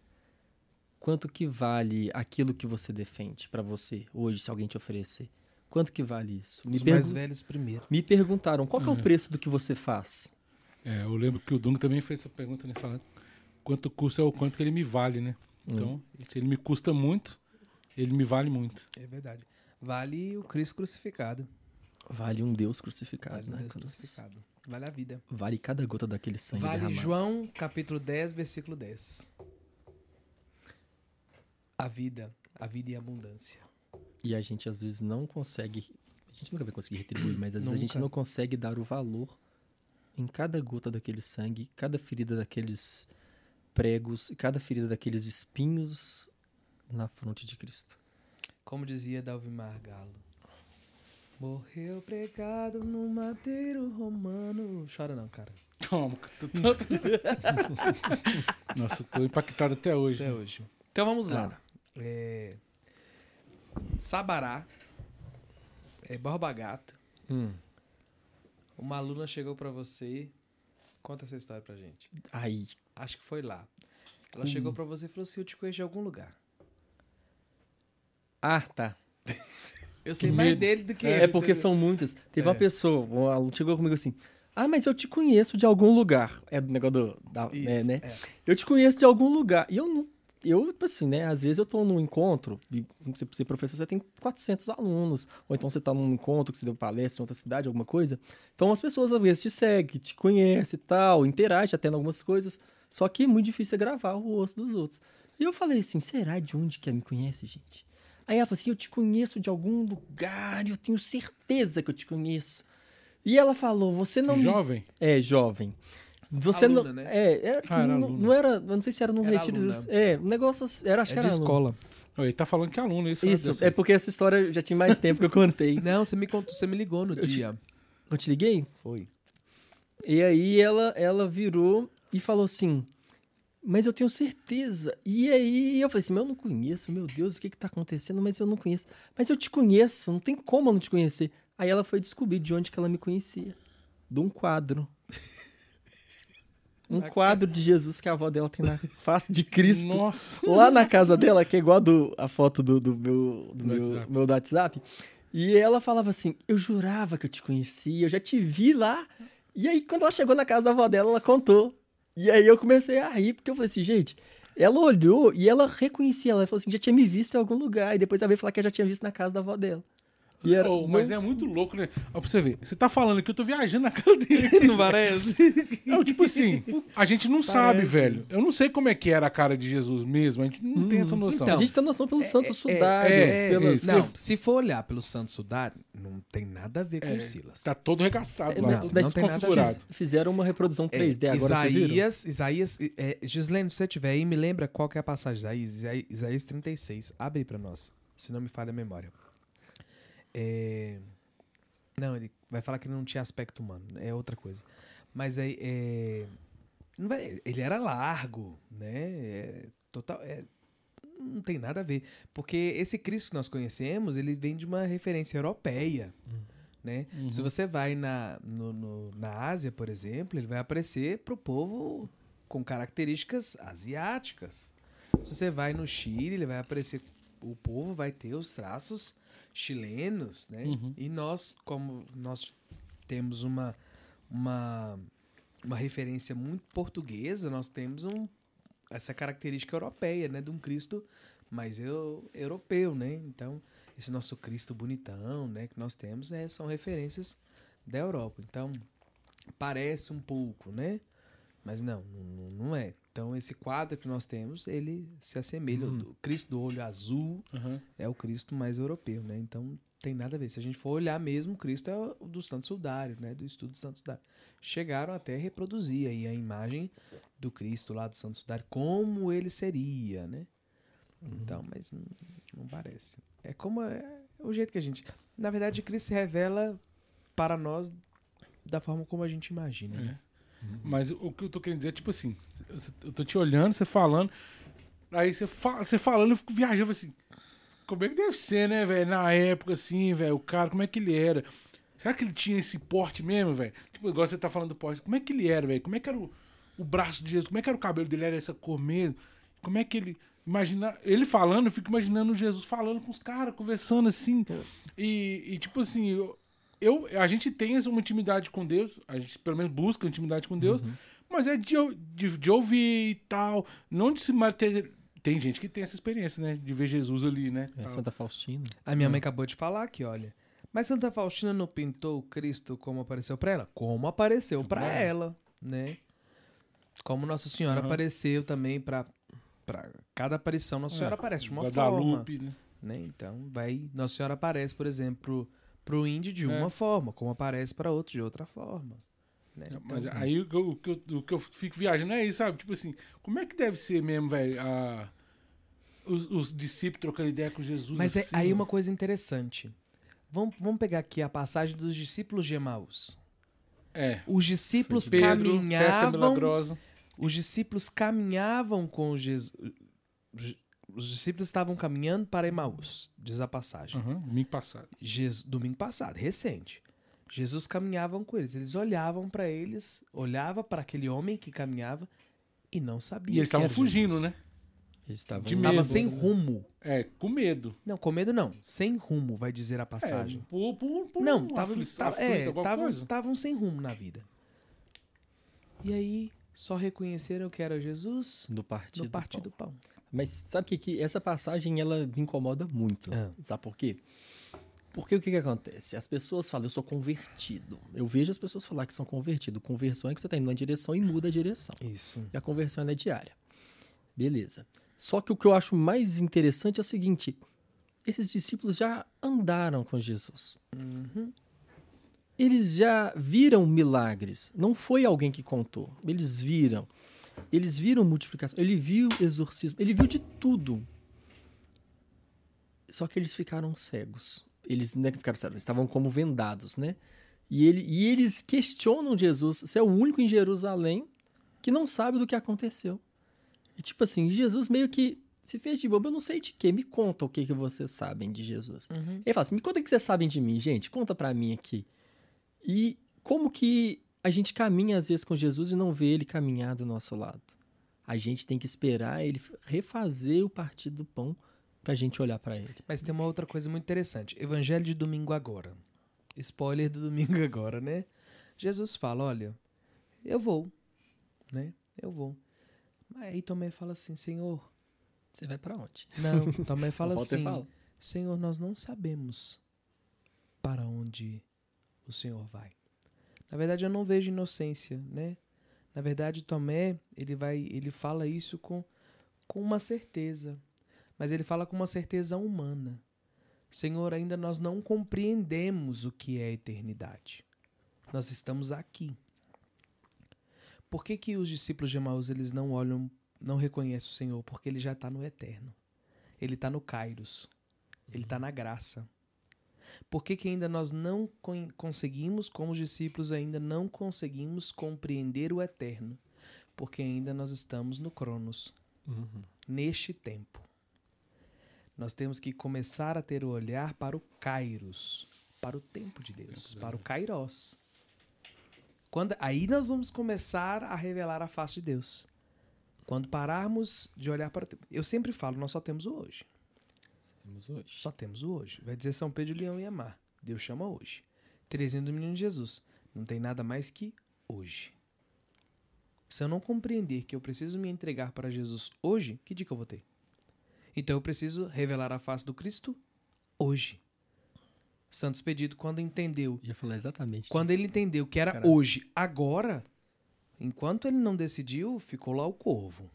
[SPEAKER 3] Quanto que vale aquilo que você defende para você hoje, se alguém te oferecer? Quanto que vale isso? Me,
[SPEAKER 2] Os mais
[SPEAKER 3] pergun-
[SPEAKER 2] velhos primeiro.
[SPEAKER 3] me perguntaram qual que é o
[SPEAKER 1] Uhum.
[SPEAKER 3] preço do que você faz?
[SPEAKER 1] É, eu lembro que o Dung também fez essa pergunta, né? Falando quanto custa é o quanto que ele me vale, né? Então, se ele me custa muito, ele me vale muito.
[SPEAKER 2] É verdade. Vale o Cristo crucificado.
[SPEAKER 3] Vale um Deus crucificado,
[SPEAKER 2] Vale o
[SPEAKER 3] né?
[SPEAKER 2] Deus crucificado. Vale a vida.
[SPEAKER 3] Vale cada gota daquele sangue
[SPEAKER 2] Vale
[SPEAKER 3] derramado.
[SPEAKER 2] João, capítulo 10, versículo 10. A vida, a vida e a abundância.
[SPEAKER 3] E a gente às vezes não consegue. A gente nunca vai conseguir retribuir, mas às vezes a gente não consegue dar o valor em cada gota daquele sangue, cada ferida daqueles pregos, e cada ferida daqueles espinhos na fronte de Cristo.
[SPEAKER 2] Como dizia Dalvimar Galo. Morreu pregado no madeiro romano. Chora não, cara.
[SPEAKER 1] Calma, eu tô, tô... [LAUGHS] Nossa, eu tô impactado até hoje.
[SPEAKER 2] Até hoje. Então vamos lá.
[SPEAKER 1] Tá.
[SPEAKER 2] É, Sabará. É Borba Gato. Uma aluna chegou pra você. Conta essa história pra gente.
[SPEAKER 3] Aí,
[SPEAKER 2] Acho que foi lá. Ela chegou pra você e falou assim: Eu te conheço de algum lugar.
[SPEAKER 3] Ah, tá.
[SPEAKER 2] Eu sei
[SPEAKER 1] Que
[SPEAKER 2] mais
[SPEAKER 1] medo.
[SPEAKER 2] dele do que
[SPEAKER 3] É,
[SPEAKER 2] ele,
[SPEAKER 3] porque
[SPEAKER 2] entendeu?
[SPEAKER 3] são muitas. Teve
[SPEAKER 2] É.
[SPEAKER 3] uma pessoa, um aluno chegou comigo assim. Ah, mas eu te conheço de algum lugar. É do negócio do. Da, né,
[SPEAKER 2] Isso,
[SPEAKER 3] né?
[SPEAKER 2] é.
[SPEAKER 3] Eu te conheço de algum lugar. E eu não. Eu, tipo assim, né? Às vezes eu tô num encontro, e você ser professor, você tem 400 alunos. Ou então você tá num encontro que você deu palestra em outra cidade, alguma coisa. Então as pessoas às vezes te seguem, te conhecem e tal, interagem até em algumas coisas. Só que é muito difícil é gravar o rosto dos outros. E eu falei assim: será de onde que ela me conhece, gente? Aí ela falou assim: eu te conheço de algum lugar, eu tenho certeza que eu te conheço. E ela falou: você não. me-
[SPEAKER 1] Jovem?
[SPEAKER 3] É, jovem. Você
[SPEAKER 2] Aluna,
[SPEAKER 3] não.
[SPEAKER 2] né?
[SPEAKER 3] É, é,
[SPEAKER 1] Ah, era
[SPEAKER 3] não,
[SPEAKER 1] aluna.
[SPEAKER 3] não era. Eu não sei se era num
[SPEAKER 2] Era
[SPEAKER 3] retiro.
[SPEAKER 2] aluna.
[SPEAKER 3] É, um negócio. Era, acho
[SPEAKER 2] É
[SPEAKER 3] que
[SPEAKER 2] de
[SPEAKER 3] era. aluna.
[SPEAKER 2] escola.
[SPEAKER 1] Ele tá falando que é aluno, isso.
[SPEAKER 3] Isso, é porque essa história já tinha mais tempo que eu contei. [LAUGHS]
[SPEAKER 2] Não, você me contou, você me ligou no
[SPEAKER 3] Eu te-
[SPEAKER 2] dia.
[SPEAKER 3] Eu te liguei?
[SPEAKER 2] Foi.
[SPEAKER 3] E aí ela, ela virou e falou assim: Mas eu tenho certeza. E aí eu falei assim: Mas eu não conheço, meu Deus, o que que tá acontecendo? Mas eu não conheço. Mas eu te conheço, não tem como eu não te conhecer. Aí ela foi descobrir de onde que ela me conhecia. De um quadro. Um
[SPEAKER 2] Na
[SPEAKER 3] quadro de Jesus que a avó dela tem na [LAUGHS] face de Cristo.
[SPEAKER 1] Nossa.
[SPEAKER 3] Lá na casa dela, que é igual a, do, a foto do, do meu, do
[SPEAKER 1] Do
[SPEAKER 3] meu,
[SPEAKER 1] WhatsApp.
[SPEAKER 3] meu WhatsApp. E ela falava assim: Eu jurava que eu te conhecia, eu já te vi lá. E aí, quando ela chegou na casa da avó dela, ela contou. E aí eu comecei a rir, porque eu falei assim, gente. Ela olhou e ela reconhecia ela. Ela falou assim: já tinha me visto em algum lugar. E depois ela veio falar que já tinha visto na casa da avó dela. E era,
[SPEAKER 1] Oh, mas é muito louco, né? Ó, pra você ver. Você tá falando que eu tô viajando na cara dele. [LAUGHS]
[SPEAKER 2] Não parece?
[SPEAKER 1] Não, tipo assim, a gente não sabe,
[SPEAKER 2] Parece.
[SPEAKER 1] velho. Eu não sei como é que era a cara de Jesus mesmo. A gente não tem essa noção.
[SPEAKER 2] Então,
[SPEAKER 3] a gente tem noção pelo Santo
[SPEAKER 2] é-
[SPEAKER 3] Sudário,
[SPEAKER 1] é,
[SPEAKER 3] pelas.
[SPEAKER 1] isso.
[SPEAKER 2] Não, se for olhar pelo Santo Sudário, não tem nada a ver com
[SPEAKER 1] É,
[SPEAKER 2] Silas.
[SPEAKER 1] Tá todo regaçado
[SPEAKER 3] É,
[SPEAKER 1] lá.
[SPEAKER 2] não,
[SPEAKER 3] na-
[SPEAKER 2] não tem nada
[SPEAKER 3] fiz- fizeram uma reprodução
[SPEAKER 2] É,
[SPEAKER 3] 3D agora?
[SPEAKER 2] Isaías, Isaías, é, Gislene, se você tiver aí, me lembra qual que é a passagem de Isaías, Isaías, Isaías 36. Abre aí pra nós, se não me falha a memória. É, Não, ele vai falar que ele não tinha aspecto humano, é outra coisa. Mas aí, é, ele era largo, né? É, total, é, não tem nada a ver. Porque esse Cristo que nós conhecemos, ele vem de uma referência europeia, né?
[SPEAKER 1] Uhum.
[SPEAKER 2] Se você vai na, no- no- na Ásia, por exemplo, ele vai aparecer pro povo com características asiáticas. Se você vai no Chile, ele vai aparecer. O povo vai ter os traços chilenos, né?
[SPEAKER 1] Uhum.
[SPEAKER 2] E nós, como nós temos uma, uma, uma referência muito portuguesa, nós temos um, essa característica europeia, né? De um Cristo mais eu, europeu, né? Então, esse nosso Cristo bonitão, né? Que nós temos é, são referências da Europa. Então, parece um pouco, né? Mas não, não, não é. Então, esse quadro que nós temos, ele se assemelha.
[SPEAKER 1] Uhum.
[SPEAKER 2] O Cristo do olho azul
[SPEAKER 1] Aham.
[SPEAKER 2] é o Cristo mais europeu, né? Então, tem nada a ver. Se a gente for olhar mesmo, o Cristo é o do Santo Sudário, né? Do estudo do Santo Sudário. Chegaram até a reproduzir aí a imagem do Cristo lá do Santo Sudário, como ele seria, né? Então, mas não, não parece. É como é o jeito que a gente. Na verdade, Cristo se revela para nós da forma como a gente imagina, né?
[SPEAKER 1] Mas o que eu tô querendo dizer é tipo assim: eu- tô te olhando, você falando. Aí você, fa você falando, eu fico viajando assim. Como é que deve ser, né, velho? Na época, assim, velho, o cara, como é que ele era? Será que ele tinha esse porte mesmo, velho? Tipo, igual você tá falando do porte. Como é que ele era, velho? Como é que era o, o braço de Jesus? Como é que era o cabelo dele? Era essa cor mesmo? Como é que ele. Imagina, ele falando, eu fico imaginando Jesus falando com os caras, conversando assim. E, e, tipo assim, eu, eu, a gente tem essa uma intimidade com Deus, a gente pelo menos busca intimidade com Deus, mas é de, de, de ouvir e tal, não de se manter. Tem gente que tem essa experiência, né? De ver Jesus ali, né?
[SPEAKER 3] É,
[SPEAKER 1] tal.
[SPEAKER 3] Santa Faustina.
[SPEAKER 2] A minha mãe acabou de falar aqui, olha. Mas Santa Faustina não pintou o Cristo como apareceu pra ela? Como apareceu pra
[SPEAKER 1] Claro.
[SPEAKER 2] ela, né? Como Nossa Senhora
[SPEAKER 1] Aham.
[SPEAKER 2] apareceu também pra, pra cada aparição. Nossa Senhora
[SPEAKER 1] É,
[SPEAKER 2] aparece de uma forma,
[SPEAKER 1] Guadalupe, né?
[SPEAKER 2] né? Então, vai... Nossa Senhora aparece, por exemplo, pro, pro índio de
[SPEAKER 1] É.
[SPEAKER 2] uma forma, como aparece pra outro de outra forma. Né? Então,
[SPEAKER 1] Mas aí o que, eu, o, que eu, o que eu fico viajando é isso, sabe? Tipo assim, como é que deve ser mesmo, velho, a- os, os discípulos trocando ideia com Jesus?
[SPEAKER 2] Mas é
[SPEAKER 1] assim,
[SPEAKER 2] aí
[SPEAKER 1] mano?
[SPEAKER 2] uma coisa interessante. Vamos, vamos pegar aqui a passagem dos discípulos de Emaús.
[SPEAKER 1] É.
[SPEAKER 2] Os discípulos
[SPEAKER 1] Pedro,
[SPEAKER 2] caminhavam
[SPEAKER 1] milagrosa.
[SPEAKER 2] Os discípulos caminhavam com Jesus. Os discípulos estavam caminhando para Emaús, diz a passagem.
[SPEAKER 1] Aham, domingo passado.
[SPEAKER 2] Jesus- domingo passado, recente. Jesus caminhavam com eles. Eles olhavam para eles, olhava para aquele homem que caminhava e não sabia.
[SPEAKER 1] E eles estavam fugindo,
[SPEAKER 2] Jesus.
[SPEAKER 1] né?
[SPEAKER 3] Eles estavam
[SPEAKER 1] De medo.
[SPEAKER 2] sem rumo.
[SPEAKER 1] É, com medo.
[SPEAKER 2] Não, com medo não. Sem rumo, vai dizer a passagem.
[SPEAKER 1] É, por, por, por
[SPEAKER 2] não,
[SPEAKER 1] aflito,
[SPEAKER 2] é, tavam- estavam sem rumo na vida. E aí, só reconheceram que era Jesus
[SPEAKER 3] no partido.
[SPEAKER 2] no partido do pão.
[SPEAKER 3] Mas sabe o que, que essa passagem ela me incomoda muito?
[SPEAKER 2] Ah.
[SPEAKER 3] Sabe por quê? Porque o que, que acontece? As pessoas falam, eu sou convertido. Eu vejo as pessoas falar que são convertidos. Conversão é que você está indo numa direção e muda a direção.
[SPEAKER 2] Isso.
[SPEAKER 3] E a conversão é diária. Beleza. Só que o que eu acho mais interessante é o seguinte: esses discípulos já andaram com Jesus.
[SPEAKER 2] Uhum.
[SPEAKER 3] Eles já viram milagres. Não foi alguém que contou. Eles viram. Eles viram multiplicação. Ele viu exorcismo. Ele viu de tudo. Só que eles ficaram cegos. Eles não é que ficaram cegos, eles estavam como vendados, né? E, ele, e eles questionam Jesus. Você é o único em Jerusalém que não sabe do que aconteceu. E tipo assim, Jesus meio que se fez de bobo. Eu não sei de quê. Me conta o que, que vocês sabem de Jesus.
[SPEAKER 2] Uhum.
[SPEAKER 3] Ele fala assim: me conta o que vocês sabem de mim, gente. Conta pra mim aqui. E como que a gente caminha às vezes com Jesus e não vê ele caminhar do nosso lado? A gente tem que esperar ele refazer o partido do pão pra gente olhar pra ele.
[SPEAKER 2] Mas tem uma outra coisa muito interessante. Evangelho de domingo agora. Spoiler do [LAUGHS] domingo agora, né? Jesus fala, olha, eu vou, né? Eu vou. Aí Tomé fala assim, Senhor...
[SPEAKER 3] Você vai pra onde?
[SPEAKER 2] Não, [LAUGHS] Tomé fala assim,
[SPEAKER 3] fala.
[SPEAKER 2] Senhor, nós não sabemos para onde o Senhor vai. Na verdade, eu não vejo inocência, né? Na verdade, Tomé, ele vai, ele fala isso com, com uma certeza, mas ele fala com uma certeza humana. Senhor, ainda nós não compreendemos o que é a eternidade. Nós estamos aqui. Por que, que os discípulos de Emaús eles não olham, não reconhecem o Senhor? Porque ele já está no eterno. Ele está no Kairos. Ele está na graça. Por que, que ainda nós não con- conseguimos, como os discípulos ainda não conseguimos compreender o eterno? Porque ainda nós estamos no Cronos, neste tempo. Nós temos que começar a ter o olhar para o Kairos, para o tempo de Deus, para o Kairos. Quando, aí nós vamos começar a revelar a face de Deus. Quando pararmos de olhar para o tempo. Eu sempre falo, nós só temos o hoje.
[SPEAKER 3] Temos hoje.
[SPEAKER 2] Só temos o hoje. Vai dizer São Pedro, Leão e Amar. Deus chama hoje. Terezinha do Menino Jesus. Não tem nada mais que hoje. Se eu não compreender que eu preciso me entregar para Jesus hoje, que que eu vou ter? Então eu preciso revelar a face do Cristo hoje. Santos Pedido, quando entendeu,
[SPEAKER 3] Ia falar exatamente
[SPEAKER 2] quando
[SPEAKER 3] disso.
[SPEAKER 2] ele entendeu que era hoje, agora, enquanto ele não decidiu, ficou lá o corvo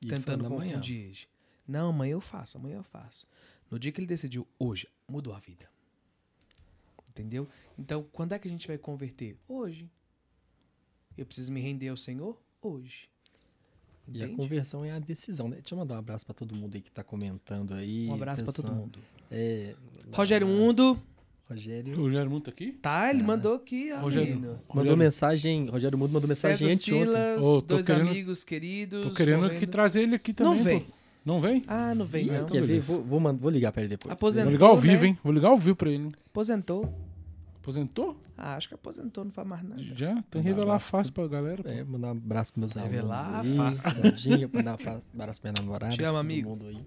[SPEAKER 3] Ia
[SPEAKER 2] tentando confundir. Não, amanhã eu faço, amanhã eu faço. No dia que ele decidiu, hoje, mudou a vida. Entendeu? Então, quando é que a gente vai converter? Hoje. Eu preciso me render ao Senhor? Hoje.
[SPEAKER 3] E a
[SPEAKER 2] Entende?
[SPEAKER 3] conversão é a decisão, né? Deixa eu mandar um abraço pra todo mundo aí que tá comentando aí.
[SPEAKER 2] Um abraço pra todo mundo.
[SPEAKER 3] É,
[SPEAKER 2] Rogério Mundo,
[SPEAKER 3] Rogério.
[SPEAKER 1] O Rogério Mundo tá aqui?
[SPEAKER 2] tá? Ele mandou aqui, ó,
[SPEAKER 1] Rogério.
[SPEAKER 2] menino.
[SPEAKER 3] Mandou
[SPEAKER 1] Rogério,
[SPEAKER 3] mensagem, Rogério Mundo mandou mensagem
[SPEAKER 2] César
[SPEAKER 3] anteontem.
[SPEAKER 2] Silas,
[SPEAKER 1] Ô, tô
[SPEAKER 2] dois
[SPEAKER 1] querendo-
[SPEAKER 2] amigos queridos.
[SPEAKER 1] Tô querendo que trazer ele aqui também.
[SPEAKER 2] Não vem.
[SPEAKER 1] pô. Não vem?
[SPEAKER 2] Ah, não vem
[SPEAKER 3] Ih,
[SPEAKER 2] não.
[SPEAKER 3] Quer ver? Vou, vou, mand- vou ligar pra ele depois.
[SPEAKER 2] Aposentou.
[SPEAKER 1] Vou ligar ao
[SPEAKER 2] né?
[SPEAKER 1] vivo, hein? Vou ligar ao vivo pra ele.
[SPEAKER 2] Aposentou.
[SPEAKER 1] Aposentou?
[SPEAKER 2] Ah, acho que aposentou, não faz mais nada.
[SPEAKER 1] Já? Tem que
[SPEAKER 3] Mandar
[SPEAKER 1] revelar fácil pra galera. pô.
[SPEAKER 3] É, mandar um abraço pros meus
[SPEAKER 2] Revelar
[SPEAKER 3] alunos aí,
[SPEAKER 2] fácil.
[SPEAKER 3] Cidadinha, mandar um abraço pra minha namorada.
[SPEAKER 2] Te amo,
[SPEAKER 3] todo
[SPEAKER 2] amigo.
[SPEAKER 3] mundo aí.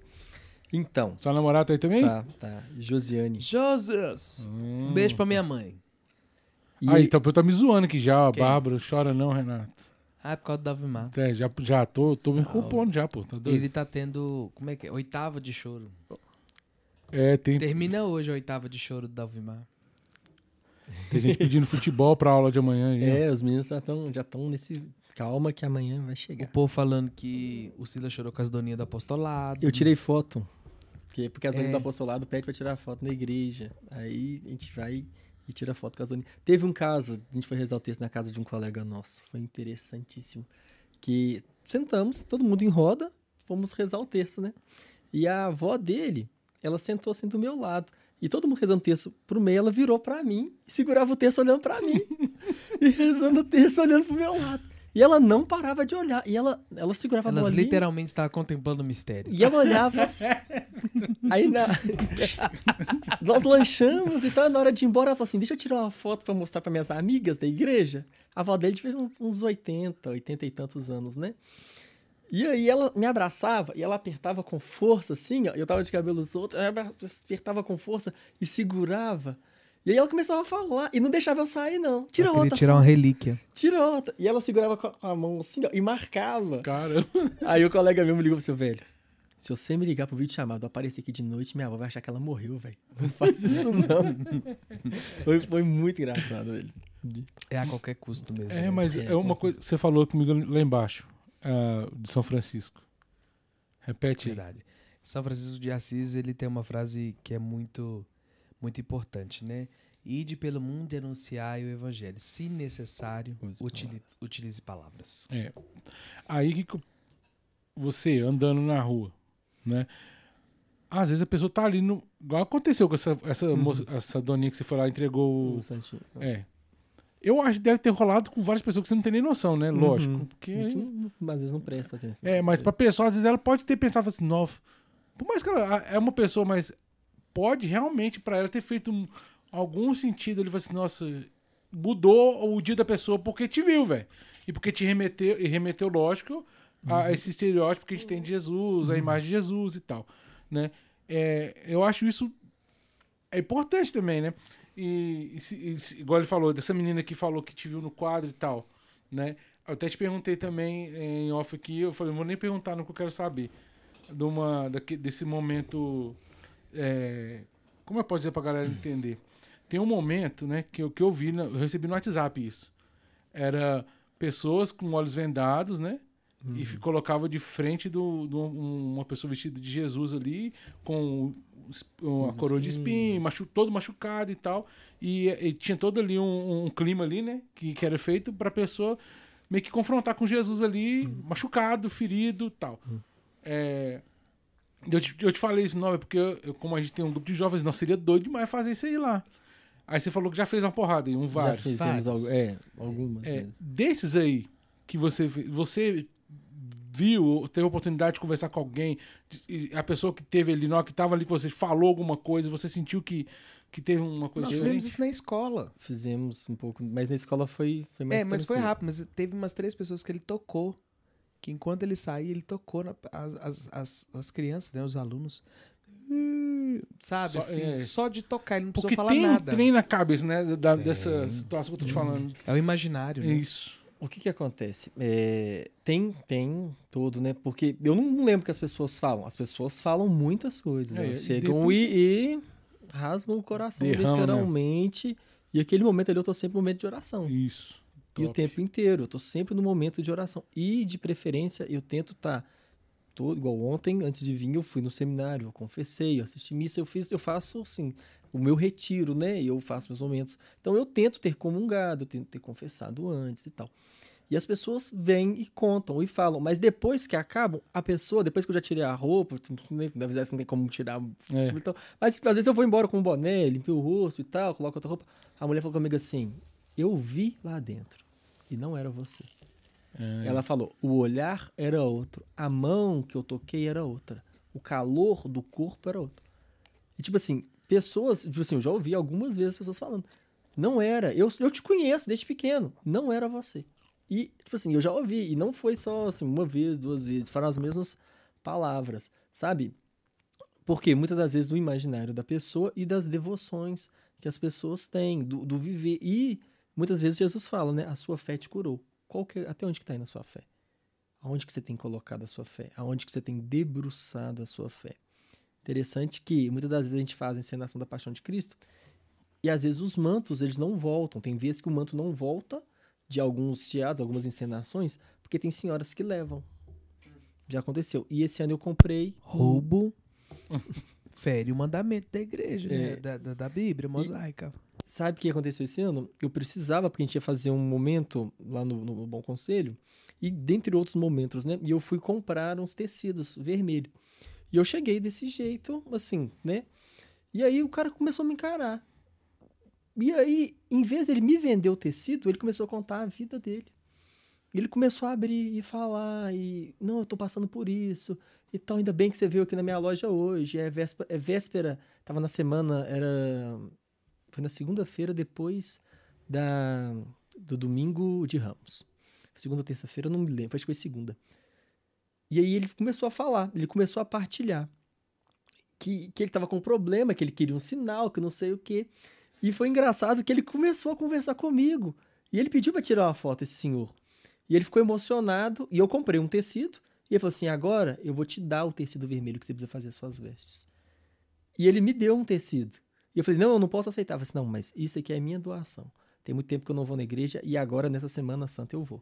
[SPEAKER 3] Então,
[SPEAKER 1] Sua namorada tá aí também?
[SPEAKER 3] tá, tá. Josiane.
[SPEAKER 2] Jesus!
[SPEAKER 1] Hum.
[SPEAKER 2] Um beijo pra minha mãe.
[SPEAKER 3] E
[SPEAKER 1] Aí, então eu tá me zoando aqui já, ó.
[SPEAKER 2] Quem?
[SPEAKER 1] Bárbara. Chora não, Renato.
[SPEAKER 2] Ah, é por causa do Davimar.
[SPEAKER 1] É, já, já tô, tô me culpando já, pô. Tá doido?
[SPEAKER 2] Ele tá tendo. Como é que é? Oitava de choro.
[SPEAKER 1] É, tem,
[SPEAKER 2] Termina hoje a oitava de choro do Davimar.
[SPEAKER 1] tem gente pedindo futebol pra aula de amanhã. já.
[SPEAKER 3] É, os meninos já estão já tão nesse. Calma que amanhã vai
[SPEAKER 2] O
[SPEAKER 3] chegar.
[SPEAKER 2] povo falando que o Silas chorou com as doninhas do apostolado.
[SPEAKER 3] Eu tirei foto. Porque, porque as
[SPEAKER 2] É.
[SPEAKER 3] é. do apostolado pede pra tirar foto na igreja. Aí a gente vai e tira foto com as doninhas. Teve um caso, a gente foi rezar o texto na casa de um colega nosso. Foi interessantíssimo. Que sentamos, todo mundo em roda, fomos rezar o terço, né? E a avó dele, ela sentou assim do meu lado. E todo mundo rezando o terço pro meio, ela virou pra mim e segurava o terço olhando pra mim. [LAUGHS] e rezando o terço olhando pro meu lado. E ela não parava de olhar. E ela, ela segurava a
[SPEAKER 2] Elas
[SPEAKER 3] bolinha.
[SPEAKER 2] literalmente estavam contemplando o mistério.
[SPEAKER 3] E ela olhava assim, [LAUGHS] Aí na... [LAUGHS] nós lanchamos e tal. Na hora de ir embora, ela falou assim: deixa eu tirar uma foto pra mostrar pra minhas amigas da igreja. A avó dele fez uns, uns 80, 80 e tantos anos, né? E aí ela me abraçava e ela apertava com força, assim, ó. Eu tava de cabelo solto, ela apertava com força e segurava. E aí ela começava a falar e não deixava eu sair, não. Tira
[SPEAKER 2] Eu queria
[SPEAKER 3] outra.
[SPEAKER 2] tirar uma relíquia.
[SPEAKER 3] Tira outra. E ela segurava com a- com a mão assim, ó, e marcava.
[SPEAKER 1] Caramba. [LAUGHS]
[SPEAKER 3] Aí o colega meu me ligou pro seu velho. Se você me ligar pro vídeo chamado, aparecer aqui de noite, minha avó vai achar que ela morreu, velho. [LAUGHS] Não faz isso, não. foi, foi muito engraçado, velho.
[SPEAKER 2] É a qualquer custo mesmo.
[SPEAKER 1] É,
[SPEAKER 2] né?
[SPEAKER 1] mas
[SPEAKER 3] É,
[SPEAKER 1] é uma coisa. Você falou comigo lá embaixo, ah, de São Francisco. Repete.
[SPEAKER 2] Verdade. São Francisco de Assis, ele tem uma frase que é muito, muito importante, né? Ide pelo mundo e anunciai o evangelho. Se necessário,
[SPEAKER 3] Use
[SPEAKER 2] utili- utilize palavras.
[SPEAKER 1] É. Aí que você andando na rua, né? Às vezes a pessoa tá ali no. Igual aconteceu com essa, essa,
[SPEAKER 3] Uhum.
[SPEAKER 1] moça, essa doninha que você foi lá e entregou.
[SPEAKER 3] O Santinho.
[SPEAKER 1] É. Eu acho que deve ter rolado com várias pessoas que você não tem nem noção, né? Lógico.
[SPEAKER 3] Uhum.
[SPEAKER 1] Porque.
[SPEAKER 3] Às vezes não presta atenção.
[SPEAKER 1] É, mas pra pessoa, às vezes ela pode ter pensado assim, nossa. Por mais que ela é uma pessoa, mas pode realmente pra ela ter feito um- algum sentido. Ele falou assim, nossa, mudou o dia da pessoa porque te viu, velho. E porque te remeteu, e remeteu, lógico, a esse estereótipo que a gente tem de Jesus, a imagem de Jesus e tal, né? É, eu acho isso é importante também, né? E, e e igual ele falou, dessa menina que falou que te viu no quadro e tal, né? Eu até te perguntei também eh, em off aqui, eu falei, não vou nem perguntar no que eu quero saber. De uma, daque- desse momento. É, como eu posso dizer pra galera entender? Tem um momento, né, que eu, que eu vi, na- eu recebi no WhatsApp isso. Era pessoas com olhos vendados, né? E fi- colocava de frente do, do- um- uma pessoa vestida de Jesus ali, com uma
[SPEAKER 3] Os
[SPEAKER 1] coroa de
[SPEAKER 3] espinhos.
[SPEAKER 1] espinho, machu, todo machucado e tal. E, e tinha todo ali um, um clima ali, né? Que, que era feito pra pessoa meio que confrontar com Jesus ali, machucado, ferido e tal. É, eu, te, eu te falei isso, não, é porque eu- eu- como a gente tem um grupo de jovens, nós seria doido demais fazer isso aí lá. Aí você falou que já fez uma porrada aí, um
[SPEAKER 3] Já
[SPEAKER 1] vários.
[SPEAKER 3] fizemos
[SPEAKER 2] vários.
[SPEAKER 3] algo, é, algumas
[SPEAKER 1] É,
[SPEAKER 3] vezes.
[SPEAKER 1] desses aí que você fez, você viu, teve a oportunidade de conversar com alguém, a pessoa que teve ali, hora que estava ali com você, falou alguma coisa, você sentiu que, que teve uma coisa
[SPEAKER 2] Nós fizemos isso na escola.
[SPEAKER 3] Fizemos um pouco, mas na escola foi, foi mais
[SPEAKER 2] É, mas foi rápido. Mas teve umas três pessoas que ele tocou. Que enquanto ele saía, ele tocou na- as, as, as, as crianças, né? Os alunos. Sabe,
[SPEAKER 1] Só-
[SPEAKER 2] assim,
[SPEAKER 1] é.
[SPEAKER 2] só de tocar, ele não precisou
[SPEAKER 1] Porque
[SPEAKER 2] falar
[SPEAKER 1] tem
[SPEAKER 2] nada.
[SPEAKER 1] um trem na cabeça, né, da- dessa situação que eu tô te falando.
[SPEAKER 2] É o imaginário, né?
[SPEAKER 1] Isso.
[SPEAKER 3] O que que acontece? É, tem, tem todo, né? Porque eu não lembro que as pessoas falam. As pessoas falam muitas coisas.
[SPEAKER 1] É,
[SPEAKER 3] Elas
[SPEAKER 1] e
[SPEAKER 3] chegam
[SPEAKER 1] depois-
[SPEAKER 3] e, e rasgam o coração,
[SPEAKER 1] Derrama, né?
[SPEAKER 3] literalmente. E aquele momento ali eu tô sempre no momento de oração.
[SPEAKER 1] Isso.
[SPEAKER 3] E o
[SPEAKER 1] Top.
[SPEAKER 3] tempo inteiro, eu tô sempre no momento de oração. E de preferência, eu tento estar todo igual ontem, antes de vir, eu fui no seminário, eu confessei, eu assisti missa, eu fiz, eu faço assim, o meu retiro, né? E eu faço meus momentos. Então eu tento ter comungado, eu tento ter confessado antes e tal. E as pessoas vêm e contam e falam, mas depois que acabam, a pessoa, depois que eu já tirei a roupa, na verdade não tem como tirar
[SPEAKER 1] É.
[SPEAKER 3] então, mas às vezes eu vou embora com um boné, limpei o rosto e tal, coloco outra roupa. A mulher falou comigo assim: Eu vi lá dentro e não era você.
[SPEAKER 1] É.
[SPEAKER 3] Ela falou: O olhar era outro, a mão que eu toquei era outra, o calor do corpo era outro. E tipo assim, pessoas, tipo assim, eu já ouvi algumas vezes pessoas falando: Não era, eu, eu te conheço desde pequeno, não era você. E, tipo assim, eu já ouvi, e não foi só assim, uma vez, duas vezes, foram as mesmas palavras, sabe? Porque muitas das vezes do imaginário da pessoa e das devoções que as pessoas têm, do, do viver. E muitas vezes Jesus fala, né? A sua fé te curou. Qual que, até onde que está aí na sua fé? Aonde que você tem colocado a sua fé? Aonde que você tem debruçado a sua fé? Interessante que muitas das vezes a gente faz a encenação da paixão de Cristo e às vezes os mantos eles não voltam. Tem vezes que o manto não volta de alguns teatros, algumas encenações, porque tem senhoras que levam. Já aconteceu. E esse ano eu comprei
[SPEAKER 2] Roubo [LAUGHS] fere o mandamento da igreja, né?
[SPEAKER 3] É.
[SPEAKER 2] Da, da, da Bíblia mosaica.
[SPEAKER 3] Sabe o que aconteceu esse ano? Eu precisava, porque a gente ia fazer um momento lá no, no Bom Conselho, e dentre outros momentos, né? E eu fui comprar uns tecidos vermelhos. E eu cheguei desse jeito, assim, né? E aí o cara começou a me encarar. E aí, em vez dele me vender o tecido, ele começou a contar a vida dele. Ele começou a abrir e falar, e não, eu tô passando por isso, e tal, ainda bem que você veio aqui na minha loja hoje, é véspera, é véspera tava na semana, era, foi na segunda-feira depois da, do domingo de Ramos. Segunda ou terça-feira, não me lembro, acho que foi segunda. E aí ele começou a falar, ele começou a partilhar que, que ele tava com um problema, que ele queria um sinal, que não sei o quê. E foi engraçado que ele começou a conversar comigo. E ele pediu para tirar uma foto, esse senhor. E ele ficou emocionado, e eu comprei um tecido, e ele falou assim: agora eu vou te dar o tecido vermelho que você precisa fazer as suas vestes. E ele me deu um tecido. E eu falei: não, eu não posso aceitar. Eu falei assim, não, mas isso aqui é minha doação. Tem muito tempo que eu não vou na igreja, e agora, nessa Semana Santa, eu vou.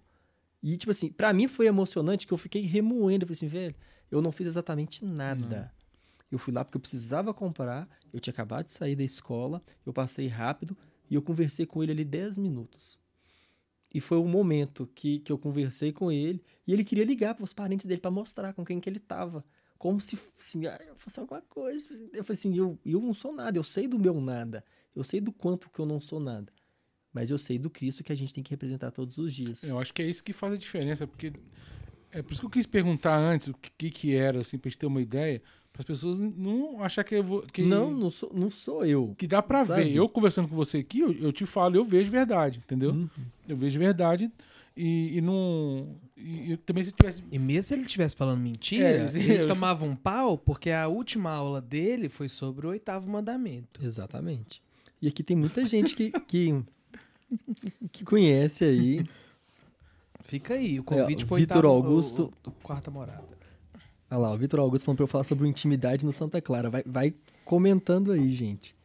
[SPEAKER 3] E, tipo assim, para mim foi emocionante que eu fiquei remoendo. Eu falei assim, velho, eu não fiz exatamente nada. Não. Eu fui lá porque eu precisava comprar, eu tinha acabado de sair da escola, eu passei rápido e eu conversei com ele ali 10 minutos. E foi o momento que, que eu conversei com ele e ele queria ligar para os parentes dele para mostrar com quem que ele estava. Como se assim, ah, eu fosse alguma coisa. Eu falei assim, eu, eu não sou nada, eu sei do meu nada. Eu sei do quanto que eu não sou nada. Mas eu sei do Cristo que a gente tem que representar todos os dias.
[SPEAKER 1] Eu acho que é isso que faz a diferença, porque é por isso que eu quis perguntar antes o que, que era, assim, pra gente ter uma ideia. Para as pessoas não achar que eu vou. Que,
[SPEAKER 3] não, não sou, não sou eu.
[SPEAKER 1] Que dá para ver. Eu conversando com você aqui, eu, eu, te falo, eu vejo verdade, entendeu? Uhum. Eu vejo verdade e, e não. E, também se tivesse.
[SPEAKER 2] E mesmo se ele estivesse falando mentira, é, ele eu... tomava um pau, porque a última aula dele foi sobre o oitavo mandamento.
[SPEAKER 3] Exatamente. E aqui tem muita gente que, que, que conhece aí.
[SPEAKER 2] Fica aí, o convite é,
[SPEAKER 3] para Vitor Augusto.
[SPEAKER 2] O, o, o quarta morada.
[SPEAKER 3] Olha lá, o Vitor Augusto falou pra eu falar sobre intimidade no Santa Clara. Vai, vai comentando aí, gente.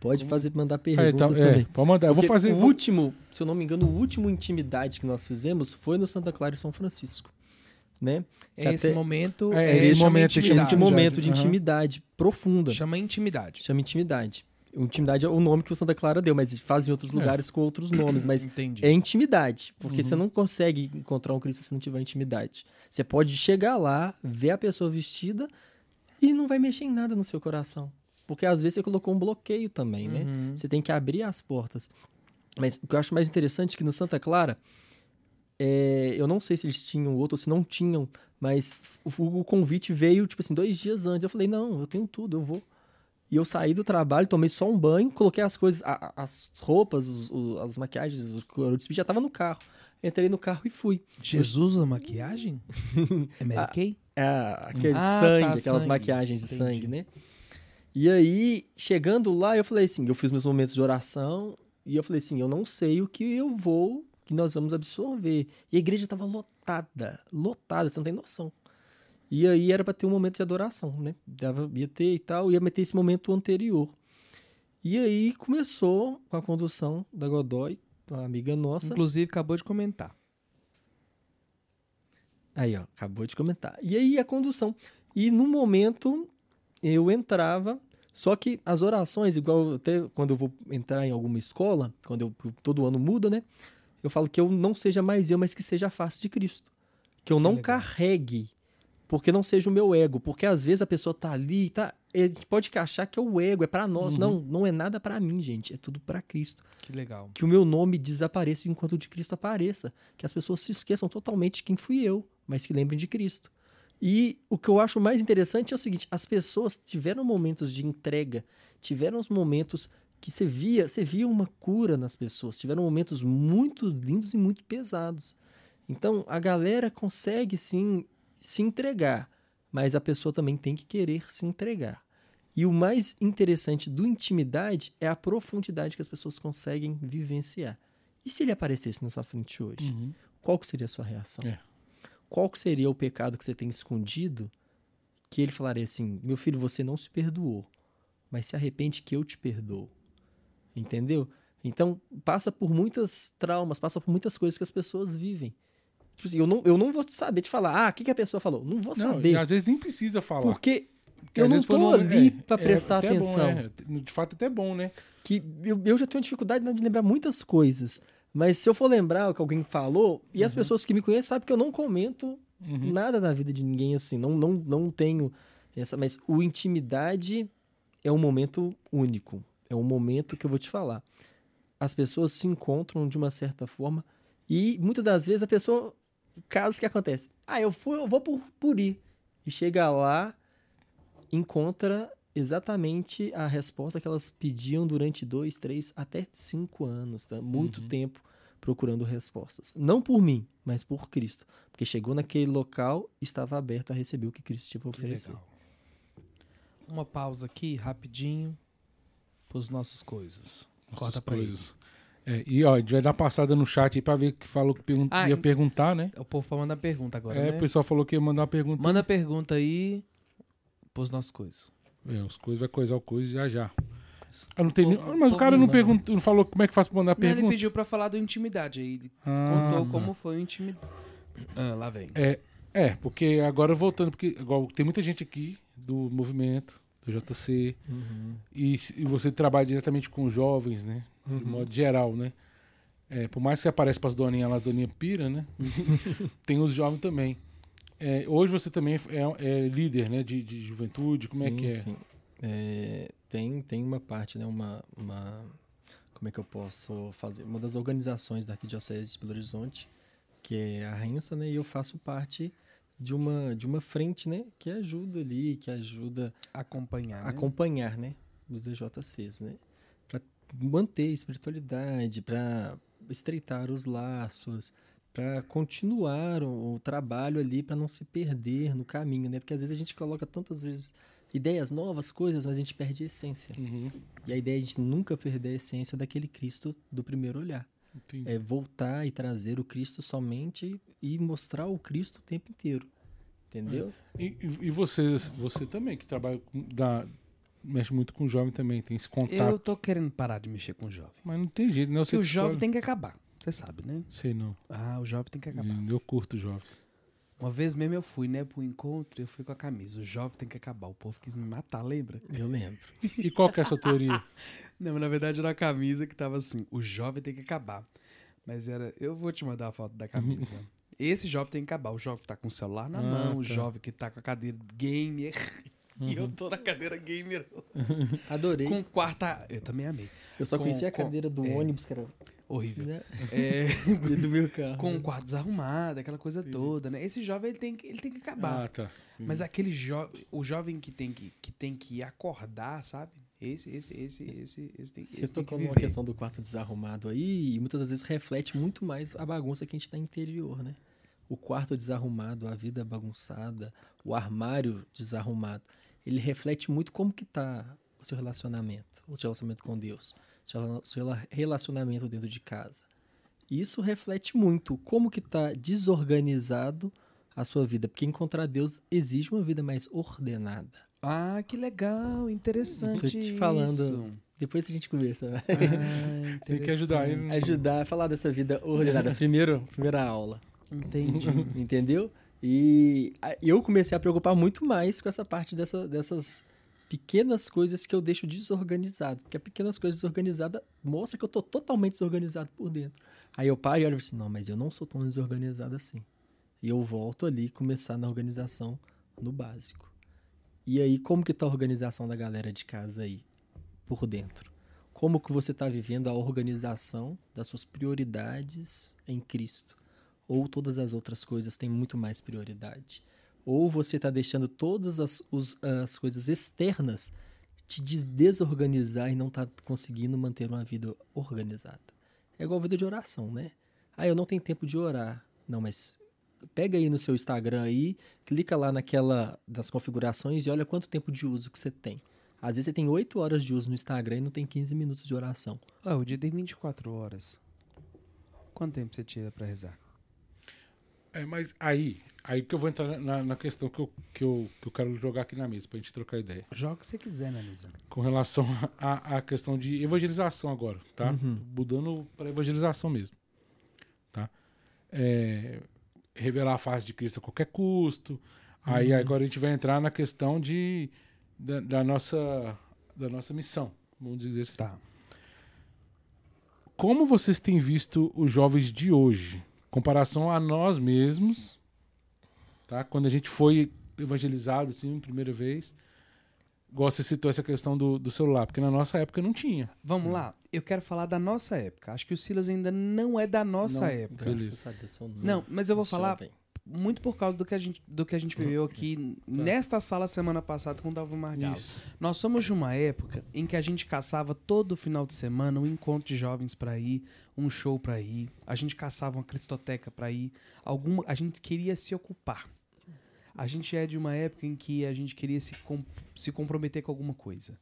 [SPEAKER 3] Pode fazer, mandar perguntas
[SPEAKER 1] é, então, também. É, pode mandar. Eu vou fazer.
[SPEAKER 3] O último, se eu não me engano, o último intimidade que nós fizemos foi no Santa Clara e São Francisco. Né?
[SPEAKER 2] É esse
[SPEAKER 3] até,
[SPEAKER 2] momento.
[SPEAKER 1] É, é esse, momento,
[SPEAKER 3] esse momento de intimidade uhum. profunda.
[SPEAKER 2] Chama intimidade.
[SPEAKER 3] Chama intimidade. Intimidade é o nome que o Santa Clara deu, mas faz em outros é. lugares com outros nomes. Mas Entendi. é intimidade. Porque uhum. você não consegue encontrar um Cristo se não tiver intimidade. Você pode chegar lá, ver a pessoa vestida e não vai mexer em nada no seu coração. Porque às vezes você colocou um bloqueio também, né? Uhum. Você tem que abrir as portas. Mas o que eu acho mais interessante é que no Santa Clara, é, eu não sei se eles tinham outro ou se não tinham, mas o, o convite veio, tipo assim, dois dias antes. Eu falei, não, eu tenho tudo, eu vou. E eu saí do trabalho, tomei só um banho, coloquei as coisas, a, as roupas, os, os, as maquiagens, o couro já tava no carro. Entrei no carro e fui.
[SPEAKER 2] Jesus usa maquiagem? [LAUGHS] é Mary Kay?
[SPEAKER 3] É, aquele ah, sangue, tá, aquelas sangue. maquiagens de Entendi. sangue, né? E aí, chegando lá, eu falei assim, eu fiz meus momentos de oração e eu falei assim, eu não sei o que eu vou, que nós vamos absorver. E a igreja tava lotada, lotada, você não tem noção. E aí era para ter um momento de adoração, né? Dava, ia ter e tal, ia meter esse momento anterior. E aí começou com a condução da Godoy, uma amiga nossa.
[SPEAKER 2] Inclusive acabou de comentar.
[SPEAKER 3] Aí, ó, acabou de comentar. E aí a condução. E no momento eu entrava, só que as orações, igual até quando eu vou entrar em alguma escola, quando eu todo ano muda, né? Eu falo que eu não seja mais eu, mas que seja a face de Cristo. Que eu não carregue porque não seja o meu ego, porque às vezes a pessoa tá ali, tá, a gente pode achar que é o ego, é para nós. Uhum. Não, não é nada para mim, gente, é tudo para Cristo.
[SPEAKER 2] Que legal.
[SPEAKER 3] Que o meu nome desapareça enquanto o de Cristo apareça, que as pessoas se esqueçam totalmente de quem fui eu, mas que lembrem de Cristo. E o que eu acho mais interessante é o seguinte, as pessoas tiveram momentos de entrega, tiveram os momentos que você via, você via uma cura nas pessoas, tiveram momentos muito lindos e muito pesados. Então, a galera consegue sim se entregar, mas a pessoa também tem que querer se entregar. E o mais interessante do intimidade é a profundidade que as pessoas conseguem vivenciar. E se ele aparecesse na sua frente hoje? Uhum. Qual seria a sua reação? É. Qual seria o pecado que você tem escondido que ele falaria assim: meu filho, você não se perdoou, mas se arrepende que eu te perdoo? Entendeu? Então, passa por muitas traumas, passa por muitas coisas que as pessoas vivem. Tipo assim, eu não, eu não vou saber te falar, ah, o que, que a pessoa falou? Não vou não, saber.
[SPEAKER 1] às vezes nem precisa falar.
[SPEAKER 3] Porque, porque eu não estou ali é, para é, prestar é atenção. Bom,
[SPEAKER 1] é. De fato, até bom, né?
[SPEAKER 3] Que eu, eu já tenho dificuldade de lembrar muitas coisas. Mas se eu for lembrar o que alguém falou, e uhum. as pessoas que me conhecem sabem que eu não comento uhum. nada da vida de ninguém assim. Não, não, não tenho essa. Mas o intimidade é um momento único. É um momento que eu vou te falar. As pessoas se encontram de uma certa forma E muitas das vezes a pessoa, casos que acontece, ah, eu fui, eu vou por, por ir. E chega lá, encontra exatamente a resposta que elas pediam durante dois, três, até cinco anos, tá? Muito
[SPEAKER 1] Uhum.
[SPEAKER 3] tempo procurando respostas. Não por mim, mas por Cristo. Porque chegou naquele local e estava aberto a receber o que Cristo tinha para oferecer.
[SPEAKER 2] legal. Uma pausa aqui, rapidinho, pros nossos coisas. Corta pra
[SPEAKER 1] coisas. É, e ó, a gente vai dar uma passada no chat aí pra ver que falou que pergun-
[SPEAKER 2] Ah,
[SPEAKER 1] ia perguntar, né?
[SPEAKER 2] O povo pra mandar pergunta agora,
[SPEAKER 1] é,
[SPEAKER 2] né?
[SPEAKER 1] o pessoal falou que ia mandar uma pergunta.
[SPEAKER 2] Manda pergunta aí pros nossos coisas.
[SPEAKER 1] É, os coisas vai coisar o coisa já já. Ah, não
[SPEAKER 2] Povo-
[SPEAKER 1] nem- Mas o cara não,
[SPEAKER 3] manda.
[SPEAKER 1] perguntou, não falou como é que faz pra mandar
[SPEAKER 2] Não, ele
[SPEAKER 1] pergunta.
[SPEAKER 2] pediu pra falar do intimidade aí. Ele
[SPEAKER 1] Ah,
[SPEAKER 2] contou
[SPEAKER 1] tá.
[SPEAKER 2] como foi o intimidade. Ah, lá vem.
[SPEAKER 1] É, é, porque agora voltando, porque igual, tem muita gente aqui do movimento, do JC,
[SPEAKER 3] Uhum.
[SPEAKER 1] e, e você trabalha diretamente com jovens, né? De
[SPEAKER 3] Uhum.
[SPEAKER 1] modo geral, né? É, por mais que você apareça pras doninhas lá, as doninhas pira, né? [LAUGHS] tem os jovens também. É, hoje você também é, é líder, né? De, de juventude, como é
[SPEAKER 3] Sim,
[SPEAKER 1] que é?
[SPEAKER 3] sim. É, tem, tem uma parte, né? Uma, uma. Como é que eu posso fazer? Uma das organizações da Arquidiocese de Belo Horizonte, que é a Rensa, né? E eu faço parte de uma, de uma frente, né? Que ajuda ali, que ajuda
[SPEAKER 2] Acompanhar.
[SPEAKER 3] a
[SPEAKER 2] né?
[SPEAKER 3] acompanhar, né? Os DJCs, né? Para manter a espiritualidade, para estreitar os laços, para continuar o, o trabalho ali, para não se perder no caminho, né? Porque às vezes a gente coloca tantas vezes ideias novas, coisas, mas a gente perde a essência.
[SPEAKER 1] Uhum,
[SPEAKER 3] E a ideia é a gente nunca perder a essência daquele Cristo do primeiro olhar.
[SPEAKER 1] entendi.
[SPEAKER 3] É voltar e trazer o Cristo somente e mostrar o Cristo o tempo inteiro. Entendeu?
[SPEAKER 1] E, e- e vocês, você também, que trabalha com. Da, mexe muito com jovem também, tem esse contato.
[SPEAKER 2] Eu tô querendo parar de mexer com o jovem.
[SPEAKER 1] Mas não tem jeito, né? Eu
[SPEAKER 2] Porque o jovem tem que acabar. Você sabe, né?
[SPEAKER 1] Sei não.
[SPEAKER 2] Ah, o jovem tem que acabar.
[SPEAKER 1] Eu curto jovens.
[SPEAKER 2] Uma vez mesmo eu fui, né, pro encontro, eu fui com a camisa. O jovem tem que acabar. O povo quis me matar, lembra?
[SPEAKER 3] Eu lembro. [LAUGHS]
[SPEAKER 1] E qual que é a sua teoria? [LAUGHS]
[SPEAKER 2] Não, mas na verdade era uma camisa que tava assim: o jovem tem que acabar. Mas era. Eu vou te mandar a foto da camisa. Esse jovem tem que acabar. O jovem que tá com o celular na
[SPEAKER 1] Ah,
[SPEAKER 2] mão, o
[SPEAKER 1] tá.
[SPEAKER 2] jovem que tá com a cadeira gamer. [LAUGHS] E eu tô na cadeira gamer.
[SPEAKER 3] Adorei.
[SPEAKER 2] Com quarta. Eu também amei.
[SPEAKER 3] Eu só
[SPEAKER 2] com-
[SPEAKER 3] conheci a
[SPEAKER 2] com-
[SPEAKER 3] cadeira do
[SPEAKER 2] é.
[SPEAKER 3] ônibus, que era
[SPEAKER 2] Horrível.
[SPEAKER 3] né?
[SPEAKER 2] É, [LAUGHS]
[SPEAKER 3] do meu carro.
[SPEAKER 2] com o quarto desarrumado, aquela coisa toda, né? Esse jovem ele tem que, ele tem que acabar.
[SPEAKER 1] Ah, tá.
[SPEAKER 2] Mas aquele jovem, o jovem que tem que, que tem que acordar, sabe? Esse, esse, esse, esse, esse, esse tem,
[SPEAKER 3] Você
[SPEAKER 2] esse
[SPEAKER 3] tocou numa questão do quarto desarrumado aí, e muitas das vezes reflete muito mais a bagunça que a gente tá interior, né? O quarto desarrumado, a vida bagunçada, o armário desarrumado, ele reflete muito como que tá o seu relacionamento, o seu relacionamento com Deus, seu rela- seu relacionamento dentro de casa. E isso reflete muito como que tá desorganizado a sua vida, porque encontrar Deus exige uma vida mais ordenada.
[SPEAKER 2] Ah, que legal, interessante
[SPEAKER 3] Tô te falando.
[SPEAKER 2] isso.
[SPEAKER 3] Depois a gente conversa, né?
[SPEAKER 2] Ah, [LAUGHS]
[SPEAKER 1] Tem que ajudar ele,
[SPEAKER 2] interessante.
[SPEAKER 3] ajudar a falar dessa vida ordenada. Primeiro, primeira aula,
[SPEAKER 2] Entendi. [LAUGHS]
[SPEAKER 3] entendeu? E eu comecei a preocupar muito mais com essa parte dessa- dessas pequenas coisas que eu deixo desorganizado. Porque as pequenas coisas desorganizadas mostram que eu tô totalmente desorganizado por dentro. Aí eu paro e olho assim, não, mas eu não sou tão desorganizado assim. E eu volto ali começar na organização no básico. E aí, como que tá a organização da galera de casa aí, por dentro? Como que você está vivendo a organização das suas prioridades em Cristo? Ou todas as outras coisas têm muito mais prioridade? Ou você está deixando todas as, os- as coisas externas te des- desorganizar e não está conseguindo manter uma vida organizada? É igual a vida de oração, né? Ah, eu não tenho tempo de orar. Não, mas pega aí no seu Instagram aí, clica lá naquela das configurações e olha quanto tempo de uso que você tem. Às vezes você tem 8 horas de uso no Instagram e não tem 15 minutos de oração.
[SPEAKER 2] Ah, o dia tem 24 horas. Quanto tempo você tira pra rezar?
[SPEAKER 1] É, mas aí, aí que eu vou entrar na, na questão que eu, que, eu, que eu quero jogar aqui na mesa, pra gente trocar ideia.
[SPEAKER 2] Joga o que você quiser na mesa.
[SPEAKER 1] Com relação à questão de evangelização agora, tá?
[SPEAKER 3] Uhum.
[SPEAKER 1] Mudando para evangelização mesmo, tá? É, revelar a face de Cristo a qualquer custo. Aí
[SPEAKER 3] Uhum.
[SPEAKER 1] agora a gente vai entrar na questão de, da, da nossa, da nossa missão, vamos dizer assim.
[SPEAKER 2] Tá.
[SPEAKER 1] Como vocês têm visto os jovens de hoje, comparação a nós mesmos, tá? Quando a gente foi evangelizado assim, primeira vez, igual você citou essa questão do, do celular, porque na nossa época não tinha.
[SPEAKER 2] Vamos lá. Eu quero falar da nossa época. Acho que o Silas ainda não é da nossa
[SPEAKER 3] Não,
[SPEAKER 2] época.
[SPEAKER 3] Graças a Deus, eu
[SPEAKER 2] Não, mas eu vou falar
[SPEAKER 3] jovem.
[SPEAKER 2] muito por causa do que a gente, do que a gente viveu aqui nesta sala semana passada com o Dalvin Margalo.
[SPEAKER 1] Isso.
[SPEAKER 2] Nós somos de uma época em que a gente caçava todo final de semana um encontro de jovens pra ir, um show pra ir, a gente caçava uma cristoteca pra ir, alguma, a gente queria se ocupar. A gente é de uma época em que a gente queria se, com- se comprometer com alguma coisa.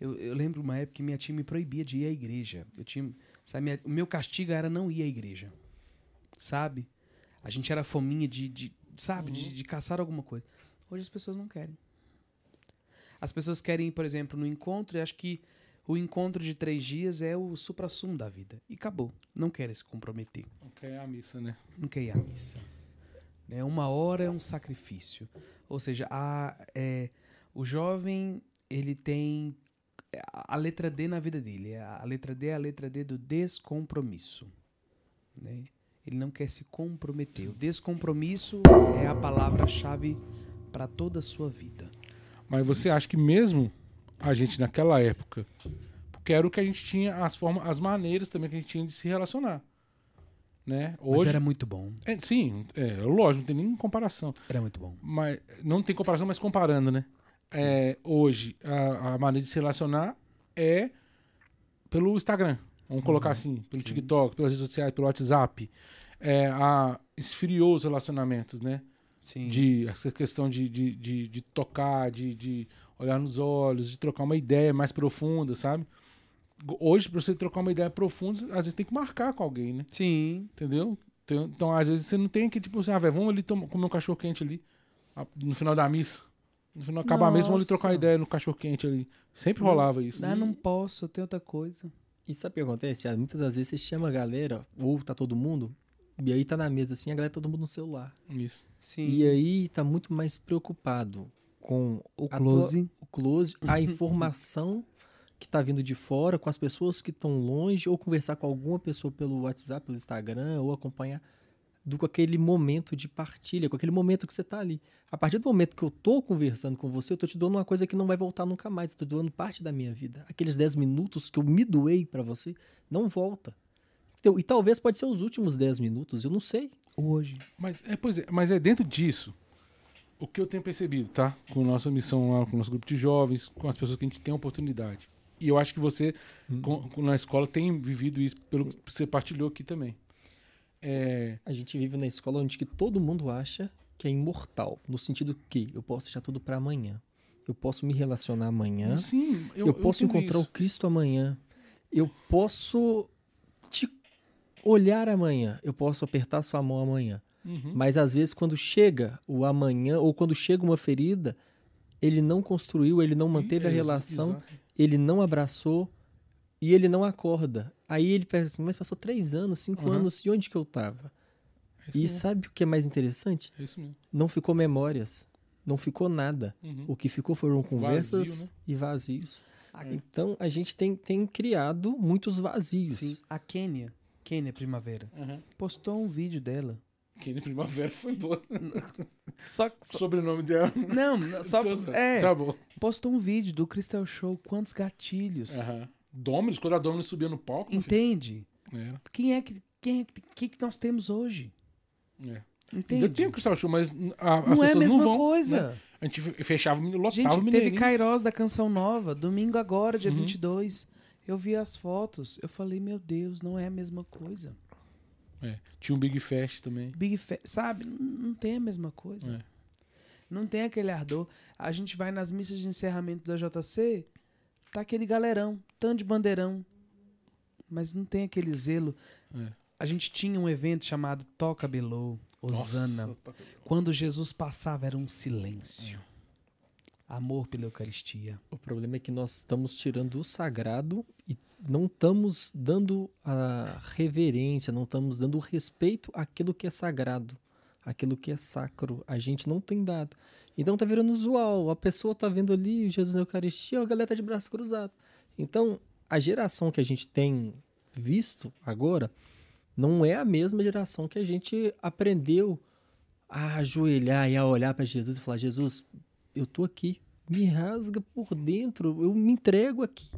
[SPEAKER 2] Eu, eu lembro uma época que minha tia me proibia de ir à igreja. Eu tinha, sabe, minha- o meu castigo era não ir à igreja. Sabe? A gente era fominha de, de sabe, de, de caçar alguma coisa. Hoje as pessoas não querem. As pessoas querem ir, por exemplo, no encontro e acho que o encontro de três dias é o supra-sumo da vida. E acabou. Não querem se comprometer.
[SPEAKER 1] Não quer a missa, né?
[SPEAKER 2] Não quer ir à missa. Né? Uma hora é um sacrifício. Ou seja, a, é, o jovem, ele tem a letra D na vida dele. A letra D é a letra D do descompromisso. Né? Ele não quer se comprometer. O descompromisso é a palavra-chave para toda a sua vida.
[SPEAKER 1] Mas você acha que mesmo a gente naquela época, porque era o que a gente tinha, as formas, as maneiras também que a gente tinha de se relacionar. Né?
[SPEAKER 2] Mas
[SPEAKER 1] Hoje,
[SPEAKER 2] era muito bom.
[SPEAKER 1] é, sim, é lógico, não tem nem comparação.
[SPEAKER 2] Era muito bom.
[SPEAKER 1] Mas não tem comparação, mas comparando, né? É, hoje, a, a maneira de se relacionar é pelo Instagram. Vamos colocar assim, pelo TikTok, pelas redes sociais, pelo WhatsApp. É, a, esfriou os relacionamentos, né?
[SPEAKER 2] Sim.
[SPEAKER 1] de essa questão de, de, de, de tocar, de, de olhar nos olhos, de trocar uma ideia mais profunda, sabe? Hoje, pra você trocar uma ideia profunda, às vezes tem que marcar com alguém, né?
[SPEAKER 2] Sim.
[SPEAKER 1] Entendeu? Então, então, às vezes você não tem que, tipo assim, ah, velho, vamos ali tomar, comer um cachorro quente ali, no final da missa. No final acabar mesmo, vamos ali trocar uma
[SPEAKER 2] Nossa.
[SPEAKER 1] ideia no cachorro quente ali. Sempre rolava isso.
[SPEAKER 2] Ah, não posso, eu tenho outra coisa.
[SPEAKER 3] E sabe o que acontece? Ah, Muitas das vezes você chama a galera, ou tá todo mundo, e aí tá na mesa assim, a galera tá todo mundo no celular.
[SPEAKER 1] Isso.
[SPEAKER 2] Sim.
[SPEAKER 3] E aí tá muito mais preocupado com
[SPEAKER 2] o
[SPEAKER 3] a
[SPEAKER 2] close.
[SPEAKER 3] tua- o close, a [LAUGHS] informação que tá vindo de fora, com as pessoas que estão longe, ou conversar com alguma pessoa pelo WhatsApp, pelo Instagram, ou acompanhar do com aquele momento de partilha, com aquele momento que você tá ali. A partir do momento que eu tô conversando com você, eu tô te dando uma coisa que não vai voltar nunca mais, eu tô doando parte da minha vida. Aqueles 10 minutos que eu me doei pra você, não volta. Então, e talvez pode ser os últimos 10 minutos, eu não sei.
[SPEAKER 2] Hoje.
[SPEAKER 1] Mas é, pois é, mas é dentro disso o que eu tenho percebido, tá? Com a nossa missão lá, com o nosso grupo de jovens, com as pessoas que a gente tem a oportunidade. E eu acho que você, com- com- na escola, tem vivido isso, pelo
[SPEAKER 3] Sim.
[SPEAKER 1] que você partilhou aqui também. É,
[SPEAKER 3] A gente vive na escola onde que todo mundo acha que é imortal, no sentido que eu posso deixar tudo pra amanhã. Eu posso me relacionar amanhã,
[SPEAKER 1] sim,
[SPEAKER 3] eu,
[SPEAKER 1] eu,
[SPEAKER 3] posso
[SPEAKER 1] entendo
[SPEAKER 3] encontrar
[SPEAKER 1] isso.
[SPEAKER 3] o Cristo amanhã, eu posso te olhar amanhã, eu posso apertar sua mão amanhã.
[SPEAKER 1] Uhum.
[SPEAKER 3] Mas às vezes quando chega o amanhã ou quando chega uma ferida, ele não construiu, ele não manteve a relação,
[SPEAKER 1] exato.
[SPEAKER 3] Ele não abraçou e ele não acorda. Aí ele pensa assim, mas passou três anos, cinco
[SPEAKER 1] Uhum.
[SPEAKER 3] anos, e onde que eu tava?
[SPEAKER 1] É
[SPEAKER 3] E
[SPEAKER 1] mesmo.
[SPEAKER 3] sabe o que é mais interessante?
[SPEAKER 1] É isso mesmo.
[SPEAKER 3] Não ficou memórias, não ficou nada.
[SPEAKER 1] Uhum.
[SPEAKER 3] O que ficou foram conversas
[SPEAKER 1] né?
[SPEAKER 3] e vazios.
[SPEAKER 2] É.
[SPEAKER 3] Então a gente tem, tem criado muitos vazios.
[SPEAKER 2] Sim. A Kênia, Kênia Primavera,
[SPEAKER 1] Uhum.
[SPEAKER 2] postou um vídeo dela.
[SPEAKER 1] Que na primavera foi boa. [LAUGHS]
[SPEAKER 2] Só, só-
[SPEAKER 1] Sobrenome dela.
[SPEAKER 2] não, [LAUGHS] só é,
[SPEAKER 1] Tá bom.
[SPEAKER 2] postou um vídeo do Crystal Show, quantos gatilhos.
[SPEAKER 1] Aham. Dominus, quando a Dominus subia no palco.
[SPEAKER 2] Entende?
[SPEAKER 1] Era.
[SPEAKER 2] Quem é que quem é que, que que nós temos hoje?
[SPEAKER 1] É.
[SPEAKER 2] Entende?
[SPEAKER 1] Ainda tem o Crystal Show, mas a, as
[SPEAKER 2] não é a
[SPEAKER 1] pessoas
[SPEAKER 2] mesma
[SPEAKER 1] não vão.
[SPEAKER 2] coisa.
[SPEAKER 1] né? A gente fechava, lotava
[SPEAKER 2] Gente, teve
[SPEAKER 1] Mineirinho.
[SPEAKER 2] Kairos da Canção Nova, domingo agora, dia
[SPEAKER 1] Uhum.
[SPEAKER 2] 22. Eu vi as fotos, eu falei, meu Deus, não é a mesma coisa.
[SPEAKER 1] É. Tinha um Big Fest também.
[SPEAKER 2] Big Fe sabe? Não, tem a mesma coisa.
[SPEAKER 1] É.
[SPEAKER 2] Não tem aquele ardor. A gente vai nas missas de encerramento da JC, tá aquele galerão, tanto de bandeirão. Mas não tem aquele zelo.
[SPEAKER 1] É.
[SPEAKER 2] A gente tinha um evento chamado Toca Below, Osana.
[SPEAKER 1] Nossa,
[SPEAKER 2] Quando Jesus passava era um silêncio. Amor pela Eucaristia.
[SPEAKER 3] O problema é que nós estamos tirando o sagrado e não estamos dando a reverência, não estamos dando o respeito àquilo que é sagrado, àquilo que é sacro. A gente não tem dado. Então tá virando usual. A pessoa tá vendo ali Jesus na Eucaristia, a galera tá de braço cruzado. Então, a geração que a gente tem visto agora não é a mesma geração que a gente aprendeu a ajoelhar e a olhar para Jesus e falar: Jesus, eu tô aqui, me rasga por dentro, eu me entrego aqui.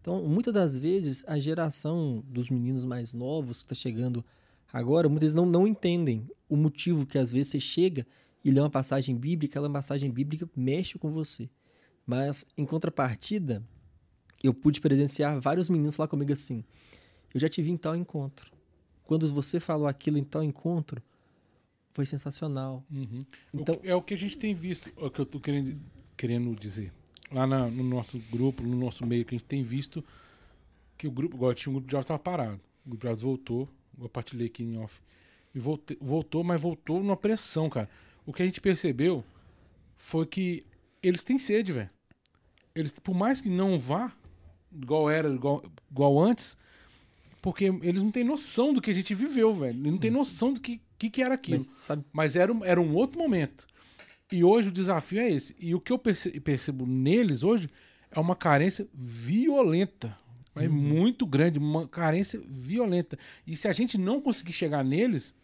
[SPEAKER 3] Então, muitas das vezes, a geração dos meninos mais novos que está chegando agora, muitas não, não entendem o motivo que às vezes você chega e lê uma passagem bíblica, aquela passagem bíblica mexe com você. Mas, em contrapartida, eu pude presenciar vários meninos falar comigo assim: Eu já te vi em tal encontro. Quando você falou aquilo em tal encontro, foi sensacional.
[SPEAKER 1] Uhum.
[SPEAKER 3] Então-
[SPEAKER 1] é o que a gente tem visto, é o que eu tô querendo, querendo dizer. Lá na- no nosso grupo, no nosso meio, que a gente tem visto que o grupo, igual tinha um grupo de jovens estava parado. O grupo de jovens voltou, eu partilhei aqui em off. E volte- voltou, mas voltou numa pressão, cara. O que a gente percebeu foi que eles têm sede, velho. Eles, por mais que não vá, igual era, igual, igual antes, porque eles não têm noção do que a gente viveu, velho. Eles não têm noção do que, que, que era aquilo.
[SPEAKER 3] Mas, sabe,
[SPEAKER 1] Mas era um, era um outro momento. E hoje o desafio é esse. E o que eu perce- percebo neles hoje é uma carência violenta. É muito grande, uma carência violenta. E se a gente não conseguir chegar neles,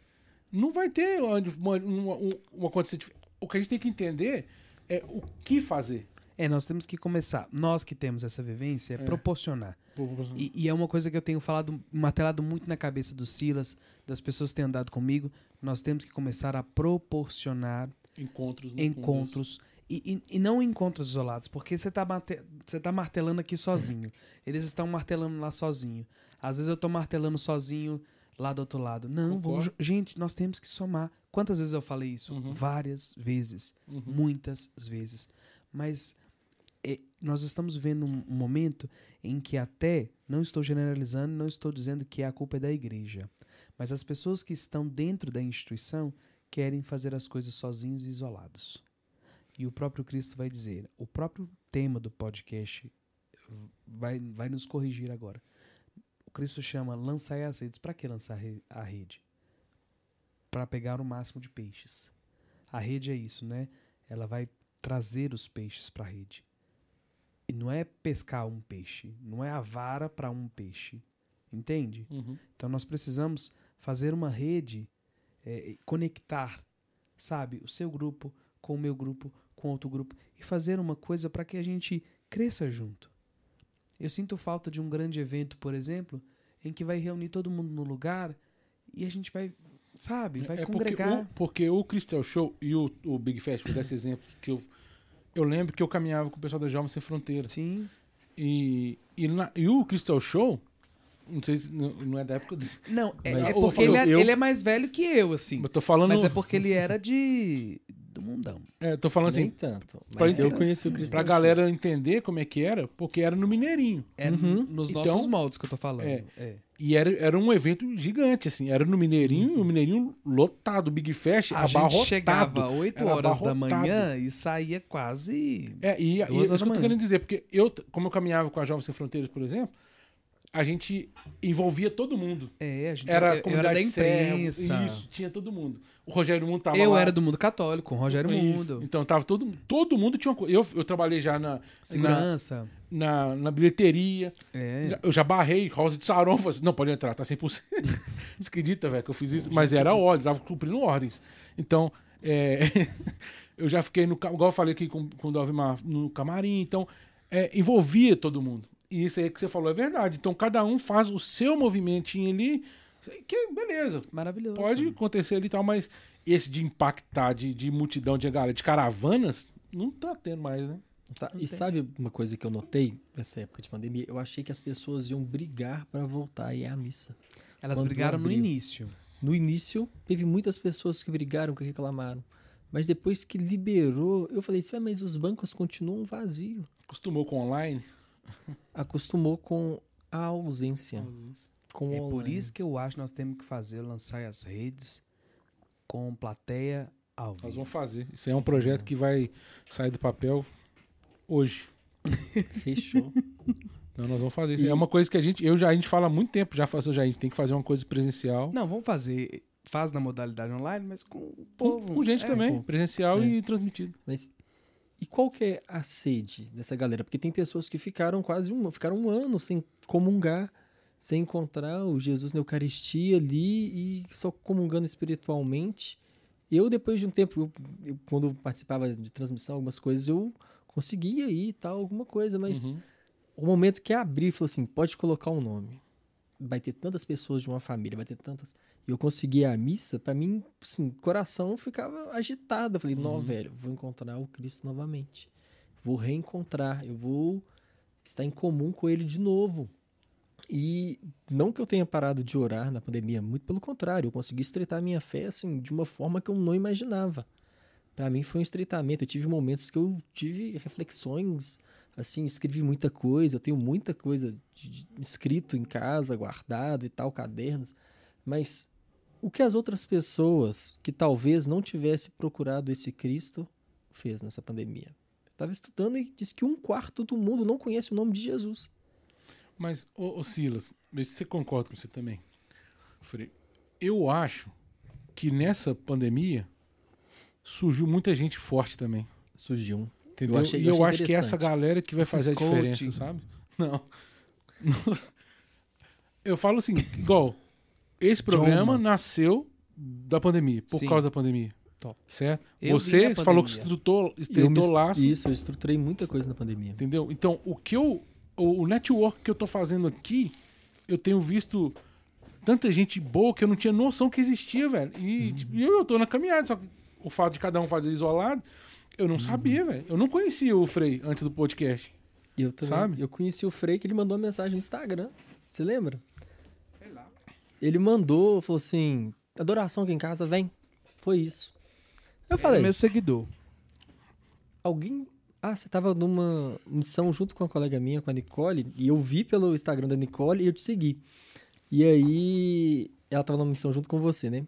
[SPEAKER 1] não vai ter uma, uma, um- uma dif- O que a gente tem que entender é o que fazer.
[SPEAKER 2] É, nós temos que começar. Nós que temos essa vivência, é, proporcionar. E, e é uma coisa que eu tenho falado, martelado muito na cabeça do Silas, das pessoas que têm andado comigo. Nós temos que começar a proporcionar
[SPEAKER 1] Encontros. né,
[SPEAKER 2] encontros. E, e- e não encontros isolados, porque você tá, marte- você tá martelando aqui sozinho. Eles estão martelando lá sozinho. Às vezes eu tô martelando sozinho lá do outro lado. Não, vamos, gente, nós temos que somar. Quantas vezes eu falei isso?
[SPEAKER 1] Uhum.
[SPEAKER 2] Várias vezes.
[SPEAKER 1] Uhum.
[SPEAKER 2] Muitas vezes. Mas é, nós estamos vivendo um, momento em que até, não estou generalizando, não estou dizendo que a culpa é da igreja, mas as pessoas que estão dentro da instituição querem fazer as coisas sozinhos e isolados. E o próprio Cristo vai dizer, o próprio tema do podcast vai, vai nos corrigir agora. O Cristo chama lançar as redes. Para que lançar a rede? Para pegar o máximo de peixes. A rede é isso, né? Ela vai trazer os peixes para a rede. Não é pescar um peixe, não é a vara para um peixe. Entende?
[SPEAKER 1] Uhum.
[SPEAKER 2] Então nós precisamos fazer uma rede, é, conectar, sabe, o seu grupo com o meu grupo, com outro grupo e fazer uma coisa para que a gente cresça junto. Eu sinto falta de um grande evento, por exemplo, em que vai reunir todo mundo no lugar e a gente vai, sabe, vai
[SPEAKER 1] é porque
[SPEAKER 2] congregar.
[SPEAKER 1] o, porque o Crystal Show e o, o Big Fest, vou dar esse exemplo, que eu, eu lembro que eu caminhava com o pessoal da Jovem Sem Fronteiras.
[SPEAKER 2] Sim.
[SPEAKER 1] E, e, na- e o Crystal Show, não sei se não, não é da época dele.
[SPEAKER 2] Não, é, é
[SPEAKER 1] eu-
[SPEAKER 2] porque ele é,
[SPEAKER 3] eu-
[SPEAKER 2] ele é mais velho que eu, assim.
[SPEAKER 1] Eu tô falando,
[SPEAKER 2] Mas é porque ele era de. Do mundão.
[SPEAKER 1] é, tô falando
[SPEAKER 3] nem
[SPEAKER 1] assim,
[SPEAKER 3] tanto.
[SPEAKER 1] pra
[SPEAKER 3] eu conheci o Cristo.
[SPEAKER 1] pra galera entender como é que era, porque era no Mineirinho.
[SPEAKER 2] É
[SPEAKER 3] Uhum.
[SPEAKER 2] nos
[SPEAKER 1] Então,
[SPEAKER 2] nossos moldes que eu tô falando.
[SPEAKER 1] é.
[SPEAKER 2] É.
[SPEAKER 1] E era, era um evento gigante, assim. Era no Mineirinho, o Mineirinho lotado, Big Fest,
[SPEAKER 2] A gente
[SPEAKER 1] abarrotado.
[SPEAKER 2] chegava 8
[SPEAKER 1] Era
[SPEAKER 2] horas da manhã e saía quase.
[SPEAKER 1] É, e, e
[SPEAKER 2] Duas
[SPEAKER 1] isso que eu tô querendo dizer, porque eu, como eu caminhava com a Jovem Sem Fronteiras, por exemplo, a gente envolvia todo mundo.
[SPEAKER 2] É, a gente
[SPEAKER 1] Era
[SPEAKER 2] eu, eu era
[SPEAKER 1] comunidade
[SPEAKER 2] da imprensa.
[SPEAKER 1] Isso, tinha todo mundo. O Rogério Mundo tava
[SPEAKER 2] Eu
[SPEAKER 1] lá.
[SPEAKER 2] era do mundo católico, o Rogério
[SPEAKER 1] Isso.
[SPEAKER 2] Mundo.
[SPEAKER 1] Então tava todo, todo mundo tinha uma coisa. Eu, eu trabalhei já na,
[SPEAKER 2] Segurança.
[SPEAKER 1] na, na bilheteria.
[SPEAKER 2] É.
[SPEAKER 1] Eu já barrei, Rosa de Saron, falei assim, não, pode entrar, tá 100%. Você acredita, velho, que eu fiz isso? Mas era ordem, tava cumprindo ordens. Então, é, [LAUGHS] eu já fiquei no... Igual eu falei aqui com, com o Dalvimar, no camarim. Então, é, envolvia todo mundo. E isso aí que você falou é verdade. Então, cada um faz o seu movimentinho ali, que beleza,
[SPEAKER 2] Maravilhoso.
[SPEAKER 1] pode acontecer ali e tal, mas esse de impactar, de, de multidão, de galera, de caravanas, não tá tendo mais, né?
[SPEAKER 3] Tá, e sabe uma coisa que eu notei nessa época de pandemia? Eu achei que as pessoas iam brigar pra voltar a ir à missa.
[SPEAKER 2] Elas
[SPEAKER 3] Quando
[SPEAKER 2] brigaram no
[SPEAKER 3] abriu.
[SPEAKER 2] início.
[SPEAKER 3] No início, teve muitas pessoas que brigaram, que reclamaram. Mas depois que liberou, eu falei assim, "Ué, mas os bancos continuam vazios.
[SPEAKER 1] Acostumou com online.
[SPEAKER 3] Acostumou com a ausência. Com
[SPEAKER 2] É por isso que eu acho que nós temos que fazer, lançar as redes com plateia ao
[SPEAKER 1] Nós
[SPEAKER 2] vivo.
[SPEAKER 1] vamos fazer. Isso aí é um projeto que vai sair do papel hoje. [LAUGHS]
[SPEAKER 3] Fechou.
[SPEAKER 1] Não, nós vamos fazer isso.
[SPEAKER 3] E-
[SPEAKER 1] É uma coisa que a gente, eu já a gente fala há muito tempo, já faço já a gente tem que fazer uma coisa presencial.
[SPEAKER 2] Não, vamos fazer. Faz na modalidade online, mas com o
[SPEAKER 1] Com,
[SPEAKER 2] povo.
[SPEAKER 1] com gente
[SPEAKER 2] É,
[SPEAKER 1] também,
[SPEAKER 3] pô.
[SPEAKER 1] presencial
[SPEAKER 3] É.
[SPEAKER 1] e transmitido.
[SPEAKER 3] Mas e qual que é a sede dessa galera? Porque tem pessoas que ficaram quase um, ficaram um ano sem comungar, sem encontrar o Jesus na Eucaristia ali e só comungando espiritualmente. Eu, depois de um tempo, eu- eu- quando eu participava de transmissão, algumas coisas, eu Conseguia ir e tal, alguma coisa, mas
[SPEAKER 1] Uhum.
[SPEAKER 3] o momento que abri, falou assim: pode colocar um nome. Vai ter tantas pessoas de uma família, vai ter tantas. E eu consegui a missa, pra mim, assim, o coração ficava agitado. Eu falei: não,
[SPEAKER 1] Uhum.
[SPEAKER 3] velho, vou encontrar o Cristo novamente. Vou reencontrar, eu vou estar em comum com ele de novo. E não que eu tenha parado de orar na pandemia, muito pelo contrário, eu consegui estreitar a minha fé assim de uma forma que eu não imaginava. Pra mim foi um estreitamento, eu tive momentos que eu tive reflexões, assim, escrevi muita coisa, eu tenho muita coisa de- de- escrito em casa, guardado e tal, cadernos, mas o que as outras pessoas que talvez não tivesse procurado esse Cristo fez nessa pandemia? Eu estava estudando e disse que um quarto do mundo não conhece o nome de Jesus.
[SPEAKER 1] Mas, ô, ô Silas, vê se você concorda com você também. Eu acho que nessa pandemia surgiu muita gente forte também.
[SPEAKER 3] Surgiu.
[SPEAKER 1] Entendeu?
[SPEAKER 3] achei-
[SPEAKER 1] e
[SPEAKER 3] eu
[SPEAKER 1] eu acho que é essa galera que vai
[SPEAKER 2] Esses
[SPEAKER 1] fazer a
[SPEAKER 2] coaching.
[SPEAKER 1] diferença, sabe? Não. [LAUGHS] eu falo assim, igual, esse programa nasceu da pandemia, por
[SPEAKER 2] Sim.
[SPEAKER 1] causa da pandemia.
[SPEAKER 3] Top.
[SPEAKER 1] Certo?
[SPEAKER 2] Eu
[SPEAKER 1] Você falou que estrutou,
[SPEAKER 3] E me
[SPEAKER 1] estreitou
[SPEAKER 3] es-
[SPEAKER 1] laço.
[SPEAKER 3] Isso, eu estruturei muita coisa na pandemia.
[SPEAKER 1] Entendeu? Então, o que eu. O, network que eu tô fazendo aqui, eu tenho visto tanta gente boa que eu não tinha noção que existia, velho. E, tipo, e eu, eu tô na caminhada, só que o fato de cada um fazer isolado, eu não sabia, velho. Eu não conhecia o Frei antes do podcast.
[SPEAKER 3] Eu também.
[SPEAKER 1] Sabe?
[SPEAKER 3] Eu conheci o Frei que ele mandou uma mensagem no Instagram. Você lembra? Ele mandou, falou assim: adoração aqui em casa, vem. Foi isso. Eu falei,
[SPEAKER 2] É meu seguidor.
[SPEAKER 3] alguém. Ah, você tava numa missão junto com uma colega minha, com a Nicole, e eu vi pelo Instagram da Nicole e eu te segui. E aí. Ela tava numa missão junto com você, né?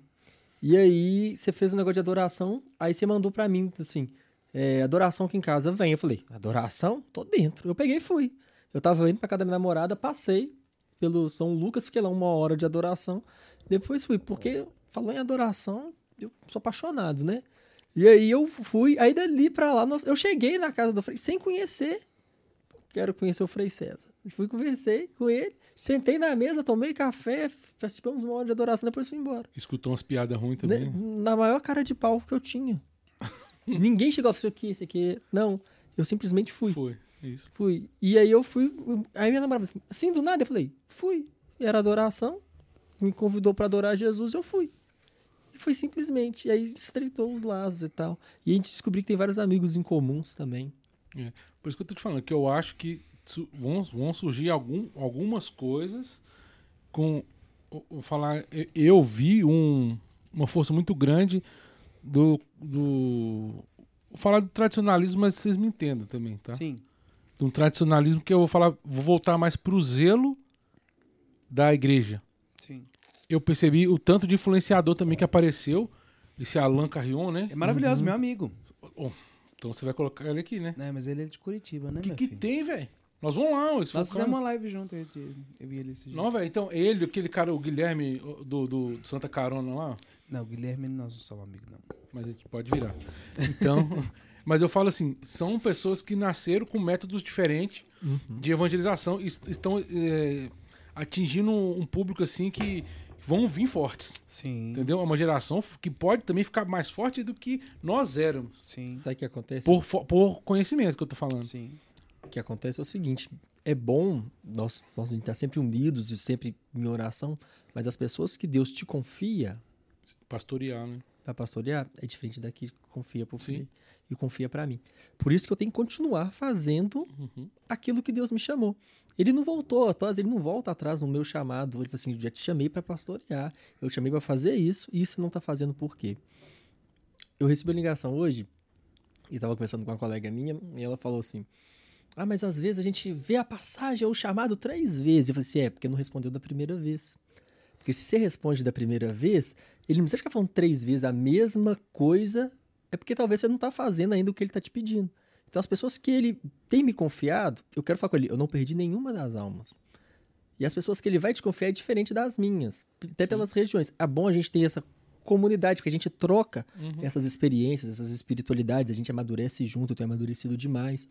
[SPEAKER 3] E aí você fez um negócio de adoração, aí você mandou pra mim, assim, é, adoração aqui em casa, vem. Eu falei, adoração? Tô dentro. Eu peguei e fui. Eu tava indo pra casa da minha namorada, passei pelo São Lucas, fiquei lá uma hora de adoração. Depois fui, porque falou em adoração, eu sou apaixonado, né? E aí eu fui, aí dali pra lá, eu cheguei na casa do Frei sem conhecer. Quero conhecer o Frei César. Fui, conversei com ele, sentei na mesa, tomei café, participamos uma hora de adoração, depois fui embora.
[SPEAKER 1] Escutou umas piadas ruins também.
[SPEAKER 3] Né?
[SPEAKER 1] né?
[SPEAKER 3] Na maior cara de pau que eu tinha. [LAUGHS] Ninguém chegou a falar, aqui, esse aqui. Não, eu simplesmente fui.
[SPEAKER 1] Foi. Isso.
[SPEAKER 3] Fui. E aí eu fui. Aí minha namorada falou assim, assim do nada, eu falei, fui. Era adoração. Me convidou pra adorar Jesus, eu fui. E foi simplesmente. E aí estreitou os laços e tal. E a gente descobriu que tem vários amigos em comuns também.
[SPEAKER 1] Por isso que eu tô te falando, que eu acho que su- vão, vão surgir algum, algumas coisas com. eu- Vou falar, eu, eu vi um, uma força muito grande do. do vou falar do tradicionalismo, mas vocês me entendam também, tá?
[SPEAKER 2] Sim.
[SPEAKER 1] De um tradicionalismo que eu vou falar, vou voltar mais pro zelo da igreja.
[SPEAKER 2] Sim.
[SPEAKER 1] Eu percebi o tanto de influenciador também que apareceu, esse Alan Carrion, né?
[SPEAKER 2] É maravilhoso, meu amigo.
[SPEAKER 1] Então você vai colocar ele aqui, né?
[SPEAKER 2] Né, mas ele é de Curitiba, né,
[SPEAKER 1] O que,
[SPEAKER 2] meu
[SPEAKER 1] que
[SPEAKER 2] filho?
[SPEAKER 1] tem, velho? Nós vamos lá,
[SPEAKER 2] Nós fizemos
[SPEAKER 1] caso.
[SPEAKER 2] uma live junto, eu, eu vi ele esse dia.
[SPEAKER 1] Não, velho, então ele, aquele cara, o Guilherme do, do, do Santa Carona lá,
[SPEAKER 2] Não, o Guilherme, nós não somos amigos, não.
[SPEAKER 1] mas a gente pode virar. Então, [LAUGHS] mas eu falo assim, são pessoas que nasceram com métodos diferentes de evangelização e est- estão é, atingindo um público assim que vão vir fortes,
[SPEAKER 2] Sim.
[SPEAKER 1] entendeu? É uma geração que pode também ficar mais forte do que nós éramos,
[SPEAKER 2] Sim.
[SPEAKER 3] Sabe o que acontece?
[SPEAKER 1] por, por conhecimento que eu tô falando.
[SPEAKER 2] Sim.
[SPEAKER 3] O que acontece é o seguinte: é bom nós, nós a gente estar sempre unidos e sempre em oração, mas as pessoas que Deus te confia
[SPEAKER 1] Pastorear, né?
[SPEAKER 3] Para pastorear é diferente daqui que confia
[SPEAKER 1] Sim.
[SPEAKER 3] Frei e confia para mim. Por isso que eu tenho que continuar fazendo
[SPEAKER 1] Uhum.
[SPEAKER 3] aquilo que Deus me chamou. Ele não voltou atrás, ele não volta atrás no meu chamado. Ele falou assim: já te chamei para pastorear, eu te chamei para fazer isso, e isso você não tá fazendo por quê? Eu recebi uma ligação hoje e tava conversando com uma colega minha e ela falou assim: Ah, mas às vezes a gente vê a passagem ou o chamado três vezes. Eu falei assim: É, porque não respondeu da primeira vez. Porque se você responde da primeira vez, ele não precisa ficar falando três vezes a mesma coisa, é porque talvez você não tá fazendo ainda o que ele tá te pedindo. Então, as pessoas que ele tem me confiado, eu quero falar com ele, eu não perdi nenhuma das almas. E as pessoas que ele vai te confiar é diferente das minhas, até pelas regiões. É bom a gente ter essa comunidade, porque a gente troca
[SPEAKER 1] Uhum.
[SPEAKER 3] essas experiências, essas espiritualidades, a gente amadurece junto, eu tenho amadurecido demais.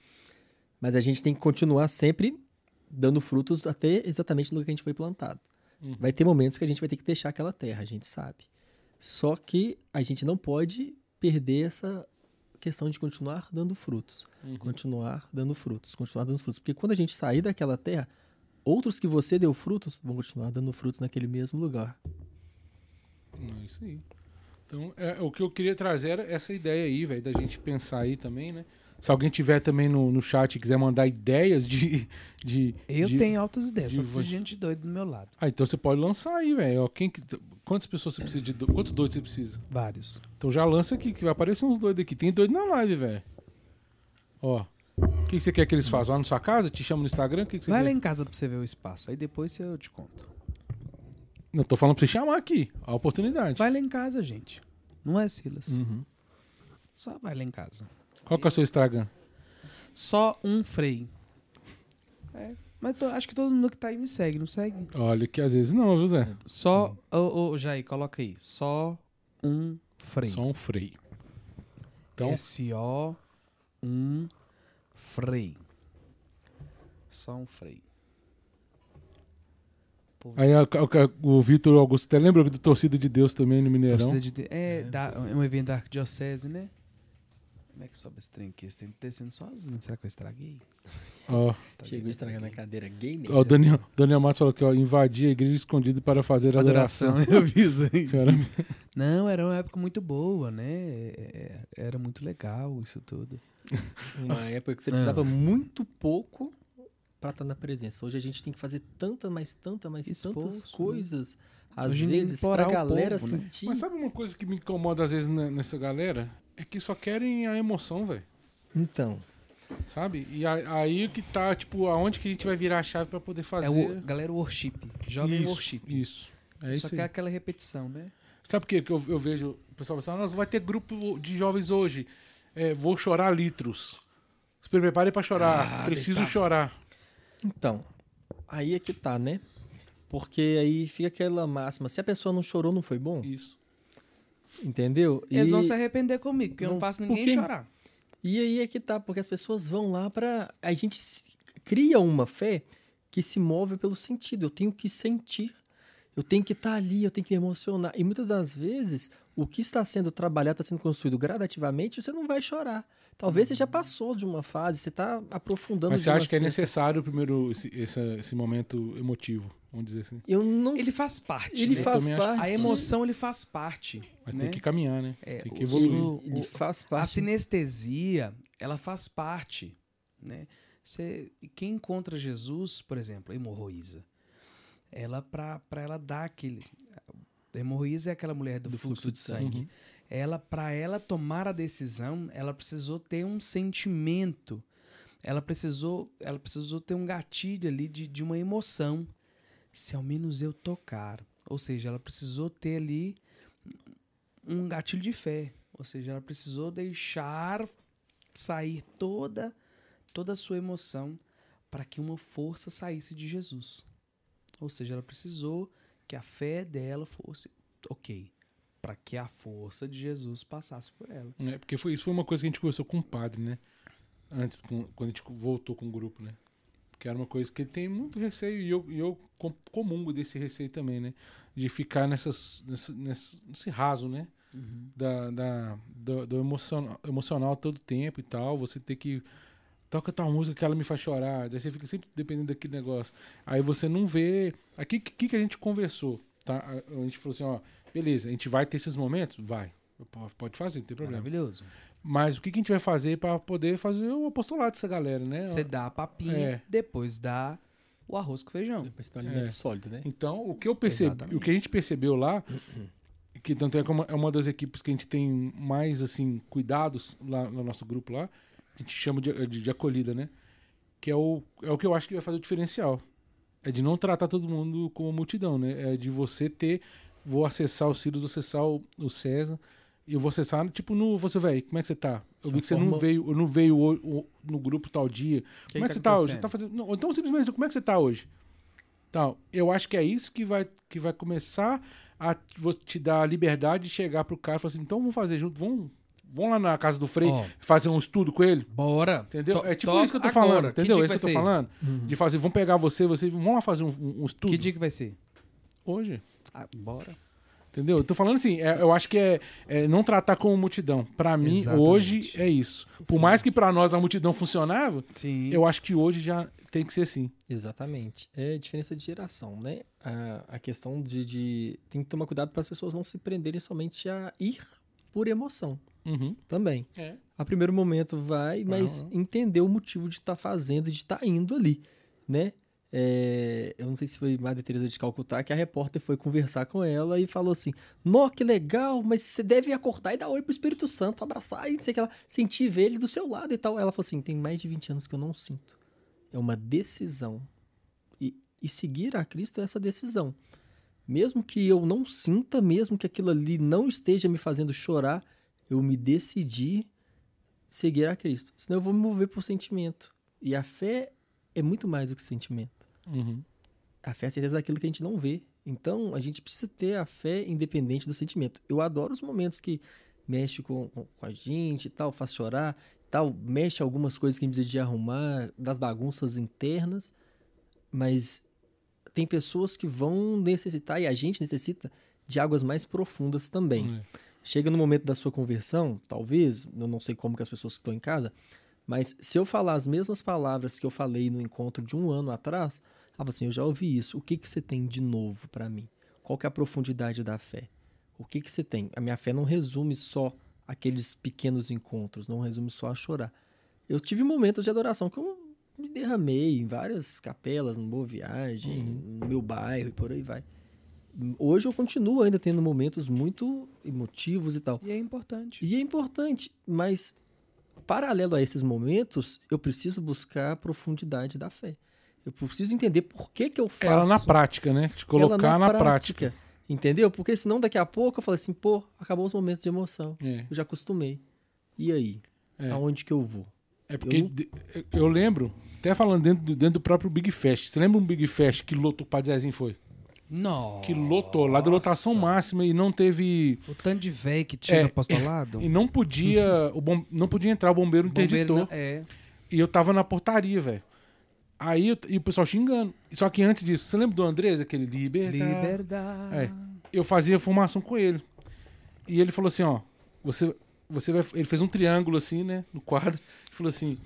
[SPEAKER 3] Mas a gente tem que continuar sempre dando frutos até exatamente no que a gente foi plantado.
[SPEAKER 1] Uhum.
[SPEAKER 3] Vai ter momentos que a gente vai ter que deixar aquela terra, a gente sabe. Só que a gente não pode perder essa questão de continuar dando frutos.
[SPEAKER 1] Uhum.
[SPEAKER 3] Continuar dando frutos, continuar dando frutos. Porque quando a gente sair daquela terra, outros que você deu frutos vão continuar dando frutos naquele mesmo lugar.
[SPEAKER 1] É isso aí. Então, é, o que eu queria trazer era essa ideia aí, velho, da gente pensar aí também, né? Se alguém tiver também no, no chat e quiser mandar ideias de. de
[SPEAKER 2] Eu
[SPEAKER 1] de-
[SPEAKER 2] tenho altas ideias, só
[SPEAKER 1] de
[SPEAKER 2] preciso de gente doida do meu lado.
[SPEAKER 1] Ah, então você pode lançar aí, velho. Quantas pessoas você precisa de. do- Quantos doidos você precisa?
[SPEAKER 2] Vários.
[SPEAKER 1] Então já lança aqui, que vai aparecer uns doidos aqui. Tem doido na live, velho. Ó. O que, que você quer que eles façam? Lá na sua casa? Te chamam no Instagram? Que, que você
[SPEAKER 2] Vai lá
[SPEAKER 1] quer?
[SPEAKER 2] em casa pra você ver o espaço, aí depois eu te conto.
[SPEAKER 1] Não, tô falando pra você chamar aqui. A oportunidade.
[SPEAKER 2] Vai lá em casa, gente. Não é, Silas?
[SPEAKER 3] Uhum.
[SPEAKER 2] Só vai lá em casa.
[SPEAKER 1] Qual que é o seu Instagram?
[SPEAKER 2] Só um freio. É, mas tô- acho que todo mundo que tá aí me segue, não segue?
[SPEAKER 1] Olha que às vezes não, viu, Zé?
[SPEAKER 2] Só. Ô, ô, Jair, coloca aí. Só um freio.
[SPEAKER 1] Só um freio. Então,
[SPEAKER 2] S-O um freio. Só um freio. Pô,
[SPEAKER 1] aí a- a- o Vitor Augusto até lembra do Torcida de Deus também no Mineirão.
[SPEAKER 2] torcida de, é, da- é um evento da Arquidiocese, né? Como é que sobe esse trem aqui? Esse trem tá descendo sozinho. Será que eu estraguei?
[SPEAKER 1] Ó,
[SPEAKER 2] Estraguei,
[SPEAKER 3] Chegou estragando a cadeira gamer.
[SPEAKER 1] ó, o Daniel, Daniel Matos falou que ó, invadir a igreja escondida para fazer adoração.
[SPEAKER 2] Adoração, [LAUGHS] eu vi isso aí.
[SPEAKER 1] Senhora-
[SPEAKER 2] Não, era uma época muito boa, né? É, Era muito legal isso tudo. [LAUGHS]
[SPEAKER 3] Uma época que você
[SPEAKER 2] Ah.
[SPEAKER 3] precisava muito pouco pra estar na presença. Hoje a gente tem que fazer tanta, mais tanta, mais tantas
[SPEAKER 2] Esforço, né?
[SPEAKER 3] coisas. Às
[SPEAKER 2] Hoje
[SPEAKER 3] vezes, pra
[SPEAKER 2] o
[SPEAKER 3] galera
[SPEAKER 2] povo, né?
[SPEAKER 3] sentir.
[SPEAKER 1] Mas sabe uma coisa que me incomoda às vezes ne- nessa galera? É que só querem a emoção, velho.
[SPEAKER 3] Então,
[SPEAKER 1] Sabe? E a- aí que tá, tipo, aonde que a gente vai virar a chave pra poder fazer.
[SPEAKER 2] É o galera worship. Jovem
[SPEAKER 1] isso,
[SPEAKER 2] worship.
[SPEAKER 1] Isso. É
[SPEAKER 2] Só
[SPEAKER 1] isso
[SPEAKER 2] que é aquela repetição, né?
[SPEAKER 1] Sabe por quê que eu, eu vejo o pessoal falando, nós vai ter grupo de jovens hoje. É, vou chorar litros. Se preparem pra chorar.
[SPEAKER 2] Ah,
[SPEAKER 1] Preciso
[SPEAKER 2] deitar.
[SPEAKER 1] chorar.
[SPEAKER 3] então, aí é que tá, né? Porque aí fica aquela máxima. Se a pessoa não chorou, não foi bom?
[SPEAKER 1] Isso.
[SPEAKER 3] Entendeu?
[SPEAKER 2] Eles
[SPEAKER 3] e,
[SPEAKER 2] vão se arrepender comigo, porque eu não
[SPEAKER 3] Não,
[SPEAKER 2] faço ninguém chorar.
[SPEAKER 3] e aí é que tá, porque as pessoas vão lá pra. A gente cria uma fé que se move pelo sentido. Eu tenho que sentir. Eu tenho que estar ali, eu tenho que me emocionar. E muitas das vezes, o que está sendo trabalhado, está sendo construído gradativamente, você não vai chorar. Talvez você já passou de uma fase, você está aprofundando
[SPEAKER 1] Mas você acha que é necessário primeiro esse, esse, esse momento emotivo, vamos dizer assim.
[SPEAKER 3] Eu não
[SPEAKER 2] Ele faz parte.
[SPEAKER 3] Ele
[SPEAKER 2] né?
[SPEAKER 3] faz parte.
[SPEAKER 2] A emoção ele faz parte.
[SPEAKER 1] Mas
[SPEAKER 2] né?
[SPEAKER 1] tem que caminhar, né?
[SPEAKER 2] É,
[SPEAKER 1] tem que evoluir.
[SPEAKER 2] o-
[SPEAKER 3] Ele faz
[SPEAKER 2] A
[SPEAKER 3] parte.
[SPEAKER 2] sinestesia, ela faz parte, né? Você, quem encontra Jesus, por exemplo, a hemorroísa, ela para ela dar aquele hemorroísa é aquela mulher do, fluxo, de sangue.
[SPEAKER 1] Uhum.
[SPEAKER 2] Ela para ela tomar a decisão, ela precisou ter um sentimento. Ela precisou, ela precisou ter um gatilho ali de, de uma emoção. Se ao menos eu tocar, ou seja, ela precisou ter ali um gatilho de fé. Ou seja, ela precisou deixar sair toda toda a sua emoção para que uma força saísse de Jesus. Ou seja, ela precisou que a fé dela fosse ok, para que a força de Jesus passasse por ela.
[SPEAKER 1] É, porque foi, isso foi uma coisa que a gente conversou com o padre, né? Antes, com- quando a gente voltou com o grupo, né? Porque era uma coisa que ele tem muito receio, e eu, e eu com- comungo desse receio também, né? De ficar nessas, nessa, nesse, nesse raso, né? Da, da, do, do emocional, emocional todo tempo e tal. Você ter que. Toca tal música que ela me faz chorar. Daí você fica sempre dependendo daquele negócio. Aí você não vê. Aqui o que, que a gente conversou, tá? A, gente falou assim, ó, beleza, a gente vai ter esses momentos? Vai. Pode- fazer, não tem problema.
[SPEAKER 2] Maravilhoso.
[SPEAKER 1] Mas o que, que a gente vai fazer para poder fazer o apostolado dessa galera, né?
[SPEAKER 2] Você dá a papinha,
[SPEAKER 1] É.
[SPEAKER 2] depois dá o arroz com feijão.
[SPEAKER 3] Depois tem um alimento
[SPEAKER 1] É.
[SPEAKER 3] sólido, né?
[SPEAKER 1] Então, o que eu percebi,
[SPEAKER 2] Exatamente.
[SPEAKER 1] o que a gente percebeu lá, que tanto é que é uma, é uma das equipes que a gente tem mais assim cuidados lá no nosso grupo lá, a gente chama de, de, de acolhida, né? Que é o, é o que eu acho que vai fazer o diferencial. É de não tratar todo mundo como multidão, né? É de você ter, vou acessar o Ciro, vou acessar o, o César, e eu vou acessar, tipo, no você, velho, como é que você tá? Eu vi que você não veio, não veio o- o- no grupo tal dia. como é que você tá hoje? Você tá fazendo. Não, então, simplesmente, como é que você tá hoje? Tal. Eu acho que é isso que vai, que vai começar a te dar a liberdade de chegar pro cara e falar assim: então vamos fazer junto, vamos, vamos lá na casa do Frei
[SPEAKER 2] Ó,
[SPEAKER 1] fazer um estudo com ele.
[SPEAKER 2] bora.
[SPEAKER 1] Entendeu?
[SPEAKER 2] To-
[SPEAKER 1] é tipo isso que eu tô
[SPEAKER 2] agora.
[SPEAKER 1] falando, entendeu? É
[SPEAKER 2] que
[SPEAKER 1] isso que eu tô
[SPEAKER 2] ser?
[SPEAKER 1] falando.
[SPEAKER 3] Uhum.
[SPEAKER 1] De fazer, vamos pegar você, você, vamos lá fazer um, um- estudo
[SPEAKER 2] Que dia que vai ser?
[SPEAKER 1] hoje.
[SPEAKER 2] Ah, bora.
[SPEAKER 1] Entendeu? Eu tô falando assim, é- eu acho que é, é não tratar como multidão. Pra mim,
[SPEAKER 2] Exatamente.
[SPEAKER 1] hoje é isso. Por
[SPEAKER 3] Sim.
[SPEAKER 1] mais que pra nós a multidão funcionava,
[SPEAKER 2] Sim.
[SPEAKER 1] eu acho que hoje já tem que ser assim.
[SPEAKER 3] Exatamente. É diferença de geração, né? A, a questão de, de. Tem que tomar cuidado para as pessoas não se prenderem somente a ir por emoção
[SPEAKER 1] Uhum.
[SPEAKER 3] também.
[SPEAKER 1] É.
[SPEAKER 3] A primeiro momento vai, mas
[SPEAKER 1] Aham.
[SPEAKER 3] entender o motivo de estar fazendo e de estar indo ali, né? É, eu não sei se foi Madre Teresa de Calcutá que a repórter foi conversar com ela e falou assim: Nó, que legal, mas você deve acordar e dar oi pro Espírito Santo, abraçar e não sei o que ela, sentir ver ele do seu lado e tal. Ela falou assim: tem mais de 20 anos que eu não sinto. É uma decisão. E, e seguir a Cristo é essa decisão. Mesmo que eu não sinta, mesmo que aquilo ali não esteja me fazendo chorar, eu me decidi seguir a Cristo. Senão eu vou me mover por sentimento. E a fé é muito mais do que sentimento.
[SPEAKER 1] Uhum.
[SPEAKER 3] A fé é a certeza daquilo que a gente não vê. Então, a gente precisa ter a fé independente do sentimento. Eu adoro os momentos que mexe com, com, a gente e tal, faz chorar, tal, mexe algumas coisas que a gente precisa de arrumar, das bagunças internas, mas tem pessoas que vão necessitar, e a gente necessita, de águas mais profundas também.
[SPEAKER 1] É.
[SPEAKER 3] Chega no momento da sua conversão, talvez, eu não sei como que as pessoas que estão em casa, mas se eu falar as mesmas palavras que eu falei no encontro de um ano atrás, ah, assim, eu já ouvi isso. O que que você tem de novo para mim? Qual que é a profundidade da fé? O que que você tem? A minha fé não resume só aqueles pequenos encontros, não resume só a chorar. Eu tive momentos de adoração que eu me derramei em várias capelas, no Boa Viagem, no meu bairro e por aí vai. Hoje eu continuo ainda tendo momentos muito emotivos e tal.
[SPEAKER 2] E é importante.
[SPEAKER 3] E é importante, mas paralelo a esses momentos, eu preciso buscar a profundidade da fé. Eu preciso entender por que, que eu faço
[SPEAKER 1] Ela na prática, né? Te
[SPEAKER 3] ela
[SPEAKER 1] colocar na, prática.
[SPEAKER 3] Entendeu? Porque senão daqui a pouco eu falo assim, pô, acabou os momentos de emoção.
[SPEAKER 1] É,
[SPEAKER 3] Eu já acostumei. E aí?
[SPEAKER 1] é.
[SPEAKER 3] Aonde que eu vou?
[SPEAKER 1] É porque
[SPEAKER 3] Eu-
[SPEAKER 1] eu lembro, até falando dentro, do- dentro do próprio Big Fest. Você lembra um Big Fest que lotou, o Padre Zezinho foi?
[SPEAKER 2] Nossa.
[SPEAKER 1] Que lotou, lá de lotação máxima e não teve.
[SPEAKER 2] O tanto de véi que tinha
[SPEAKER 1] É,
[SPEAKER 2] no apostolado.
[SPEAKER 1] E não podia. o bom, não podia entrar, o bombeiro interditou.
[SPEAKER 2] Não- É.
[SPEAKER 1] E eu tava na portaria, velho. Aí eu- e o pessoal xingando. Só que antes disso, você lembra do Andrés, aquele liberdade?
[SPEAKER 2] Liberdade.
[SPEAKER 1] É. Eu fazia formação com ele. E ele falou assim, ó, você você vai ele fez um triângulo assim, né, no quadro. Ele falou assim: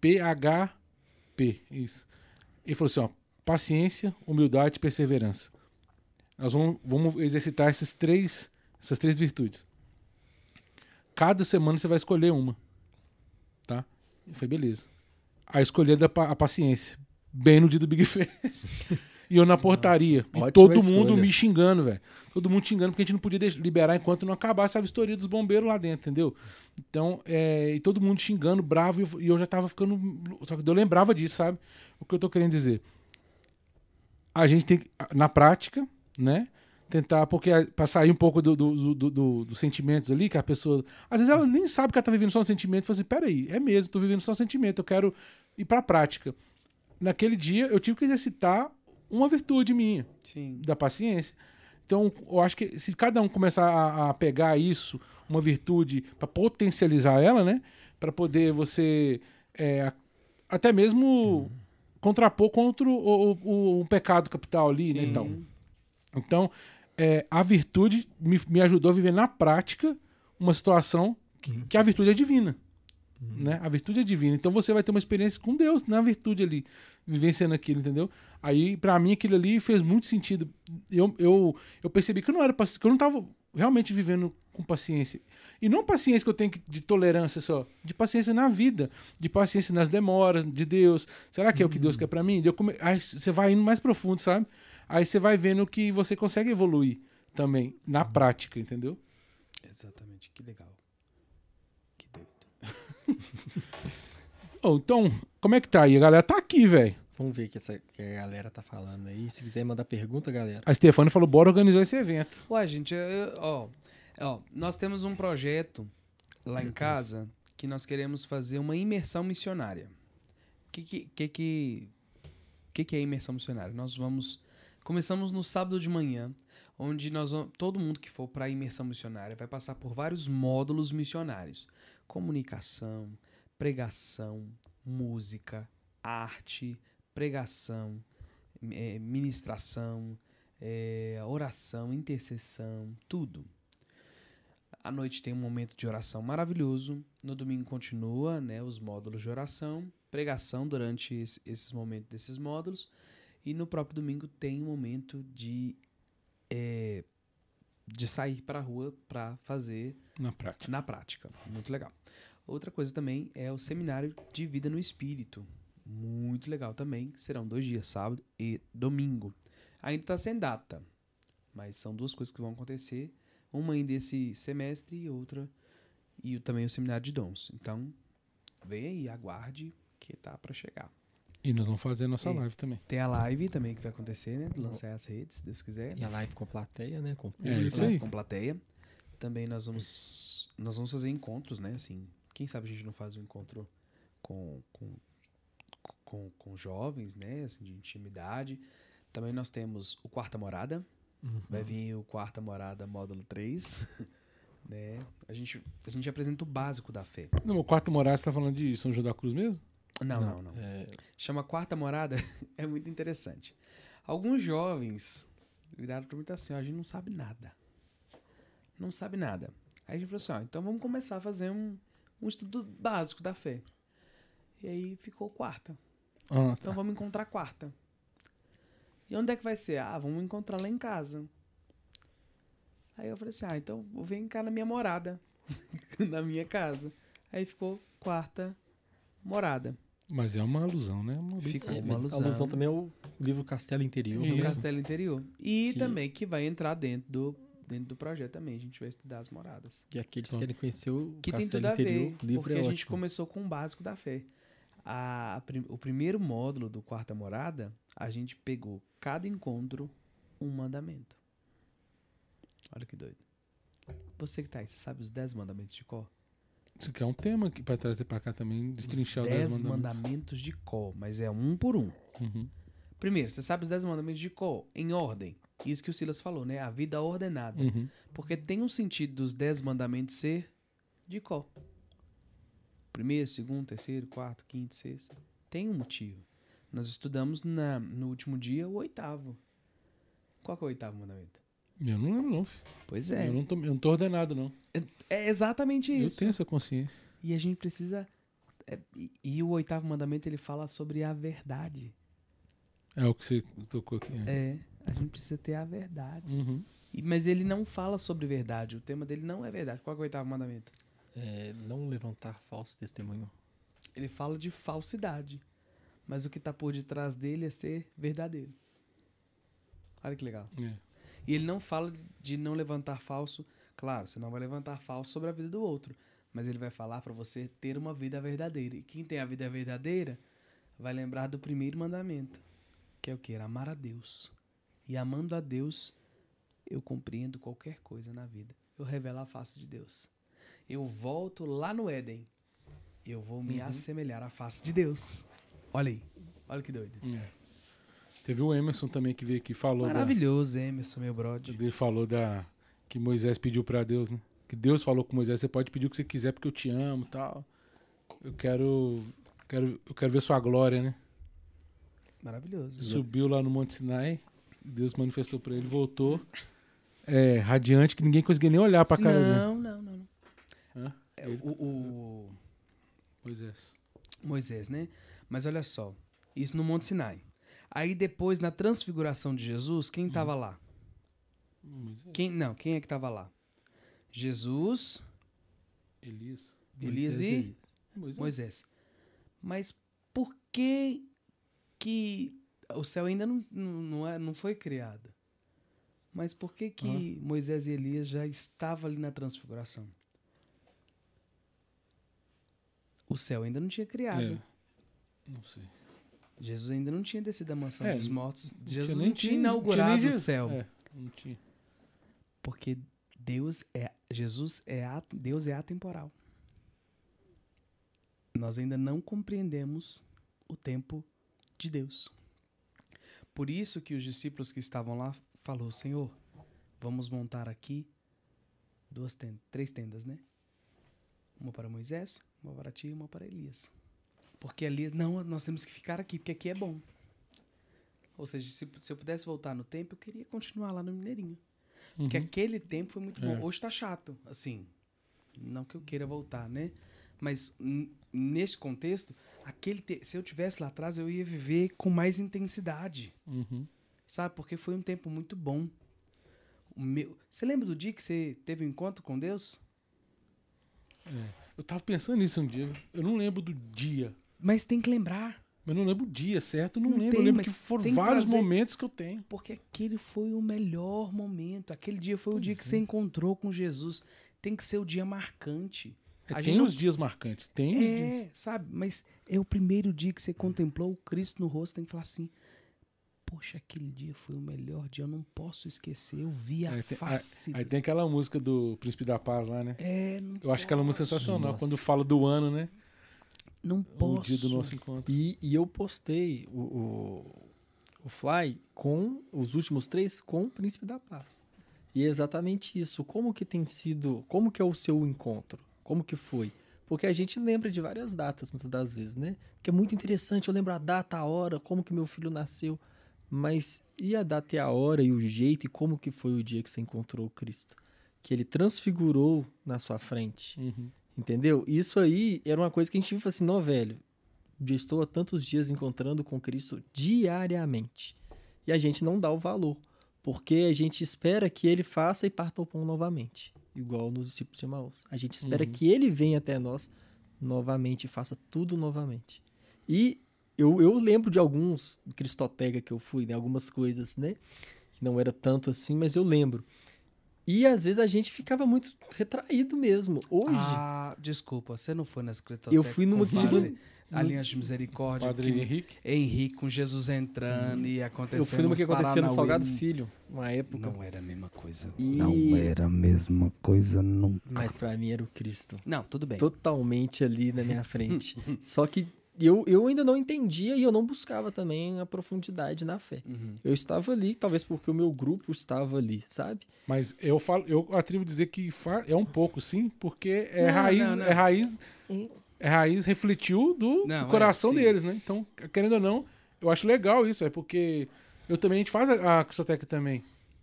[SPEAKER 1] PHP, isso. Ele falou assim, ó, paciência, humildade e perseverança. Nós vamos, vamos exercitar esses três, essas três virtudes. Cada semana você vai escolher uma. Tá? Eu falei, beleza. A da pa- a paciência. Bem no dia do Big [LAUGHS] Fest. E eu na portaria. e
[SPEAKER 3] ótima
[SPEAKER 1] todo
[SPEAKER 3] escolha.
[SPEAKER 1] mundo me xingando, velho. Todo mundo xingando, porque a gente não podia liberar enquanto não acabasse a vistoria dos bombeiros lá dentro, entendeu? Então, é, e todo mundo xingando, bravo, e eu, e eu já tava ficando. Só que eu lembrava disso, sabe? O que eu tô querendo dizer. A gente tem que, na prática, né? Tentar, porque a- pra sair um pouco do, do, do- do- do- dos sentimentos ali, que a pessoa. Às vezes ela nem sabe que ela tá vivendo só um sentimento. Fala assim: peraí, é mesmo, tô vivendo só um sentimento, eu quero ir pra prática. Naquele dia, eu tive que exercitar uma virtude minha
[SPEAKER 2] Sim.
[SPEAKER 1] da paciência. Então, eu acho que se cada um começar a, a pegar isso, uma virtude, para potencializar ela, né? Para poder você é, até mesmo contrapor contra o, o- o- o pecado capital ali, né?
[SPEAKER 2] Sim.
[SPEAKER 1] Então, então é, a virtude me, me ajudou a viver na prática uma situação que, que a virtude é divina. Né? A virtude é divina. Então você vai ter uma experiência com Deus na virtude ali, vivenciando aquilo, entendeu? Aí, pra mim, aquilo ali fez muito sentido. Eu, eu, eu percebi que eu não era que eu não tava realmente vivendo com paciência. E não paciência que eu tenho de tolerância só, de paciência na vida, de paciência nas demoras de Deus. Será que é o que Deus quer pra mim? Come- Aí você vai indo mais profundo, sabe? Aí você vai vendo que você consegue evoluir também na prática, entendeu?
[SPEAKER 2] Exatamente. Que legal. Que doido. [LAUGHS]
[SPEAKER 1] Ô, então, como é que tá aí? A galera tá aqui, velho.
[SPEAKER 3] Vamos ver o que, essa, que a galera tá falando aí. Se quiser mandar pergunta, galera.
[SPEAKER 1] A Stefania falou: bora organizar esse evento.
[SPEAKER 2] Ué, gente, eu- eu- ó, ó, nós temos um projeto lá em casa que nós queremos fazer uma imersão missionária. O que que, que, que, que que é imersão missionária? Nós vamos. Começamos no sábado de manhã, onde nós todo mundo que for para a imersão missionária vai passar por vários módulos missionários: comunicação, pregação, música, arte, pregação, eh, ministração, é, oração, intercessão, tudo. À noite tem um momento de oração maravilhoso. No domingo continua, né, os módulos de oração, pregação durante es- esses momentos desses módulos. E no próprio domingo tem um momento de é, de sair para a rua para fazer
[SPEAKER 1] Na prática.
[SPEAKER 2] na prática. Muito legal. Outra coisa também é o seminário de vida no espírito. Muito legal também. Serão dois dias, sábado e domingo. Ainda está sem data, mas são duas coisas que vão acontecer. Uma ainda esse semestre e outra e também o seminário de dons. Então, vem aí, aguarde que tá para chegar.
[SPEAKER 1] E nós vamos fazer a nossa
[SPEAKER 2] É.
[SPEAKER 1] live também.
[SPEAKER 2] Tem a live também que vai acontecer, né? Lançar as redes, se Deus quiser.
[SPEAKER 3] E a live com plateia, né? Com
[SPEAKER 1] É, isso
[SPEAKER 2] live
[SPEAKER 1] aí.
[SPEAKER 2] com plateia. Também nós vamos nós vamos fazer encontros, né? Assim, quem sabe a gente não faz um encontro com com, com, com jovens, né? Assim, de intimidade. Também nós temos o Quarta Morada.
[SPEAKER 3] Uhum.
[SPEAKER 2] Vai vir o Quarta Morada módulo 3. [LAUGHS] né? A gente, a gente apresenta o básico da fé.
[SPEAKER 1] Não, o quarto morada você tá falando de São João da Cruz mesmo?
[SPEAKER 2] Não, não, não.
[SPEAKER 3] É,
[SPEAKER 2] Chama Quarta Morada. [LAUGHS] é muito interessante. Alguns jovens viraram pra mim assim: ó, a gente não sabe nada. Não sabe nada. Aí a gente falou assim: ó, então vamos começar a fazer um, um estudo básico da fé. E aí ficou quarta.
[SPEAKER 1] Ah,
[SPEAKER 2] Então
[SPEAKER 1] tá.
[SPEAKER 2] vamos encontrar quarta. E onde é que vai ser? Ah, vamos encontrar lá em casa. Aí eu falei assim: ah, então vou vir cá na minha morada. [LAUGHS] na minha casa. Aí ficou quarta morada.
[SPEAKER 1] Mas é uma alusão, né? Uma
[SPEAKER 2] Fica
[SPEAKER 3] é,
[SPEAKER 2] uma alusão.
[SPEAKER 3] alusão também é o livro Castelo Interior.
[SPEAKER 2] do
[SPEAKER 1] Isso.
[SPEAKER 3] né?
[SPEAKER 2] Castelo Interior. E
[SPEAKER 3] Que-
[SPEAKER 2] também que vai entrar dentro do, dentro do projeto também. A gente vai estudar as moradas.
[SPEAKER 3] E aqueles que
[SPEAKER 1] Então,
[SPEAKER 3] querem conhecer o
[SPEAKER 2] Que tem
[SPEAKER 3] Castelo
[SPEAKER 2] tudo a
[SPEAKER 3] Interior,
[SPEAKER 2] ver,
[SPEAKER 3] o livro
[SPEAKER 2] porque
[SPEAKER 3] é
[SPEAKER 2] a gente
[SPEAKER 3] ótimo.
[SPEAKER 2] começou com o básico da fé. A, a prim- o primeiro módulo do Quarta Morada, a gente pegou cada encontro um mandamento. Olha que doido. Você que tá aí, você sabe os dez mandamentos de cor?
[SPEAKER 1] Isso aqui é um tema que para trazer pra cá também, destrinchar
[SPEAKER 2] os
[SPEAKER 1] os
[SPEAKER 2] dez
[SPEAKER 1] dez mandamentos.
[SPEAKER 2] mandamentos de cor, mas é um por um.
[SPEAKER 1] Uhum.
[SPEAKER 2] Primeiro, você sabe os dez mandamentos de cor, em ordem. Isso que o Silas falou, né? A vida ordenada.
[SPEAKER 1] Uhum.
[SPEAKER 2] Porque tem um sentido dos dez mandamentos ser de qual? Primeiro, segundo, terceiro, quarto, quinto, sexto. Tem um motivo. Nós estudamos na, no último dia o oitavo. Qual é o oitavo mandamento?
[SPEAKER 1] Eu não lembro, não. filho.
[SPEAKER 2] Pois é.
[SPEAKER 1] Eu, não tô, eu não tô ordenado, não.
[SPEAKER 2] É exatamente
[SPEAKER 1] Eu
[SPEAKER 2] isso.
[SPEAKER 1] tenho essa consciência.
[SPEAKER 2] E a gente precisa. é, e, e o oitavo mandamento ele fala sobre a verdade.
[SPEAKER 1] É o que você tocou aqui. né?
[SPEAKER 2] É. A gente precisa ter a verdade.
[SPEAKER 1] Uhum.
[SPEAKER 2] E- mas ele não fala sobre verdade. O tema dele não é verdade. Qual é o oitavo mandamento?
[SPEAKER 3] É, não levantar falso testemunho.
[SPEAKER 2] Ele fala de falsidade. Mas o que está por detrás dele é ser verdadeiro. Olha que legal.
[SPEAKER 1] É.
[SPEAKER 2] E ele não fala de não levantar falso. Claro, você não vai levantar falso sobre a vida do outro. Mas ele vai falar para você ter uma vida verdadeira. E quem tem a vida verdadeira vai lembrar do primeiro mandamento. Que é o que? Amar a Deus. E amando a Deus, eu compreendo qualquer coisa na vida. Eu revelo a face de Deus. Eu volto lá no Éden. Eu vou me
[SPEAKER 1] Uhum.
[SPEAKER 2] assemelhar à face de Deus. Olha aí. Olha que doido.
[SPEAKER 1] É. Teve o Emerson também que veio aqui e falou. da-
[SPEAKER 2] Maravilhoso, Emerson, meu brother.
[SPEAKER 1] Ele falou da que Moisés pediu pra Deus, né? Que Deus falou com Moisés, você pode pedir o que você quiser porque eu te amo, e tal. Eu quero, quero, eu quero ver sua glória, né?
[SPEAKER 2] Maravilhoso.
[SPEAKER 1] Subiu lá no Monte Sinai, Deus manifestou pra ele, voltou é, radiante que ninguém conseguia nem olhar pra
[SPEAKER 2] Sim,
[SPEAKER 1] cara dele.
[SPEAKER 2] não, não, não. É, o, o
[SPEAKER 1] Moisés.
[SPEAKER 2] Moisés, né? Mas olha só, isso no Monte Sinai. Aí depois, na transfiguração de Jesus, quem estava lá?
[SPEAKER 1] Moisés.
[SPEAKER 2] Quem, não, quem é que estava lá? Jesus,
[SPEAKER 1] Elias.
[SPEAKER 2] Elias
[SPEAKER 3] Moisés
[SPEAKER 2] e
[SPEAKER 3] Elias.
[SPEAKER 1] Moisés.
[SPEAKER 2] Moisés. Mas por que que o céu ainda não, não, não, é, não foi criado? Mas por que que Moisés e Elias já estavam ali na transfiguração? O céu ainda não tinha criado.
[SPEAKER 1] É. Não sei.
[SPEAKER 2] Jesus ainda não tinha descido da mansão
[SPEAKER 1] É,
[SPEAKER 2] dos mortos.
[SPEAKER 1] Não
[SPEAKER 2] Jesus
[SPEAKER 1] nem
[SPEAKER 2] não tinha inaugurado o
[SPEAKER 1] Jesus.
[SPEAKER 2] céu.
[SPEAKER 1] É, não tinha.
[SPEAKER 2] Porque Deus é Jesus é Deus é atemporal. Nós ainda não compreendemos o tempo de Deus. Por isso que os discípulos que estavam lá falou: Senhor, vamos montar aqui duas tendas, três tendas, né? Uma para Moisés, uma para ti e uma para Elias. Porque Elias, não, nós temos que ficar aqui, porque aqui é bom. Ou seja, se, se eu pudesse voltar no tempo, eu queria continuar lá no Mineirinho.
[SPEAKER 1] Uhum.
[SPEAKER 2] Porque aquele tempo foi muito
[SPEAKER 1] É.
[SPEAKER 2] bom. Hoje tá chato, assim. Não que eu queira voltar, né? Mas neste contexto, aquele se eu tivesse lá atrás, eu ia viver com mais intensidade.
[SPEAKER 1] Uhum.
[SPEAKER 2] Sabe? Porque foi um tempo muito bom. O meu... Você lembra do dia que você teve um encontro com Deus?
[SPEAKER 1] Eu tava pensando nisso um dia. Eu não lembro do dia.
[SPEAKER 2] Mas tem que lembrar.
[SPEAKER 1] Eu não lembro o dia certo, não,
[SPEAKER 2] Não
[SPEAKER 1] lembro.
[SPEAKER 2] tem,
[SPEAKER 1] eu lembro
[SPEAKER 2] mas
[SPEAKER 1] que foram
[SPEAKER 2] que
[SPEAKER 1] vários
[SPEAKER 2] trazer.
[SPEAKER 1] momentos que eu tenho.
[SPEAKER 2] Porque aquele foi o melhor momento. Aquele dia foi o dia que
[SPEAKER 1] é.
[SPEAKER 2] você encontrou com Jesus. Tem que ser o dia marcante.
[SPEAKER 1] É,
[SPEAKER 2] A
[SPEAKER 1] tem
[SPEAKER 2] gente não-
[SPEAKER 1] os dias marcantes. Tem os dias.
[SPEAKER 2] É, sabe? Mas é o primeiro dia que você contemplou o Cristo no rosto. Tem que falar assim: Poxa, aquele dia foi o melhor dia. Eu não posso esquecer. Eu vi a
[SPEAKER 1] Aí tem-
[SPEAKER 2] face.
[SPEAKER 1] Aí
[SPEAKER 2] do-
[SPEAKER 1] tem aquela música do Príncipe da Paz lá, né?
[SPEAKER 2] É, não
[SPEAKER 1] Eu acho aquela música
[SPEAKER 2] posso,
[SPEAKER 1] sensacional.
[SPEAKER 3] Nossa.
[SPEAKER 1] Quando fala do ano, né?
[SPEAKER 2] Não
[SPEAKER 1] O
[SPEAKER 2] posso.
[SPEAKER 1] dia do nosso encontro.
[SPEAKER 3] E, e eu postei o, o, o Fly com os últimos três com o Príncipe da Paz. E é exatamente isso. Como que tem sido, como que é o seu encontro? Como que foi? Porque a gente lembra de várias datas, muitas das vezes, né? Que é muito interessante, eu lembro a data, a hora, como que meu filho nasceu. Mas e a data e a hora e o jeito e como que foi o dia que você encontrou o Cristo? Que ele transfigurou na sua frente.
[SPEAKER 1] Uhum.
[SPEAKER 3] Entendeu? Isso aí era uma coisa que a gente viu assim, não, velho. Já estou há tantos dias encontrando com Cristo diariamente. E a gente não dá o valor. Porque a gente espera que ele faça e parta o pão novamente. Igual nos discípulos de Maús. A gente espera
[SPEAKER 1] Uhum.
[SPEAKER 3] que ele venha até nós novamente faça tudo novamente. E eu, eu lembro de alguns cristotega que eu fui, né? Algumas coisas, né? Que não era tanto assim, mas eu lembro. E às vezes a gente ficava muito retraído mesmo. Hoje,
[SPEAKER 2] Ah, desculpa, você não foi na escritório.
[SPEAKER 3] eu fui numa que
[SPEAKER 2] Padre, Aliança de Misericórdia.
[SPEAKER 1] Padre
[SPEAKER 2] que-
[SPEAKER 1] Henrique.
[SPEAKER 2] Henrique com Jesus entrando e acontecendo.
[SPEAKER 3] eu fui numa que acontecia no. Salgado Filho, uma época.
[SPEAKER 2] Não era a mesma coisa.
[SPEAKER 3] E-
[SPEAKER 2] Não era a mesma coisa nunca.
[SPEAKER 3] Mas pra mim era o Cristo.
[SPEAKER 2] Não, tudo bem.
[SPEAKER 3] Totalmente ali na minha frente. [LAUGHS] Só que eu, eu ainda não entendia e eu não buscava também a profundidade na fé.
[SPEAKER 2] Uhum.
[SPEAKER 3] Eu estava ali, talvez porque o meu grupo estava ali, sabe?
[SPEAKER 1] Mas eu falo, eu atrevo a dizer que é um pouco, sim, porque é
[SPEAKER 2] Não,
[SPEAKER 1] raiz,
[SPEAKER 2] não, não.
[SPEAKER 1] é raiz, é raiz refletiu do,
[SPEAKER 2] é,
[SPEAKER 1] coração
[SPEAKER 2] sim.
[SPEAKER 1] deles, né? Então, querendo ou não, eu acho legal isso, é porque eu também a gente faz a, a também.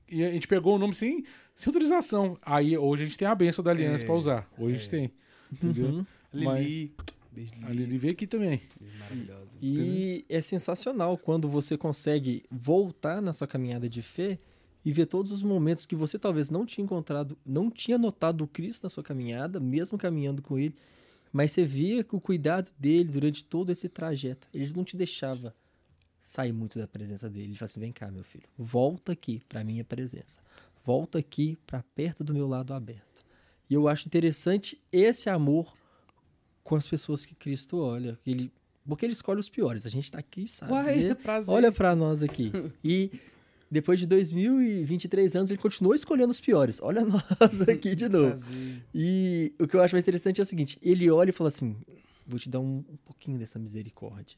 [SPEAKER 1] E a gente pegou o nome sem, sem autorização. Aí hoje a gente tem a benção da aliança
[SPEAKER 2] É,
[SPEAKER 1] pra usar. Hoje a gente tem. Entendeu?
[SPEAKER 3] Uhum.
[SPEAKER 2] Lili. Beijo,
[SPEAKER 1] A
[SPEAKER 2] Lili.
[SPEAKER 1] Lili veio aqui também.
[SPEAKER 2] Maravilhosa.
[SPEAKER 3] E é sensacional quando você consegue voltar na sua caminhada de fé e ver todos os momentos que você talvez não tinha encontrado, não tinha notado o Cristo na sua caminhada, mesmo caminhando com ele, mas você via que o cuidado dele durante todo esse trajeto, ele não te deixava sair muito da presença dele. Ele falava assim: vem cá, meu filho, volta aqui para minha presença, volta aqui para perto do meu lado aberto. E eu acho interessante esse amor com as pessoas que Cristo olha, que ele porque ele escolhe os piores. A gente tá aqui, sabe?
[SPEAKER 2] Uai,
[SPEAKER 3] né?
[SPEAKER 2] prazer.
[SPEAKER 3] Olha pra nós aqui. E depois de 2023 anos, ele continuou escolhendo os piores. Olha [LAUGHS] nós aqui de novo.
[SPEAKER 2] Prazer.
[SPEAKER 3] E o que eu acho mais interessante é o seguinte: ele olha e fala assim: vou te dar um, um pouquinho dessa misericórdia.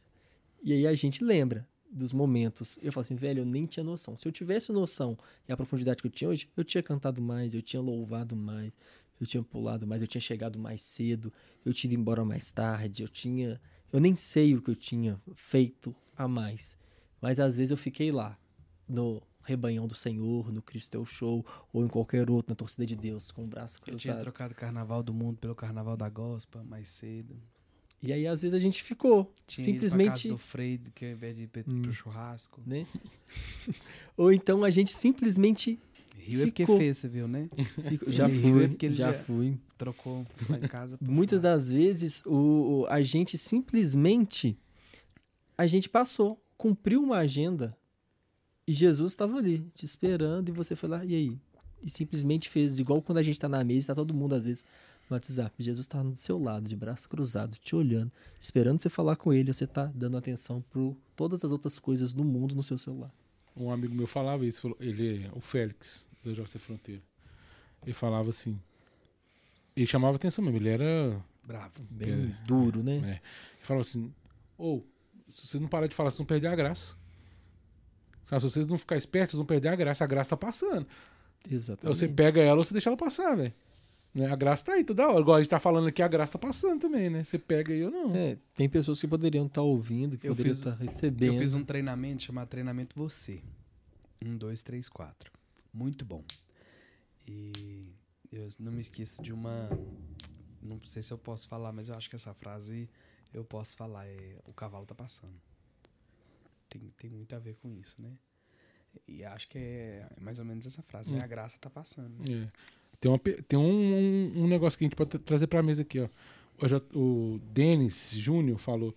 [SPEAKER 3] E aí a gente lembra dos momentos. Eu falo assim, velho, eu nem tinha noção. Se eu tivesse noção e a profundidade que eu tinha hoje, eu tinha cantado mais, eu tinha louvado mais, eu tinha pulado mais, eu tinha chegado mais cedo, eu tinha ido embora mais tarde, eu tinha. Eu nem sei o que eu tinha feito a mais. Mas às vezes eu fiquei lá, no rebanhão do Senhor, no Cristo é o Show, ou em qualquer outro, na torcida de Deus, com o braço
[SPEAKER 2] Eu tinha
[SPEAKER 3] cruzado.
[SPEAKER 2] trocado o carnaval do mundo pelo carnaval da gospel mais cedo.
[SPEAKER 3] E aí, às vezes, a gente ficou
[SPEAKER 2] Tinha ido pra
[SPEAKER 3] simplesmente.
[SPEAKER 2] casa do Freire, que ao invés de ir pro
[SPEAKER 3] Hum.
[SPEAKER 2] pro churrasco.
[SPEAKER 3] Né? [LAUGHS] Ou então a gente simplesmente.
[SPEAKER 2] Rio é porque
[SPEAKER 3] Ficou.
[SPEAKER 2] fez, você viu, né? [LAUGHS]
[SPEAKER 3] Já
[SPEAKER 2] riu é
[SPEAKER 3] fui,
[SPEAKER 2] porque ele
[SPEAKER 3] já
[SPEAKER 2] já-
[SPEAKER 3] fui.
[SPEAKER 2] Trocou lá em casa.
[SPEAKER 3] Muitas
[SPEAKER 2] churrasco.
[SPEAKER 3] das vezes, o, o- a gente simplesmente. A gente passou, cumpriu uma agenda e Jesus estava ali, te esperando, e você foi lá, e aí? E simplesmente fez, igual quando a gente tá na mesa, tá todo mundo às vezes no WhatsApp. Jesus tá do seu lado, de braço cruzado, te olhando, esperando você falar com ele, você tá dando atenção para todas as outras coisas do mundo no seu celular.
[SPEAKER 1] Um amigo meu falava isso, falou- ele, o Félix, do JC Fronteira. Ele falava assim. Ele chamava atenção mesmo, ele era.
[SPEAKER 2] Bravo.
[SPEAKER 3] Bem
[SPEAKER 1] É,
[SPEAKER 3] duro, né?
[SPEAKER 1] é. Ele falava assim: ou, se vocês não pararem de falar, vocês vão perder a graça. Se vocês não ficarem espertos, vocês vão perder a graça. A graça tá passando.
[SPEAKER 3] Exatamente.
[SPEAKER 1] você pega ela ou você deixa ela passar, velho. Né? A graça tá aí toda hora. Igual a gente tá falando aqui, a graça tá passando também, né? Você pega aí ou não.
[SPEAKER 3] É, tem pessoas que poderiam estar ouvindo, que
[SPEAKER 2] Eu
[SPEAKER 3] poderiam
[SPEAKER 2] fiz-
[SPEAKER 3] estar recebendo.
[SPEAKER 2] Eu fiz um treinamento chamado Treinamento Você. Um, dois, três, quatro. Muito bom. E eu não me esqueço de uma. Não sei se eu posso falar, mas eu acho que essa frase eu posso falar. É o cavalo tá passando. Tem, tem muito a ver com isso, né? E acho que é mais ou menos essa frase, né?
[SPEAKER 1] Hum.
[SPEAKER 2] A graça tá passando. né?
[SPEAKER 1] É. Tem, uma tem um, um- um negócio que a gente pode tra- trazer pra mesa aqui, ó. O, J- o Denis Júnior falou: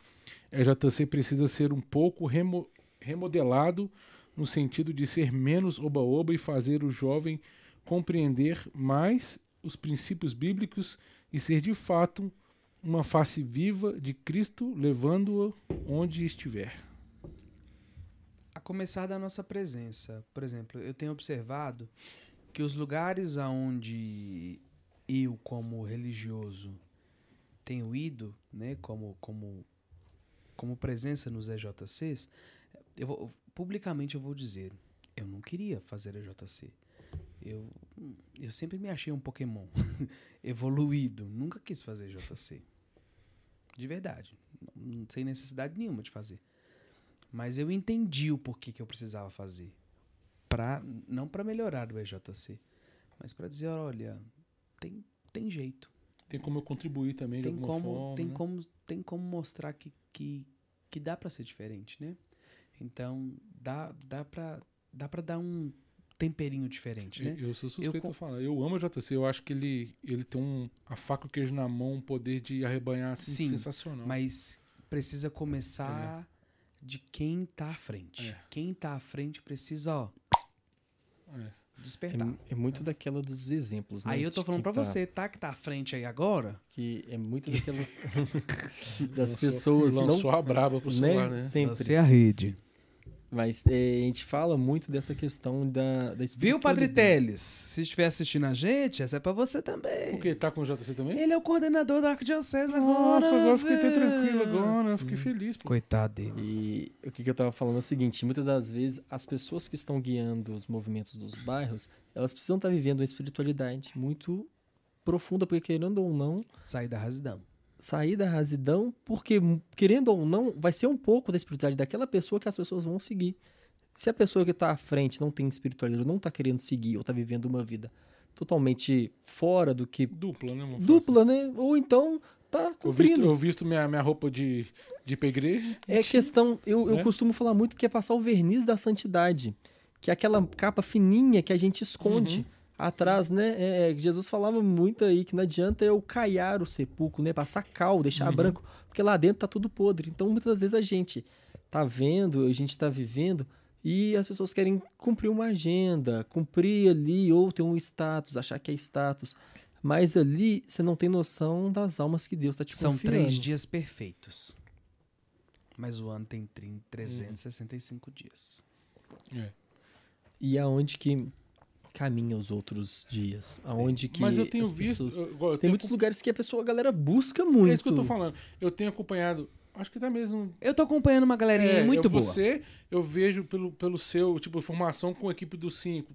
[SPEAKER 1] a JC precisa ser um pouco remo- remodelado no sentido de ser menos oba-oba e fazer o jovem compreender mais os princípios bíblicos e ser de fato uma face viva de Cristo, levando-o onde estiver.
[SPEAKER 2] A começar da nossa presença. Por exemplo, eu tenho observado que os lugares aonde eu, como religioso, tenho ido, né, como, como, como presença nos EJCs, eu vou, publicamente eu vou dizer, eu não queria fazer EJC. Eu, eu sempre me achei um Pokémon [LAUGHS] evoluído, nunca quis fazer JC. De verdade, sem necessidade nenhuma de fazer. Mas eu entendi o porquê que eu precisava fazer. Pra, não para melhorar o EJC, mas para dizer, olha, tem, tem jeito.
[SPEAKER 1] Tem como eu contribuir também de
[SPEAKER 2] Tem
[SPEAKER 1] alguma
[SPEAKER 2] como,
[SPEAKER 1] forma.
[SPEAKER 2] tem,
[SPEAKER 1] né?
[SPEAKER 2] como, tem como mostrar que, que, que dá para ser diferente, né? Então, dá, dá para dá pra dar um temperinho diferente, né?
[SPEAKER 1] Eu, eu sou suspeito
[SPEAKER 2] com-
[SPEAKER 1] a falar. Eu amo o JC. Eu acho que ele, ele tem um, a faca e o queijo na mão, um poder de arrebanhar assim,
[SPEAKER 2] Sim,
[SPEAKER 1] sensacional.
[SPEAKER 2] Mas precisa começar de quem tá à frente.
[SPEAKER 1] É.
[SPEAKER 2] Quem tá à frente precisa, ó,
[SPEAKER 1] É.
[SPEAKER 3] É,
[SPEAKER 2] despertar.
[SPEAKER 3] é muito daquela dos exemplos, né?
[SPEAKER 2] Aí eu tô falando pra
[SPEAKER 3] tá-
[SPEAKER 2] você, tá? Que tá à frente aí agora.
[SPEAKER 3] Que é muito daquelas [LAUGHS] das
[SPEAKER 1] Lançou-
[SPEAKER 3] pessoas
[SPEAKER 1] lançou
[SPEAKER 3] não
[SPEAKER 1] a braba pro celular, né?
[SPEAKER 3] Sempre.
[SPEAKER 2] Você é a rede.
[SPEAKER 3] Mas é, a gente fala muito dessa questão da, da
[SPEAKER 2] Viu, Padre. Teles? Se estiver assistindo a gente, essa é pra você também.
[SPEAKER 1] Porque tá com o JC também?
[SPEAKER 2] Ele é o coordenador da Arquidiocese agora.
[SPEAKER 1] Nossa, agora eu fiquei até tranquilo agora. Eu fiquei feliz. Pô.
[SPEAKER 2] Coitado dele.
[SPEAKER 3] E o que, que eu tava falando é o seguinte, muitas das vezes as pessoas que estão guiando os movimentos dos bairros, elas precisam estar vivendo uma espiritualidade muito profunda, porque querendo ou não,
[SPEAKER 2] Sair da rasidão.
[SPEAKER 3] Sair da rasidão, porque querendo ou não, vai ser um pouco da espiritualidade daquela pessoa que as pessoas vão seguir. Se a pessoa que está à frente não tem espiritualidade, não está querendo seguir ou está vivendo uma vida totalmente fora do que
[SPEAKER 1] Dupla, né?
[SPEAKER 3] dupla, né? Ou então tá
[SPEAKER 1] assim. Eu visto,
[SPEAKER 3] cumprindo.
[SPEAKER 1] eu visto minha, minha roupa de, de igreja.
[SPEAKER 3] É questão, eu, eu
[SPEAKER 1] Né?
[SPEAKER 3] costumo falar muito que é passar o verniz da santidade, que é aquela capa fininha que a gente esconde
[SPEAKER 1] Uhum.
[SPEAKER 3] Atrás, né? É, Jesus falava muito aí que não adianta eu caiar o sepulcro, né? Passar cal, deixar
[SPEAKER 1] Uhum.
[SPEAKER 3] branco, porque lá dentro tá tudo podre. Então muitas vezes a gente tá vendo, a gente tá vivendo e as pessoas querem cumprir uma agenda, cumprir ali ou ter um status, achar que é status. Mas ali você não tem noção das almas que Deus tá te
[SPEAKER 2] São
[SPEAKER 3] confiando.
[SPEAKER 2] três dias perfeitos. Mas o ano tem 30, 365 dias.
[SPEAKER 1] É.
[SPEAKER 3] E aonde que caminha os outros dias? Aonde que
[SPEAKER 1] Mas eu tenho visto.
[SPEAKER 3] pessoas-
[SPEAKER 1] eu- eu
[SPEAKER 3] Tem
[SPEAKER 1] tenho
[SPEAKER 3] muitos lugares que a pessoa, a galera busca
[SPEAKER 1] É
[SPEAKER 3] muito.
[SPEAKER 1] isso que eu tô falando. Eu tenho acompanhado. Acho que tá mesmo.
[SPEAKER 2] Eu tô acompanhando uma galerinha
[SPEAKER 1] É,
[SPEAKER 2] muito
[SPEAKER 1] eu,
[SPEAKER 2] boa.
[SPEAKER 1] Você, eu vejo pelo, pelo seu, tipo, formação com a equipe dos cinco.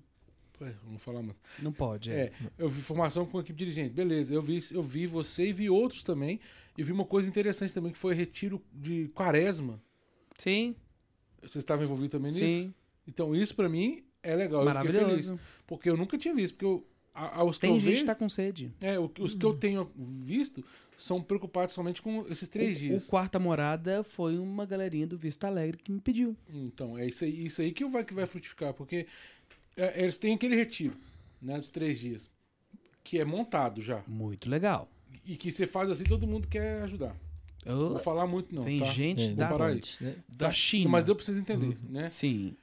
[SPEAKER 1] Ué, vamos falar, mano.
[SPEAKER 2] Não pode, é.
[SPEAKER 1] É, eu vi formação com a equipe dirigente. Beleza, eu vi, eu vi você e vi outros também. E vi uma coisa interessante também, que foi retiro de quaresma.
[SPEAKER 2] Sim,
[SPEAKER 1] Você estava envolvido também nisso?
[SPEAKER 2] sim.
[SPEAKER 1] Então, isso pra mim é legal. Eu fiquei
[SPEAKER 2] Maravilhoso.
[SPEAKER 1] feliz. Porque eu nunca tinha visto. Porque eu, a, a- os que
[SPEAKER 2] Tem
[SPEAKER 1] eu
[SPEAKER 2] gente que tá com sede.
[SPEAKER 1] É, o- os que eu tenho visto são preocupados somente com esses três
[SPEAKER 2] o,
[SPEAKER 1] dias.
[SPEAKER 2] O Quarta Morada foi uma galerinha do Vista Alegre que me pediu.
[SPEAKER 1] Então, é isso aí, isso aí que vai, que vai frutificar, porque é, eles têm aquele retiro, né, dos três dias, que é montado já.
[SPEAKER 2] Muito legal.
[SPEAKER 1] E que você faz assim, todo mundo quer ajudar. Não
[SPEAKER 2] Oh,
[SPEAKER 1] vou falar muito, não.
[SPEAKER 2] vem
[SPEAKER 1] tá?
[SPEAKER 2] gente
[SPEAKER 3] É,
[SPEAKER 2] da,
[SPEAKER 1] parar aí.
[SPEAKER 3] antes, né?
[SPEAKER 2] da China.
[SPEAKER 1] Mas deu pra vocês entenderem, né?
[SPEAKER 2] Sim.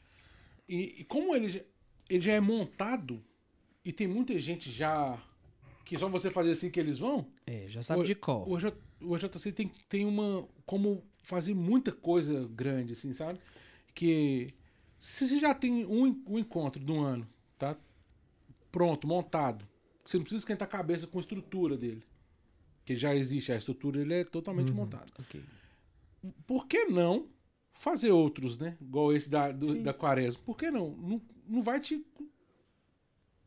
[SPEAKER 1] E, e como ele já, ele já é montado, e tem muita gente já. que só você fazer assim que eles vão,
[SPEAKER 2] É, já sabe
[SPEAKER 1] O-
[SPEAKER 2] de
[SPEAKER 1] o, EJ o EJC tem, tem uma. como fazer muita coisa grande, assim, sabe? Que. Se você já tem um, um encontro do ano, tá? Pronto, montado. Você não precisa esquentar a cabeça com a estrutura dele. Que já existe, a estrutura ele é totalmente montado.
[SPEAKER 2] Ok.
[SPEAKER 1] Por que não fazer outros, né? Igual esse da, do- da quaresma. Por que não? não? Não vai te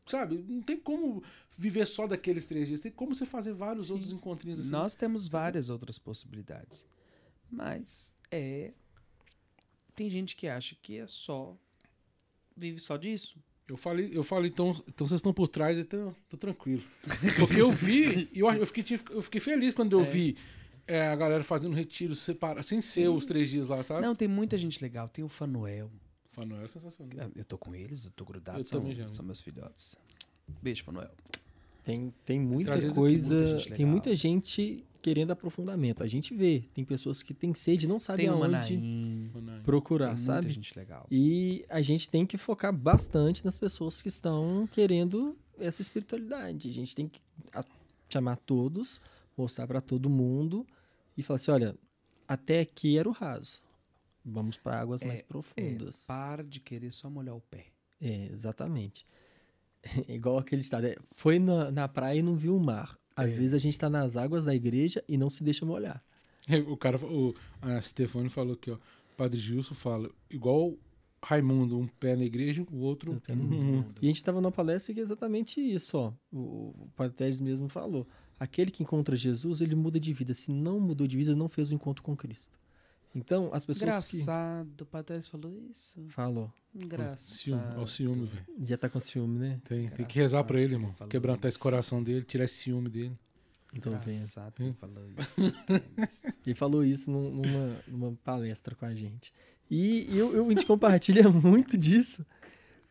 [SPEAKER 1] sabe, não tem como viver só daqueles três dias. Tem como você fazer vários
[SPEAKER 2] Sim.
[SPEAKER 1] outros encontrinhos assim.
[SPEAKER 2] Nós temos várias outras possibilidades. Mas é. Tem gente que acha que é só. Vive só disso.
[SPEAKER 1] Eu falei, eu falei, então, então vocês estão por trás, então tô tranquilo. Porque eu vi, e [LAUGHS] eu, eu, fiquei, eu fiquei feliz quando eu
[SPEAKER 2] É.
[SPEAKER 1] vi é, a galera fazendo retiro separado, sem ser os três dias lá, sabe?
[SPEAKER 2] Não, tem muita gente legal. Tem o Fanuel.
[SPEAKER 1] Fanuel é sensacional.
[SPEAKER 2] Eu tô com eles, eu tô grudado.
[SPEAKER 1] Eu
[SPEAKER 2] são,
[SPEAKER 1] também já.
[SPEAKER 2] são meus filhotes. Beijo, Fanuel.
[SPEAKER 3] Tem, tem muita coisa,
[SPEAKER 2] muita gente
[SPEAKER 3] tem muita gente querendo aprofundamento. A gente vê, tem pessoas que têm sede e não sabem
[SPEAKER 2] Tem
[SPEAKER 3] aonde
[SPEAKER 2] Manaim.
[SPEAKER 3] Procurar,
[SPEAKER 2] Tem muita
[SPEAKER 3] sabe?
[SPEAKER 2] gente legal.
[SPEAKER 3] E a gente tem que focar bastante nas pessoas que estão querendo essa espiritualidade. A gente tem que chamar todos, mostrar para todo mundo e falar assim: olha, até aqui era o raso. Vamos para águas
[SPEAKER 2] É,
[SPEAKER 3] mais
[SPEAKER 2] É,
[SPEAKER 3] profundas.
[SPEAKER 2] para de querer só molhar o pé.
[SPEAKER 3] É, exatamente. [LAUGHS] Igual aquele estado. é, foi na, na praia e não viu o mar. Às
[SPEAKER 2] É.
[SPEAKER 3] vezes a gente tá nas águas da igreja e não se deixa molhar.
[SPEAKER 1] O cara, o a Stefano falou aqui, ó. Padre Gilson fala, igual Raimundo, um pé na igreja, o outro
[SPEAKER 3] no
[SPEAKER 1] no mundo.
[SPEAKER 3] E a gente tava numa palestra que é exatamente isso, ó. O, o Padre Teres mesmo falou. Aquele que encontra Jesus, ele muda de vida. Se não mudou de vida, não fez o encontro com Cristo. Então, as pessoas
[SPEAKER 2] Engraçado, o Patrício falou isso.
[SPEAKER 3] que falam,
[SPEAKER 2] Engraçado.
[SPEAKER 1] Ciúme, ó, o ciúme, velho.
[SPEAKER 3] já tá com ciúme, né?
[SPEAKER 1] Tem, tem que rezar pra ele, irmão.
[SPEAKER 2] Falou
[SPEAKER 1] Quebrantar esse coração dele, tirar esse ciúme dele.
[SPEAKER 3] Vendo.
[SPEAKER 2] Engraçado que ele falou [LAUGHS] isso.
[SPEAKER 3] Ele falou isso num- numa, numa palestra com a gente. E eu, eu, a gente compartilha [LAUGHS] muito disso,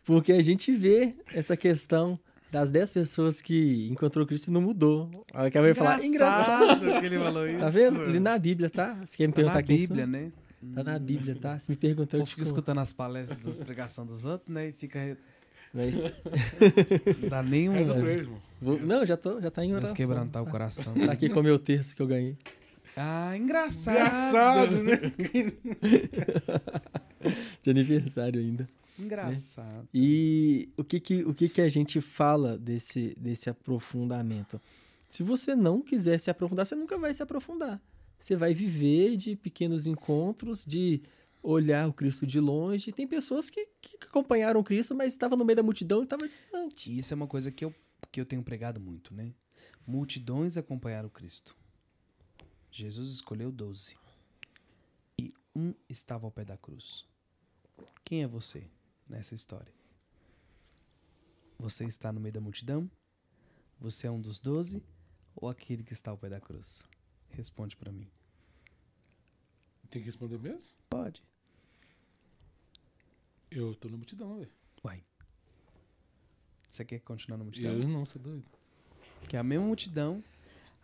[SPEAKER 3] porque a gente vê essa questão das 10 pessoas que encontrou Cristo não mudou. Ela vai falar, engraçado.
[SPEAKER 2] que ele falou isso. [LAUGHS]
[SPEAKER 3] Tá vendo? Ali na Bíblia, tá? Você quer me
[SPEAKER 2] Tá
[SPEAKER 3] perguntar
[SPEAKER 2] na
[SPEAKER 3] quem
[SPEAKER 2] Bíblia,
[SPEAKER 3] são?
[SPEAKER 2] né?
[SPEAKER 3] Tá na Bíblia, tá? Se me
[SPEAKER 2] O
[SPEAKER 3] perguntou, eu
[SPEAKER 2] fica
[SPEAKER 3] conto.
[SPEAKER 2] escutando as palestras das pregações dos outros, né? E fica.
[SPEAKER 3] Mas, [LAUGHS]
[SPEAKER 2] Não dá nenhum.
[SPEAKER 1] Reza
[SPEAKER 3] vou- não, já, tô, já tá em oração.
[SPEAKER 2] quebrantar o coração.
[SPEAKER 3] Tá aqui com o meu terço que eu ganhei.
[SPEAKER 2] Ah, engraçado.
[SPEAKER 1] Engraçado, né? [LAUGHS]
[SPEAKER 3] De aniversário ainda.
[SPEAKER 2] Engraçado.
[SPEAKER 3] E o que que, o que que a gente fala desse, desse aprofundamento? Se você não quiser se aprofundar, você nunca vai se aprofundar. Você vai viver de pequenos encontros, de olhar o Cristo de longe. Tem pessoas que, que acompanharam o Cristo, mas estavam no meio da multidão e estavam distante.
[SPEAKER 2] E isso é uma coisa que eu, que eu tenho pregado muito, né? Multidões acompanharam o Cristo. Jesus escolheu doze. E um estava ao pé da cruz. Quem é você nessa história? Você está no meio da multidão? Você é um dos doze? Ou aquele que está ao pé da cruz? Responde pra mim.
[SPEAKER 1] Tem que responder mesmo?
[SPEAKER 2] Pode.
[SPEAKER 1] Eu tô na multidão, velho.
[SPEAKER 2] Uai. Você quer continuar na multidão?
[SPEAKER 1] Eu não, você é doido.
[SPEAKER 2] Que a mesma multidão,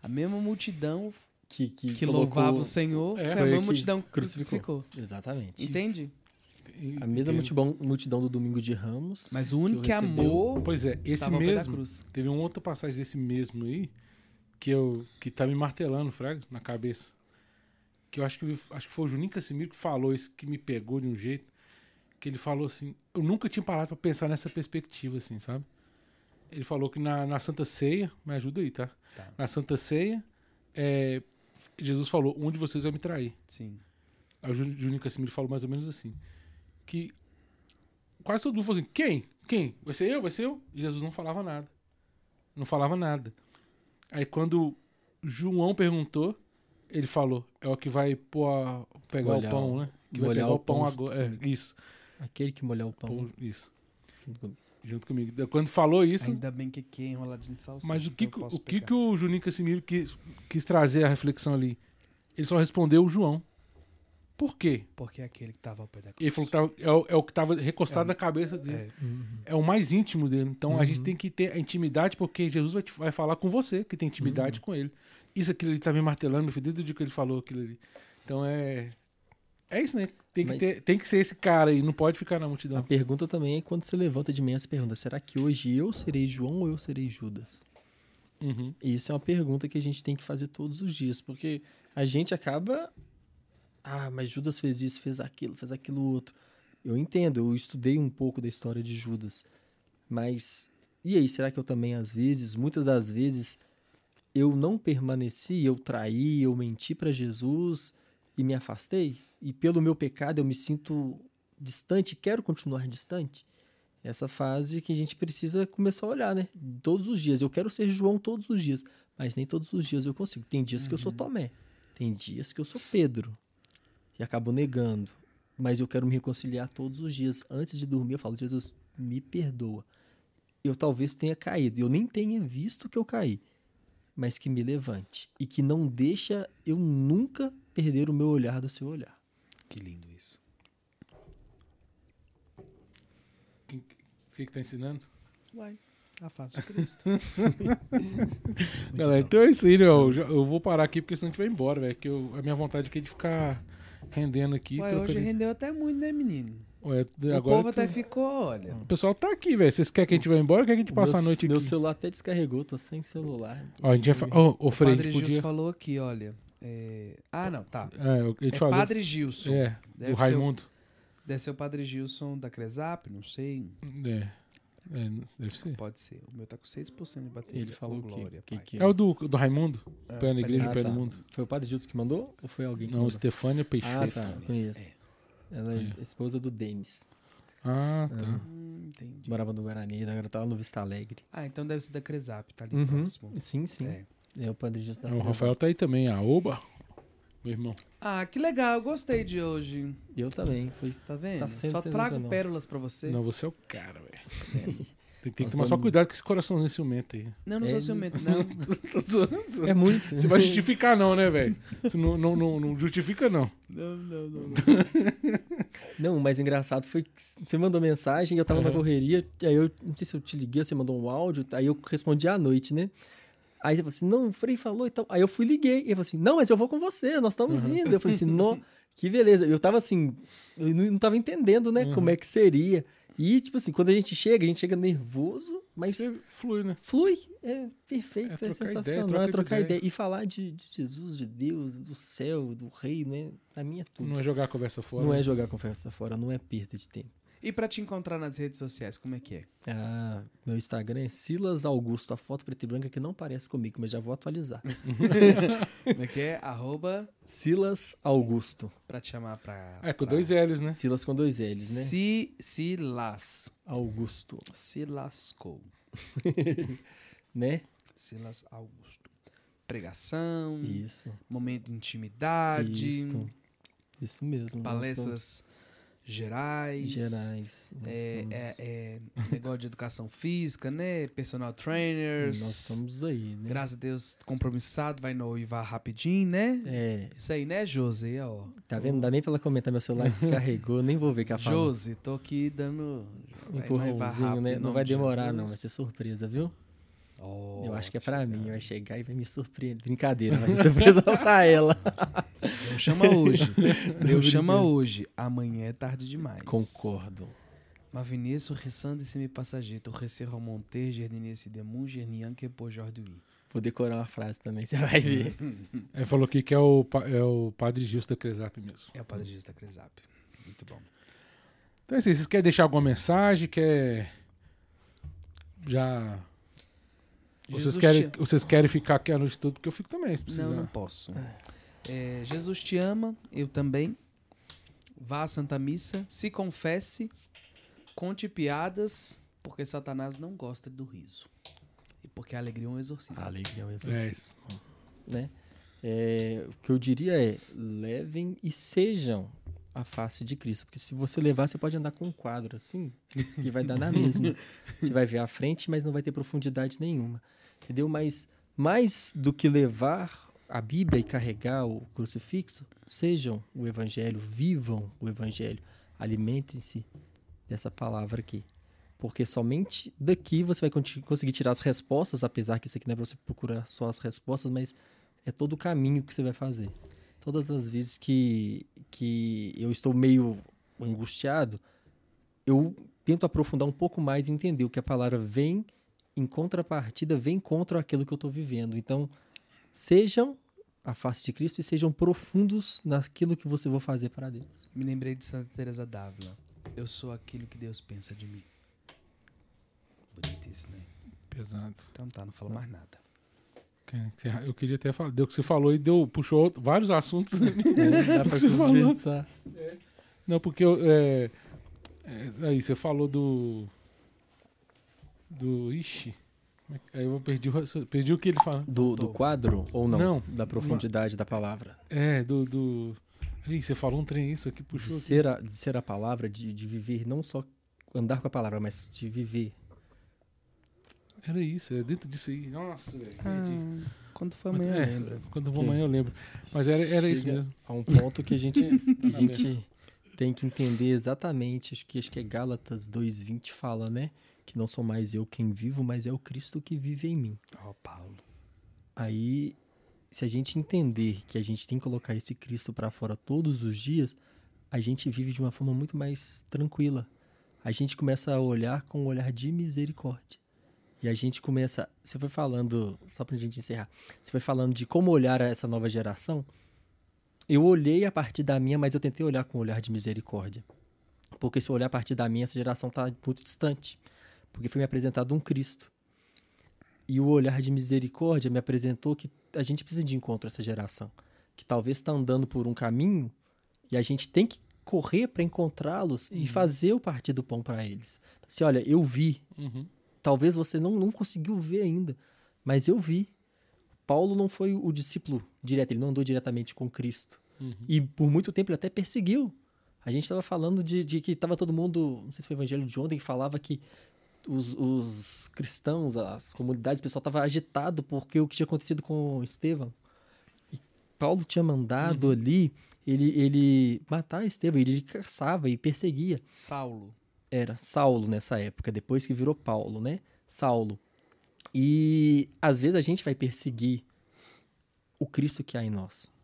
[SPEAKER 2] a mesma multidão
[SPEAKER 3] Que, que,
[SPEAKER 2] que
[SPEAKER 3] colocou-
[SPEAKER 2] louvava o Senhor,
[SPEAKER 1] É,
[SPEAKER 2] foi a mesma multidão que
[SPEAKER 3] crucificou.
[SPEAKER 2] crucificou.
[SPEAKER 3] Exatamente.
[SPEAKER 2] Entende?
[SPEAKER 1] E-
[SPEAKER 3] A mesma multidão, multidão do Domingo de Ramos.
[SPEAKER 2] Mas o único que,
[SPEAKER 3] recebeu-
[SPEAKER 2] amou
[SPEAKER 1] Pois é, esse mesmo.
[SPEAKER 2] cruz.
[SPEAKER 1] Teve uma outra passagem desse mesmo aí que eu que tá me martelando, Fraga, na cabeça. Que eu acho que acho que foi o Juninho Casimiro que falou isso que me pegou de um jeito que ele falou assim, eu nunca tinha parado pra pensar nessa perspectiva assim, sabe? Ele falou que na, na Santa Ceia, me ajuda aí, tá?
[SPEAKER 2] Tá.
[SPEAKER 1] Na Santa Ceia, é, Jesus falou, um de vocês vai me trair.
[SPEAKER 2] Sim.
[SPEAKER 1] Aí o Ju- Juninho Casimiro falou mais ou menos assim. Que quase todo mundo falou assim: quem? Quem? Vai ser eu? Vai ser eu? E Jesus não falava nada. Não falava nada. Aí quando João perguntou, ele falou: é o que vai pôr a- pegar
[SPEAKER 3] Molhar
[SPEAKER 1] o pão, né? Que vai
[SPEAKER 3] molhar
[SPEAKER 1] pegar
[SPEAKER 3] o
[SPEAKER 1] pão
[SPEAKER 3] pão
[SPEAKER 1] agora. É, isso.
[SPEAKER 3] Aquele que molhar o pão.
[SPEAKER 1] Pão, isso.
[SPEAKER 3] junto comigo.
[SPEAKER 1] Junto comigo. Daí Quando falou isso.
[SPEAKER 2] Ainda bem que aqui é enroladinho de salsicha.
[SPEAKER 1] Mas o que,
[SPEAKER 2] então
[SPEAKER 1] que-
[SPEAKER 2] posso
[SPEAKER 1] o, que,
[SPEAKER 2] pegar.
[SPEAKER 1] que o Juninho Casimiro quis, quis trazer a reflexão ali? Ele só respondeu o João. Por quê?
[SPEAKER 2] Porque é aquele que estava ao pé da cruz.
[SPEAKER 1] Ele falou que tava, é, o, é o que estava recostado
[SPEAKER 2] É o-
[SPEAKER 1] na cabeça dele.
[SPEAKER 2] É.
[SPEAKER 3] Uhum.
[SPEAKER 1] É o mais íntimo dele. Então a gente
[SPEAKER 3] Uhum.
[SPEAKER 1] tem que ter a intimidade, porque Jesus vai, te- vai falar com você, que tem intimidade com ele. Isso aquilo ele tá me martelando, meu filho, desde o dia que ele falou aquilo ali. Então é. É isso, né? Tem que,
[SPEAKER 3] Mas-
[SPEAKER 1] ter, tem que ser esse cara aí, não pode ficar na
[SPEAKER 3] A
[SPEAKER 1] multidão.
[SPEAKER 3] pergunta também é quando você levanta de manhã, você pergunta: será que hoje eu serei João ou eu serei Judas?
[SPEAKER 1] Uhum.
[SPEAKER 3] E Isso é uma pergunta que a gente tem que fazer todos os dias, porque a gente acaba. Ah, mas Judas fez isso, fez aquilo, fez aquilo outro. Eu entendo, eu estudei um pouco da história de Judas. Mas. E aí, será que eu também, às vezes, muitas das vezes, eu não permaneci, eu traí, eu menti para Jesus e me afastei? E pelo meu pecado eu me sinto distante, quero continuar distante? Essa fase que a gente precisa começar a olhar, né? Todos os dias. Eu quero ser João todos os dias, mas nem todos os dias eu consigo. Tem dias que eu sou Tomé, tem dias que eu sou Pedro e acabo negando. Mas eu quero me reconciliar todos os dias. Antes de dormir, eu falo: Jesus, me perdoa. Eu talvez tenha caído, eu nem tenha visto que eu caí, mas que me levante e que não deixa eu nunca perder o meu olhar do seu olhar.
[SPEAKER 2] Que lindo isso.
[SPEAKER 1] Quem- que tá ensinando?
[SPEAKER 2] Uai, a face de Cristo. [LAUGHS]
[SPEAKER 1] Galera, então é isso aí, né? Eu, já- eu vou parar aqui porque senão a gente vai embora, velho. Que eu- a minha vontade aqui é de ficar rendendo aqui. Eu
[SPEAKER 2] hoje
[SPEAKER 1] queria-
[SPEAKER 2] rendeu até muito, né, menino?
[SPEAKER 1] Ué,
[SPEAKER 2] o
[SPEAKER 1] agora
[SPEAKER 2] povo
[SPEAKER 1] que
[SPEAKER 2] até
[SPEAKER 1] eu-
[SPEAKER 2] ficou, olha.
[SPEAKER 1] O pessoal tá aqui, velho. Vocês querem que a gente vá embora ou quer que a gente passe
[SPEAKER 3] meu,
[SPEAKER 1] a noite
[SPEAKER 3] Meu
[SPEAKER 1] aqui?
[SPEAKER 3] celular até descarregou, tô sem celular.
[SPEAKER 1] Ó, a gente vai fa... Ô,
[SPEAKER 2] O
[SPEAKER 1] Frei, a
[SPEAKER 2] Padre
[SPEAKER 1] gente
[SPEAKER 2] Gilson
[SPEAKER 1] podia...
[SPEAKER 2] falou aqui, olha. é, Ah, não, tá.
[SPEAKER 1] É, a gente
[SPEAKER 2] É
[SPEAKER 1] falou...
[SPEAKER 2] Padre Gilson.
[SPEAKER 1] É,
[SPEAKER 2] Deve
[SPEAKER 1] o
[SPEAKER 2] ser
[SPEAKER 1] Raimundo.
[SPEAKER 2] Deve ser o Padre Gilson da Cresap, não sei.
[SPEAKER 1] É. É, deve ser.
[SPEAKER 2] Pode ser. O meu tá com 6% de bateria.
[SPEAKER 3] Ele falou o quê?
[SPEAKER 2] glória,
[SPEAKER 3] Que
[SPEAKER 2] pai.
[SPEAKER 3] que
[SPEAKER 1] É o do, do Raimundo? Pé na igreja,
[SPEAKER 3] Ah,
[SPEAKER 1] pé
[SPEAKER 3] tá.
[SPEAKER 1] no mundo.
[SPEAKER 3] Foi o Padre Gilson que mandou? Ou foi alguém que
[SPEAKER 1] Não,
[SPEAKER 3] mandou?
[SPEAKER 1] Stefânia Peixoto.
[SPEAKER 3] Ah, tá. Conheço. Ela é,
[SPEAKER 1] É.
[SPEAKER 3] esposa do Denis.
[SPEAKER 1] Ah, tá.
[SPEAKER 2] Hum, entendi.
[SPEAKER 3] Morava no Guarani, agora tá lá no Vista Alegre.
[SPEAKER 2] Ah, então deve ser da Cresap, tá ali
[SPEAKER 3] Uhum.
[SPEAKER 2] próximo.
[SPEAKER 3] Sim, sim.
[SPEAKER 2] É.
[SPEAKER 3] É, o Padre Gilson da
[SPEAKER 1] É, o Rafael tá aí também, a Oba. Meu irmão.
[SPEAKER 2] Ah, que legal, eu gostei de hoje.
[SPEAKER 3] Eu também. Foi...
[SPEAKER 2] Tá vendo?
[SPEAKER 3] Tá sendo
[SPEAKER 2] Só trago pérolas pra você.
[SPEAKER 1] Não, você é o cara, velho. Tem, tem que tomar só cuidado com esse coraçãozinho ciumento aí.
[SPEAKER 2] Não, não
[SPEAKER 3] É
[SPEAKER 2] sou
[SPEAKER 3] isso.
[SPEAKER 2] ciumento, não. [LAUGHS]
[SPEAKER 3] É muito.
[SPEAKER 1] Você vai justificar não, né, velho? Você não, não, não, não justifica não.
[SPEAKER 2] não, não, não. [LAUGHS]
[SPEAKER 3] Não, o mais engraçado foi que você mandou mensagem, eu tava na
[SPEAKER 1] Aham.
[SPEAKER 3] correria, aí eu não sei se eu te liguei, você mandou um áudio, aí eu respondi à noite, né? Aí você falou assim, não, o Frei falou e tal. Aí eu fui liguei, e ele falou assim, não, mas eu vou com você, nós estamos indo. Eu falei assim, no, que beleza. Eu tava assim, eu não, não tava entendendo, né,
[SPEAKER 1] Uhum.
[SPEAKER 3] como é que seria. E, tipo assim, quando a gente chega, a gente chega nervoso, mas
[SPEAKER 1] Você flui, né?
[SPEAKER 3] flui, é perfeito,
[SPEAKER 1] É
[SPEAKER 3] é, sensacional,
[SPEAKER 1] ideia,
[SPEAKER 3] é trocar
[SPEAKER 1] ideia.
[SPEAKER 3] ideia. E falar de, de Jesus, de Deus, do céu, do reino, né? Pra mim é tudo.
[SPEAKER 1] Não é jogar a conversa fora.
[SPEAKER 3] Não
[SPEAKER 1] né?
[SPEAKER 3] é jogar a conversa fora, não é perda de tempo.
[SPEAKER 2] E pra te encontrar nas redes sociais, como é que é?
[SPEAKER 3] Ah, meu Instagram é Silas Augusto, a foto preta e branca que não parece comigo, mas já vou atualizar. [LAUGHS]
[SPEAKER 2] Como é que é? Arroba
[SPEAKER 3] Silas Augusto.
[SPEAKER 2] pra te chamar pra...
[SPEAKER 1] É, com
[SPEAKER 2] pra-
[SPEAKER 1] dois L's, né?
[SPEAKER 3] Silas com dois L's, né?
[SPEAKER 2] Se, se las.
[SPEAKER 3] Augusto,
[SPEAKER 2] Se lascou. [LAUGHS]
[SPEAKER 3] né?
[SPEAKER 2] Silas Augusto. Pregação,
[SPEAKER 3] Isso.
[SPEAKER 2] momento de intimidade,
[SPEAKER 3] Isso. Isso mesmo.
[SPEAKER 2] palestras gerais.
[SPEAKER 3] Gerais.
[SPEAKER 2] É,
[SPEAKER 3] estamos,
[SPEAKER 2] é, é negócio de educação física, né? Personal trainers.
[SPEAKER 3] nós estamos aí, né?
[SPEAKER 2] Graças a Deus, compromissado, vai noivar rapidinho, né?
[SPEAKER 3] É,
[SPEAKER 2] Isso aí, né, Josi? Ó.
[SPEAKER 3] tá vendo? Não dá nem pra ela comentar, meu celular [LAUGHS] descarregou, nem vou ver que ela fala.
[SPEAKER 2] Josi, tô aqui dando.
[SPEAKER 3] Um empurrãozinho,
[SPEAKER 2] rápido,
[SPEAKER 3] né? Não vai
[SPEAKER 2] de
[SPEAKER 3] demorar,
[SPEAKER 2] Jesus.
[SPEAKER 3] não. Vai ser surpresa, viu?
[SPEAKER 2] Ó,
[SPEAKER 3] Eu acho que é pra mim. Vai chegar e vai me surpreender. Brincadeira, vai ser surpresa pra ela. [LAUGHS]
[SPEAKER 2] Deus chama hoje. Deus chama hoje. Amanhã é tarde demais.
[SPEAKER 3] Concordo.
[SPEAKER 2] Mavinesso, ressando esse me passageiro, receiro monter, jardinense demu, gernian que jorduí.
[SPEAKER 3] Vou decorar uma frase também, você vai ver.
[SPEAKER 1] Ele falou aqui que é o, pa- é o Padre Gilson da Cresap mesmo.
[SPEAKER 2] É o Padre Jesus da Cresap. Muito bom.
[SPEAKER 1] Então é assim, vocês querem deixar alguma mensagem? Quer. Já. Vocês querem,
[SPEAKER 2] te-
[SPEAKER 1] vocês querem ficar aqui a noite toda? Porque eu fico também, se precisar.
[SPEAKER 2] Não, não posso. É, Jesus te ama, eu também. Vá à Santa Missa, se confesse, conte piadas, porque Satanás não gosta do riso. E porque a alegria é um exorcismo.
[SPEAKER 3] A alegria é um
[SPEAKER 1] É
[SPEAKER 3] exorcismo,
[SPEAKER 1] isso.
[SPEAKER 3] né? É, o que eu diria é, levem e sejam a face de Cristo. Porque se você levar, você pode andar com um quadro assim, e vai dar na mesma. [LAUGHS] Você vai ver a frente, mas não vai ter profundidade nenhuma. Entendeu? Mas mais do que levar a Bíblia e carregar o crucifixo, sejam o Evangelho, vivam o Evangelho, alimentem-se dessa palavra aqui. Porque somente daqui você vai conseguir tirar as respostas, apesar que isso aqui não é para você procurar só as respostas, mas é todo o caminho que você vai fazer. Todas as vezes que, que eu estou meio angustiado, eu tento aprofundar um pouco mais e entender o que a palavra vem em contrapartida, vem contra aquilo que eu estou vivendo. Então, sejam a face de Cristo e sejam profundos naquilo que você vai fazer para Deus.
[SPEAKER 2] Me lembrei de Santa Teresa d'Ávila. Eu sou aquilo que Deus pensa de mim. Bonito isso, né?
[SPEAKER 1] Pesado.
[SPEAKER 2] Então tá, não falo mais nada.
[SPEAKER 1] Eu queria até falar. Deu o que você falou e deu, puxou outro- vários assuntos.
[SPEAKER 3] Dá [LAUGHS] pra
[SPEAKER 1] Você falou.
[SPEAKER 3] conversar.
[SPEAKER 1] Não, porque eu, é, é, aí você falou do Do. Ixi. é Aí eu perdi, perdi o que ele fala.
[SPEAKER 3] Do, do quadro ou não?
[SPEAKER 1] Não.
[SPEAKER 3] Da profundidade da palavra.
[SPEAKER 1] É, do. do... Ih, você falou um trem isso aqui,
[SPEAKER 3] De
[SPEAKER 1] puxou. aqui.
[SPEAKER 3] ser, a, de ser a palavra, de, de viver, não só andar com a palavra, mas de viver.
[SPEAKER 1] Era isso, é dentro disso aí. Nossa, velho.
[SPEAKER 2] Ah, quando for amanhã,
[SPEAKER 1] É,
[SPEAKER 2] lembra.
[SPEAKER 1] Quando eu vou
[SPEAKER 3] Que-
[SPEAKER 1] amanhã eu lembro. Mas era, era isso mesmo.
[SPEAKER 3] A um ponto que a gente, [LAUGHS] que a gente tem que entender exatamente, acho que, acho que é Gálatas 2,20 fala, né? Que não sou mais eu quem vivo, mas é o Cristo que vive em mim.
[SPEAKER 2] Ó, Paulo.
[SPEAKER 3] Aí, se a gente entender que a gente tem que colocar esse Cristo para fora todos os dias, a gente vive de uma forma muito mais tranquila. A gente começa a olhar com um olhar de misericórdia. E a gente começa. Você foi falando, só pra gente encerrar, você foi falando de como olhar essa nova geração. Eu olhei a partir da minha, mas eu tentei olhar com um olhar de misericórdia. Porque se eu olhar a partir da minha, essa geração está muito distante. Porque foi me apresentado um Cristo. E o olhar de misericórdia me apresentou que a gente precisa de encontro a essa geração. Que talvez está andando por um caminho e a gente tem que correr para encontrá-los e fazer o partir do pão para eles. Assim, olha, eu vi.
[SPEAKER 1] Uhum.
[SPEAKER 3] Talvez você não, não conseguiu ver ainda, mas eu vi. Paulo não foi o discípulo direto, ele não andou diretamente com Cristo.
[SPEAKER 1] Uhum.
[SPEAKER 3] E por muito tempo ele até perseguiu. A gente estava falando de, de que estava todo mundo, não sei se foi o evangelho de ontem, que falava que os, os cristãos, as comunidades, o pessoal estava agitado porque o que tinha acontecido com Estevão. E Paulo tinha mandado ali ele, ele matar Estevão, ele caçava e perseguia.
[SPEAKER 2] Saulo.
[SPEAKER 3] Era Saulo nessa época, depois que virou Paulo, né? Saulo. E às vezes a gente vai perseguir o Cristo que há em nós.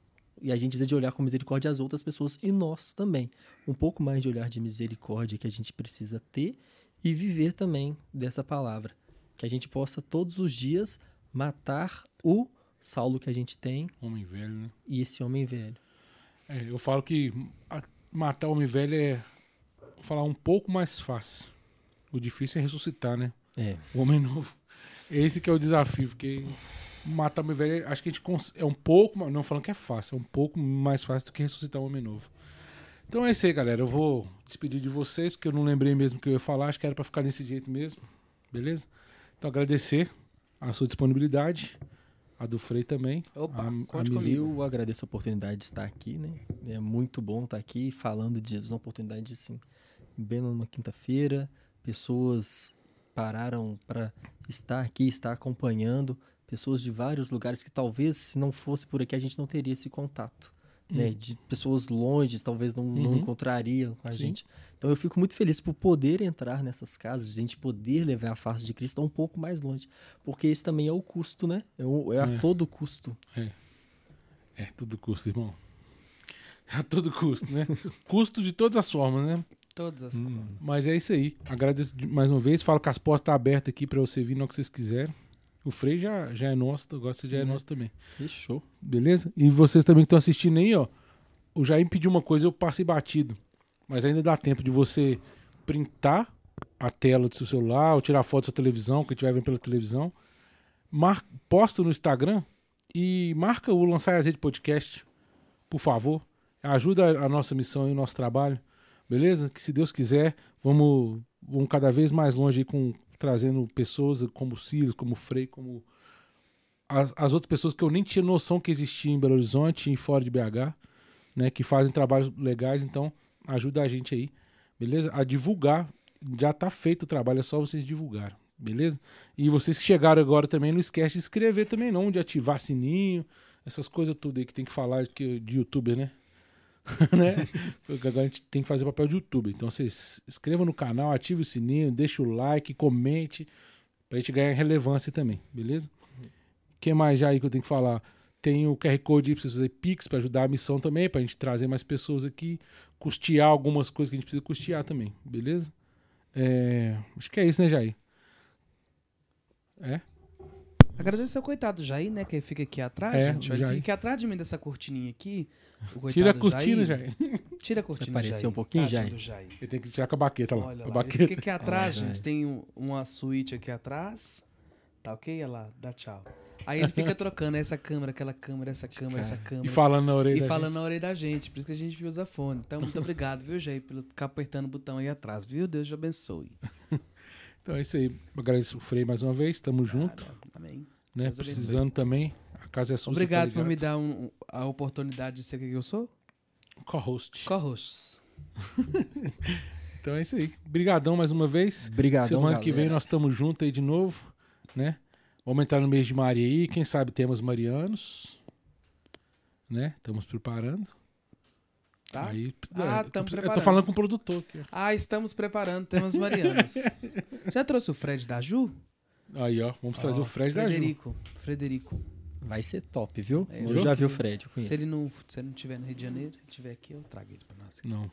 [SPEAKER 3] E a gente precisa de olhar com misericórdia as outras pessoas e nós também. Um pouco mais de olhar de misericórdia que a gente precisa ter e viver também dessa palavra. Que a gente possa todos os dias matar o Saulo que a gente tem
[SPEAKER 1] Homem velho, né?
[SPEAKER 3] e esse homem velho.
[SPEAKER 1] É, eu falo que matar homem velho é falar um pouco mais fácil. O difícil é ressuscitar, né?
[SPEAKER 3] É.
[SPEAKER 1] O homem novo. Esse que é o desafio, porque matar homem velho, acho que a gente é um pouco, não falando que é fácil, é um pouco mais fácil do que ressuscitar um homem novo. Então é isso aí, galera. Eu vou despedir de vocês, porque eu não lembrei mesmo o que eu ia falar, acho que era pra ficar desse jeito mesmo. Beleza? Então agradecer a sua disponibilidade, a do Frei também.
[SPEAKER 2] Opa,
[SPEAKER 1] a,
[SPEAKER 2] conte
[SPEAKER 1] a
[SPEAKER 2] comigo.
[SPEAKER 3] Eu agradeço a oportunidade de estar aqui, né? É muito bom estar aqui falando de Jesus, uma oportunidade assim, bem numa quinta-feira, pessoas pararam para estar aqui, estar acompanhando, pessoas de vários lugares que talvez se não fosse por aqui a gente não teria esse contato, né? De pessoas longe, talvez não, não
[SPEAKER 1] Uhum.
[SPEAKER 3] encontrariam com a
[SPEAKER 1] Sim.
[SPEAKER 3] gente. Então eu fico muito feliz por poder entrar nessas casas, a gente poder levar a face de Cristo um pouco mais longe, porque esse também é o custo, né? É, o- é a
[SPEAKER 1] É.
[SPEAKER 3] todo custo.
[SPEAKER 1] É, tudo custo, irmão. É a todo custo, né? [LAUGHS] custo de todas as formas, né?
[SPEAKER 2] Todas as
[SPEAKER 3] Hum.
[SPEAKER 1] Mas é isso aí. Agradeço de- mais uma vez. Falo que as portas estão abertas aqui pra você vir no que vocês quiserem. O Frei já, já é nosso, você já é
[SPEAKER 3] Né?
[SPEAKER 1] nosso também.
[SPEAKER 3] Fechou.
[SPEAKER 1] Beleza? E vocês também que estão assistindo aí, ó. O Jair me pediu uma coisa, eu passei batido. Mas ainda dá tempo de você printar a tela do seu celular ou tirar foto da sua televisão, que estiver vendo pela televisão. Mar... Posta no Instagram e marca o Lançar Azeite Podcast, por favor. Ajuda a nossa missão e o nosso trabalho. Beleza? Que se Deus quiser, vamos, vamos cada vez mais longe aí com trazendo pessoas como Silas, como Frei, como as, as outras pessoas que eu nem tinha noção que existiam em Belo Horizonte e fora de BH, né, que fazem trabalhos legais, então ajuda a gente aí, beleza? A divulgar, já tá feito o trabalho, é só vocês divulgarem, beleza? E vocês que chegaram agora também, não esquece de inscrever também não, de ativar sininho, essas coisas tudo aí que tem que falar que, de youtuber, né? [LAUGHS] né? Agora a gente tem que fazer papel de youtuber. Então vocês inscrevam no canal, ative o sininho, deixa o like, comente, pra gente ganhar relevância também, beleza? O que mais já aí que eu tenho que falar? Tem o QR Code aí pra vocês fazerem Pix pra ajudar a missão também, pra gente trazer mais pessoas aqui, custear algumas coisas que a gente precisa custear também, beleza? É, acho que é isso, né, Jair? É?
[SPEAKER 2] Agradecer ao coitado Jair, né? Que fica aqui atrás,
[SPEAKER 1] É,
[SPEAKER 2] gente.
[SPEAKER 1] Jair.
[SPEAKER 2] fica aqui atrás de mim dessa cortininha aqui. O coitado
[SPEAKER 1] Tira a cortina,
[SPEAKER 2] Jair.
[SPEAKER 1] Jair.
[SPEAKER 2] Tira a cortina,
[SPEAKER 3] apareceu
[SPEAKER 2] Jair.
[SPEAKER 3] um pouquinho,
[SPEAKER 2] Tadinho
[SPEAKER 3] Jair?
[SPEAKER 2] Jair.
[SPEAKER 1] Ele tem que tirar com a baqueta lá.
[SPEAKER 2] Olha
[SPEAKER 1] a
[SPEAKER 2] lá,
[SPEAKER 1] baqueta.
[SPEAKER 2] ele fica aqui atrás,
[SPEAKER 3] Olha,
[SPEAKER 2] gente.
[SPEAKER 3] Jair.
[SPEAKER 2] Tem um- uma suíte aqui atrás. Tá ok? Olha lá, dá tchau. Aí ele fica [LAUGHS] trocando essa câmera, aquela câmera, essa câmera, essa câmera.
[SPEAKER 1] E falando na orelha.
[SPEAKER 2] E
[SPEAKER 1] da
[SPEAKER 2] falando na orelha da gente, por isso que a gente usa fone. Então, muito [LAUGHS] obrigado, viu, Jair, pelo ficar apertando o botão aí atrás, viu? Deus te abençoe. [LAUGHS]
[SPEAKER 1] Então é isso aí. Agradeço o Frei mais uma vez. Tamo junto.
[SPEAKER 2] Amém.
[SPEAKER 1] Né?
[SPEAKER 2] Deus abençoe.
[SPEAKER 1] Precisando também. A casa é sua.
[SPEAKER 2] Obrigado
[SPEAKER 1] tá
[SPEAKER 2] por me dar um- a oportunidade de ser o que eu sou.
[SPEAKER 1] Co-host.
[SPEAKER 2] Co-host. [LAUGHS]
[SPEAKER 1] Então é isso aí. Obrigadão mais uma vez.
[SPEAKER 3] Obrigadão,
[SPEAKER 1] Semana que vem
[SPEAKER 3] galera.
[SPEAKER 1] nós estamos juntos aí de novo, né? Vamos entrar no mês de Maria aí, quem sabe temas marianos, né? Estamos preparando.
[SPEAKER 2] Tá?
[SPEAKER 1] Aí,
[SPEAKER 2] Ah,
[SPEAKER 1] eu tô-
[SPEAKER 2] tamo
[SPEAKER 1] Eu tô
[SPEAKER 2] preparando.
[SPEAKER 1] falando com o produtor aqui.
[SPEAKER 2] Ah, estamos preparando temas marianos. [LAUGHS] Já trouxe o Fred da Ju?
[SPEAKER 1] Aí, ó, vamos trazer o Fred da Ju.
[SPEAKER 2] Frederico. Frederico.
[SPEAKER 3] Vai ser top, viu?
[SPEAKER 2] É,
[SPEAKER 3] eu já vi o Fred, eu conheço.
[SPEAKER 2] Se ele não, se ele não estiver no Rio de Janeiro, se ele estiver aqui, eu trago ele pra nós.
[SPEAKER 1] Não,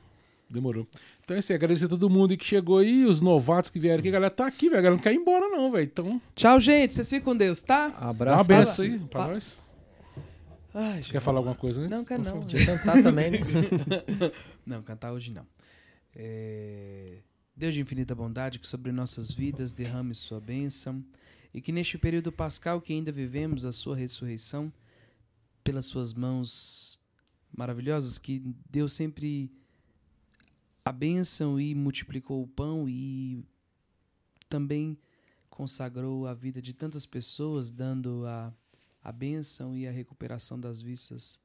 [SPEAKER 1] demorou. Então é isso aí, agradecer a todo mundo que chegou aí, os novatos que vieram aqui, a galera tá aqui, velho, a galera não quer ir embora não, velho. Então,
[SPEAKER 2] Tchau, gente. Vocês ficam com Deus, tá?
[SPEAKER 1] dá uma
[SPEAKER 3] Abraço.
[SPEAKER 1] benção aí pra
[SPEAKER 2] fala-
[SPEAKER 1] nós.
[SPEAKER 2] Ai,
[SPEAKER 1] Quer falar alguma coisa antes?
[SPEAKER 2] Não, quer não.
[SPEAKER 3] Podia cantar também? [LAUGHS]
[SPEAKER 2] Não, cantar hoje não. É, Deus de infinita bondade, que sobre nossas vidas derrame sua bênção e que neste período pascal que ainda vivemos a sua ressurreição, pelas suas mãos maravilhosas, que Deus sempre a bênção e multiplicou o pão e também consagrou a vida de tantas pessoas, dando a, a bênção e a recuperação das vistas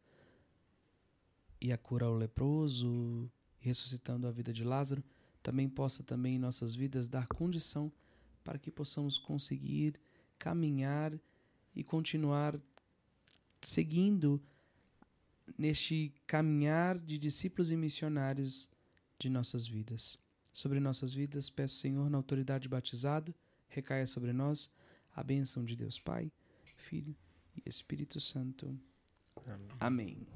[SPEAKER 2] e a cura ao leproso, ressuscitando a vida de Lázaro, também possa também em nossas vidas dar condição para que possamos conseguir caminhar e continuar seguindo neste caminhar de discípulos e missionários de nossas vidas. Sobre nossas vidas, peço, Senhor, na autoridade batizado, recaia sobre nós a bênção de Deus Pai, Filho e Espírito Santo. Amém.